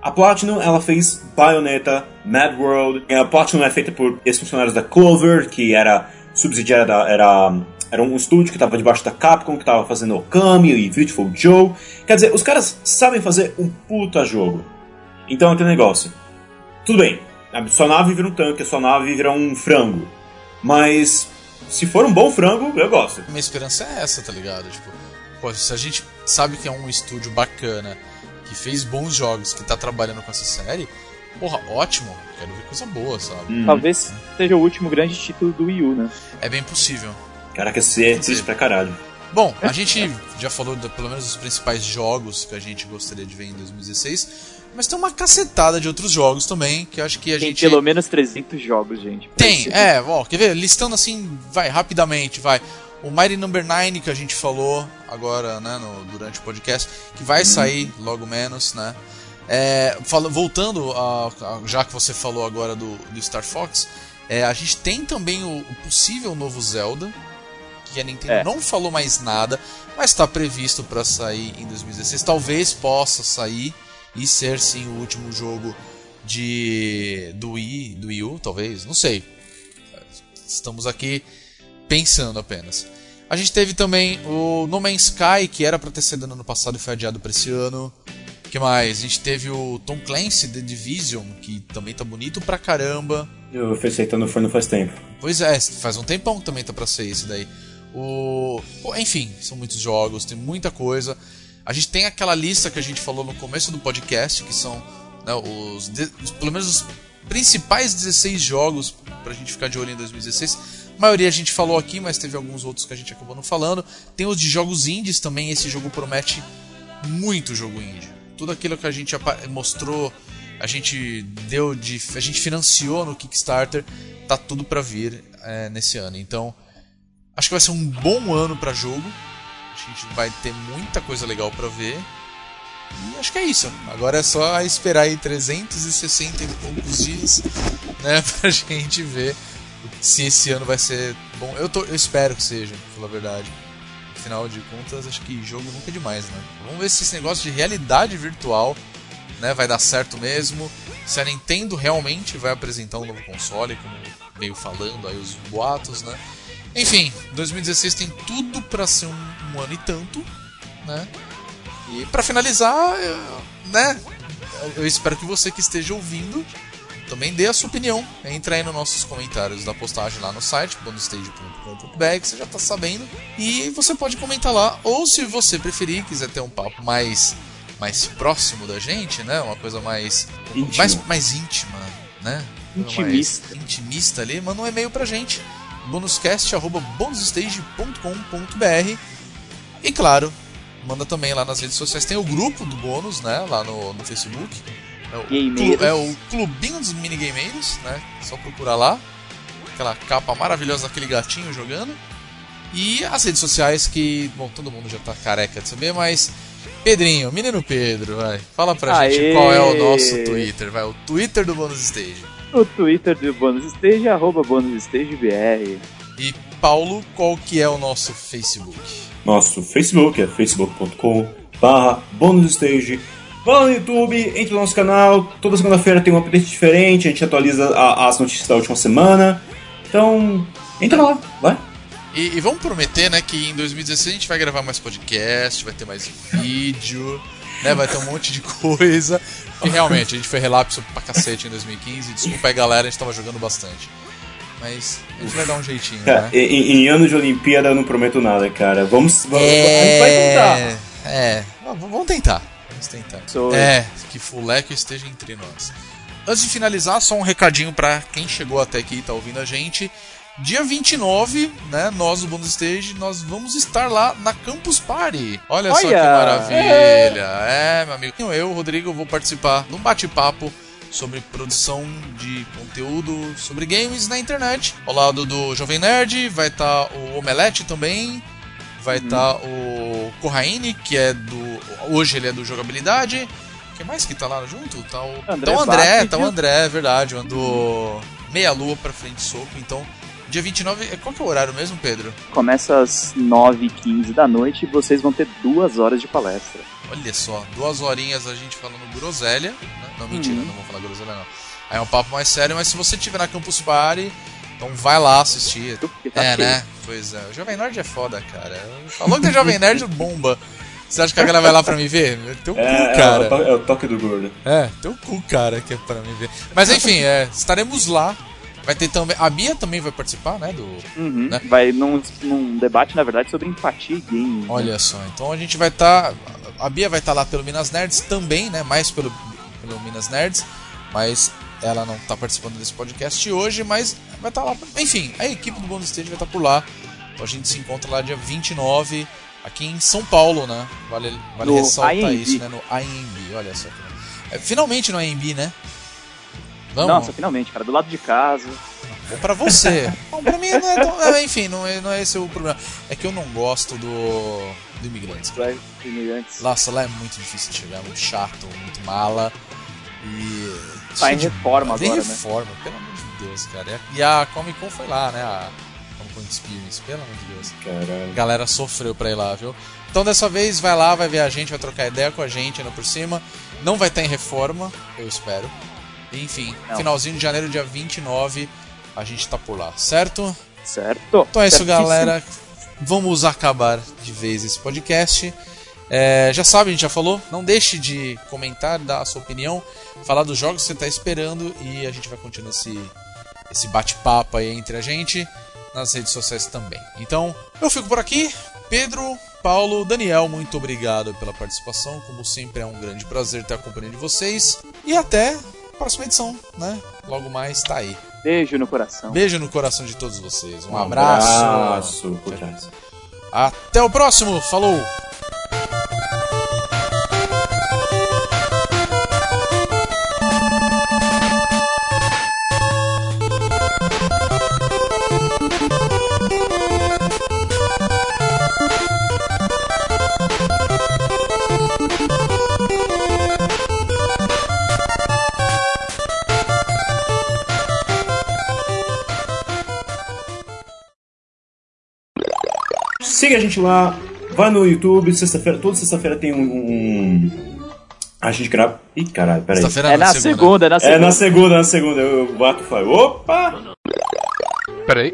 A Platinum, ela fez Bayonetta, Mad World. A Platinum é feita por ex-funcionários da Clover, que era subsidiária da... Era, era um estúdio que estava debaixo da Capcom, que estava fazendo Okami e Beautiful Joe. Quer dizer, os caras sabem fazer um puta jogo. Então é aquele negócio. Tudo bem, sua nave vira um tanque, a sua nave vira um frango. Mas se for um bom frango, eu gosto. Minha esperança é essa, tá ligado? Tipo, pô, se a gente sabe que é um estúdio bacana, que fez bons jogos, que tá trabalhando com essa série, porra, ótimo. Quero ver coisa boa, sabe? Talvez seja o último grande título do Wii U, né? É bem possível. Caraca, isso é triste pra caralho. Bom, a gente já falou de, pelo menos dos principais jogos que a gente gostaria de ver em 2016, mas tem uma cacetada de outros jogos também que acho que a Tem gente pelo menos 300 jogos, gente. tem, é, ó, quer ver? Listando assim, vai, rapidamente, vai. O Mighty Number 9 que a gente falou agora, né, no- durante o podcast, que vai sair logo menos, né? É, fala- voltando, a, a- já que você falou agora do, do Star Fox, é, a gente tem também o, o possível novo Zelda, que a Nintendo É. não falou mais nada, mas está previsto para sair em 2016. Talvez possa sair e ser sim o último jogo de do Wii, do Wii U, talvez, não sei. Estamos aqui pensando apenas. A gente teve também o No Man's Sky, que era para ter sido no ano passado e foi adiado para esse ano. que mais? A gente teve o Tom Clancy The Division, que também tá bonito pra caramba. Eu fui aceitando no forno faz tempo. Pois é, faz um tempão que também tá pra ser esse daí. O... Enfim, são muitos jogos, tem muita coisa. A gente tem aquela lista que a gente falou no começo do podcast, que são né, os, os- pelo menos os principais 16 jogos pra gente ficar de olho em 2016. A maioria a gente falou aqui, mas teve alguns outros que a gente acabou não falando. Tem os de jogos indies também, esse jogo promete muito jogo indie. Tudo aquilo que a gente mostrou, a gente deu de, a gente financiou no Kickstarter, tá tudo pra vir é, nesse ano. Então, acho que vai ser um bom ano pra jogo. A gente vai ter muita coisa legal pra ver. E acho que é isso. Agora é só esperar aí 360 e poucos dias, né, pra gente ver se esse ano vai ser bom. Eu, tô, eu espero que seja, pra falar a verdade. Afinal de contas, acho que jogo nunca é demais, né? Vamos ver se esse negócio de realidade virtual né, vai dar certo mesmo. Se a Nintendo realmente vai apresentar um novo console, como veio falando aí os boatos, né? Enfim, 2016 tem tudo pra ser um, um ano e tanto, né? E pra finalizar, eu- né? eu- espero que você que esteja ouvindo também dê a sua opinião. Entra aí nos nossos comentários da postagem lá no site, bonostage.com.br, que você já tá sabendo. E você pode comentar lá. Ou se você preferir, quiser ter um papo mais, mais próximo da gente, né? Uma coisa mais, Íntimo. mais, mais íntima, né? Intimista. Mais intimista ali. Manda um e-mail pra gente. bonuscast.bonusstage.com.br E claro, manda também lá nas redes sociais. Tem o grupo do bônus, né? Lá no, no Facebook. É o, Gameiros. é o Clubinho dos Minigameiros, né? Só procurar lá. Aquela capa maravilhosa daquele gatinho jogando. E as redes sociais que, bom, todo mundo já tá careca de saber, mas. Pedrinho, menino Pedro, vai. Fala pra Aê! gente qual é o nosso Twitter, vai. O Twitter do Bônus Stage. No Twitter do Bônus Stage, arroba Bônus Stage BR. E Paulo, qual que é o nosso Facebook? Nosso Facebook é facebook.com barra bonusstage. Vá no YouTube, entre no nosso canal. Toda segunda-feira tem um update diferente. A gente atualiza a- as notícias da última semana. Então, entra lá, vai. E, e vamos prometer, né, que em 2016 a gente vai gravar mais podcast, vai ter mais vídeo, né, vai ter um monte de coisa. E realmente, a gente foi relapso pra cacete em 2015. Desculpa aí, galera, a gente tava jogando bastante. Mas a gente vai dar um jeitinho, Cara, né? em, em- ano de Olimpíada eu não prometo nada, cara. Vamos. vamos A gente vai tentar. É, vamos tentar. Vamos tentar. Sou- É, que Fuleco esteja entre nós. Antes de finalizar, só um recadinho pra quem chegou até aqui e tá ouvindo a gente. Dia 29, né, nós do Bônus Stage, nós vamos estar lá na Campus Party. Olha, só que Olha! maravilha. É, meu amigo. Eu, Rodrigo, vou participar de um bate-papo sobre produção de conteúdo sobre games na internet. Ao lado do Jovem Nerd, vai estar o Omelete também. Vai estar o Corraine, que é do. Hoje ele é do jogabilidade. Quem mais que tá lá junto? Tá o André tá o André, Bacchio. tá o André, é verdade. o Do Meia Lua pra frente soco. Então, dia 29. Qual que é o horário mesmo, Pedro? Começa às 9h15 da noite e vocês vão ter duas horas de palestra. Olha só, duas horinhas a gente falando groselha. né? Não, mentira, Uhum. não vou falar groselha não. Aí é um papo mais sério, mas se você estiver na Campus Party, então vai lá assistir. Tá É, né? Pois é. O Jovem Nerd é foda, cara. Falou que tem Jovem Nerd bomba. Você acha que a galera vai lá pra me ver? Teu cu, É, é, cara. o to- é o toque do gordo. É, teu cu, cara, que é pra me ver. Mas enfim, é, estaremos lá. Vai ter também. A Bia também vai participar, né? Do. Uhum. Né? Vai num, num debate, na verdade, sobre empatia e games. né? Olha só, então a gente vai estar. a Bia vai estar lá pelo Minas Nerds também, né? Mais pelo, pelo Minas Nerds. Mas ela não tá participando desse podcast hoje, mas vai estar lá. Enfim, a equipe do Bônus Stage vai estar por lá Então a gente se encontra lá dia 29, aqui em São Paulo, né? Vale, vale No ressaltar AMB. isso, né? No AMB, olha só. É, finalmente no AMB, né? Vamos? Nossa, finalmente, cara, do lado de casa. Bom pra você. Bom, pra mim não é tão... é, Enfim, não é, não é esse o problema. É que eu não gosto do, do Imigrantes. Vai, imigrantes. Nossa, lá é muito difícil de chegar, muito chato, muito mala. E. Tá em de- reforma Tem agora, né? reforma, pelo amor de Deus, cara. E a Comic Con foi lá, né? A Comic Con Experience, pelo amor de Deus. A Caralho. galera sofreu pra ir lá, viu? Então dessa vez vai lá, vai ver a gente, vai trocar ideia com a gente ainda por cima. Não vai estar em reforma, eu espero. Enfim, Não. finalzinho de janeiro, dia 29, a gente tá por lá, certo? Certo? Então é isso, Certíssimo. galera. Vamos acabar de vez esse podcast. É, já sabe, a gente já falou. Não deixe de comentar, dar a sua opinião, falar dos jogos que você está esperando e a gente vai continuar esse, esse bate-papo aí entre a gente nas redes sociais também. Então, eu fico por aqui. Pedro, Paulo, Daniel, muito obrigado pela participação. Como sempre, é um grande prazer ter a companhia de vocês. E até próxima edição, né? Logo mais tá aí. Beijo no coração. Beijo no coração de todos vocês. Um, Um abraço. abraço. Até o próximo. Falou. Gente lá, vai no YouTube, sexta-feira, toda sexta-feira tem um. um- A gente grava. Ih, caralho, peraí. Sexta-feira É na segunda, é na É segunda. na segunda, na segunda. Eu bato e falo, opa! Peraí.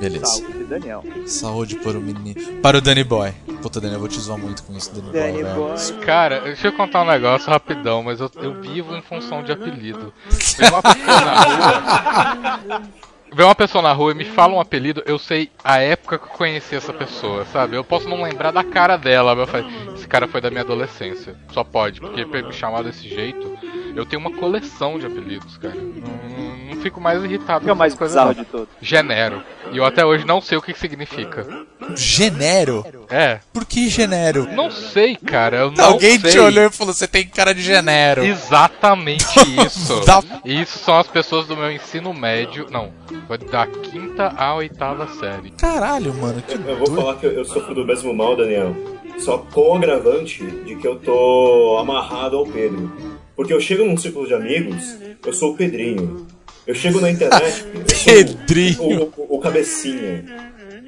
Beleza. Saúde, Daniel. Saúde para o menino. Para o Danny Boy. Puta, Danny, eu vou te zoar muito com isso, Danny, Danny Boy. Boy. Cara, deixa eu contar um negócio rapidão, mas eu, eu vivo em função de apelido. Uma pessoa na rua. Vem uma pessoa na rua e me fala um apelido, eu sei a época que eu conheci essa pessoa, sabe? Eu posso não lembrar da cara dela, mas eu falei, esse cara foi da minha adolescência. Só pode, porque pra me chamar desse jeito, eu tenho uma coleção de apelidos, cara. Não, não fico mais irritado Que é o com mais bizarro não. de todos. Genero. E eu até hoje não sei o que que significa. Genero? É, Por que genero? não sei, cara. Eu não Alguém sei. te olhou e falou: você tem cara de genero. Exatamente isso. Da- isso são as pessoas do meu ensino médio. Não, foi da quinta à oitava série. Caralho, mano, que Eu vou doido. falar que eu, eu sofro do mesmo mal, Daniel. Só com o agravante de que eu tô amarrado ao Pedro. Porque eu chego num círculo de amigos, eu sou o Pedrinho. Eu chego na internet, eu sou Pedrinho. o, o, o cabecinha.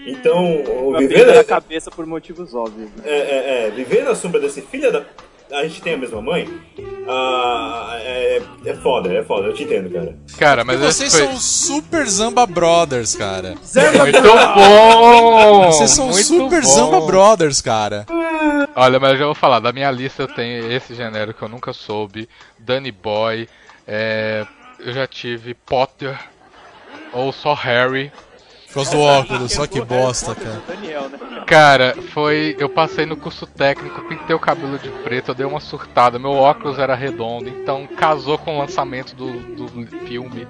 Então, o viver, na na, cabeça por motivos óbvios. né? é, é, é, viver na sombra desse filho da. A gente tem a mesma mãe? Ah, é, é foda, é foda, eu te entendo, cara. Cara, mas Vocês esse foi são Super Zamba Brothers, cara. muito bom. Vocês são muito Super bom. Zamba Brothers, cara. Olha, mas eu já vou falar. Da minha lista eu tenho esse genérico que eu nunca soube, Danny Boy. é, eu já tive Potter ou só Harry. Por causa do óculos, só que bosta, cara. Né? Cara, foi. Eu passei no curso técnico, pintei o cabelo de preto, eu dei uma surtada. Meu óculos era redondo, então casou com o lançamento do, do filme.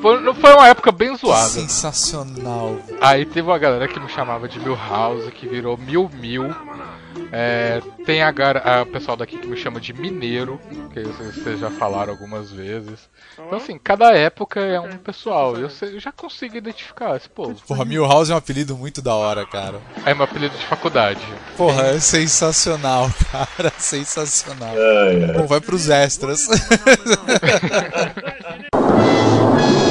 Foi, foi uma época bem zoada. Sensacional. Aí teve uma galera que me chamava de Milhouse, que virou Mil Mil. É, tem a, gar- a pessoal daqui que me chama de Mineiro, que vocês já falaram algumas vezes. Então, assim, cada época é um pessoal. Eu, sei- eu já consigo identificar esse povo. Porra, Milhouse é um apelido muito da hora, cara. É meu apelido de faculdade. Porra, é sensacional, cara. Sensacional. Ai, ai. Bom, vai pros extras.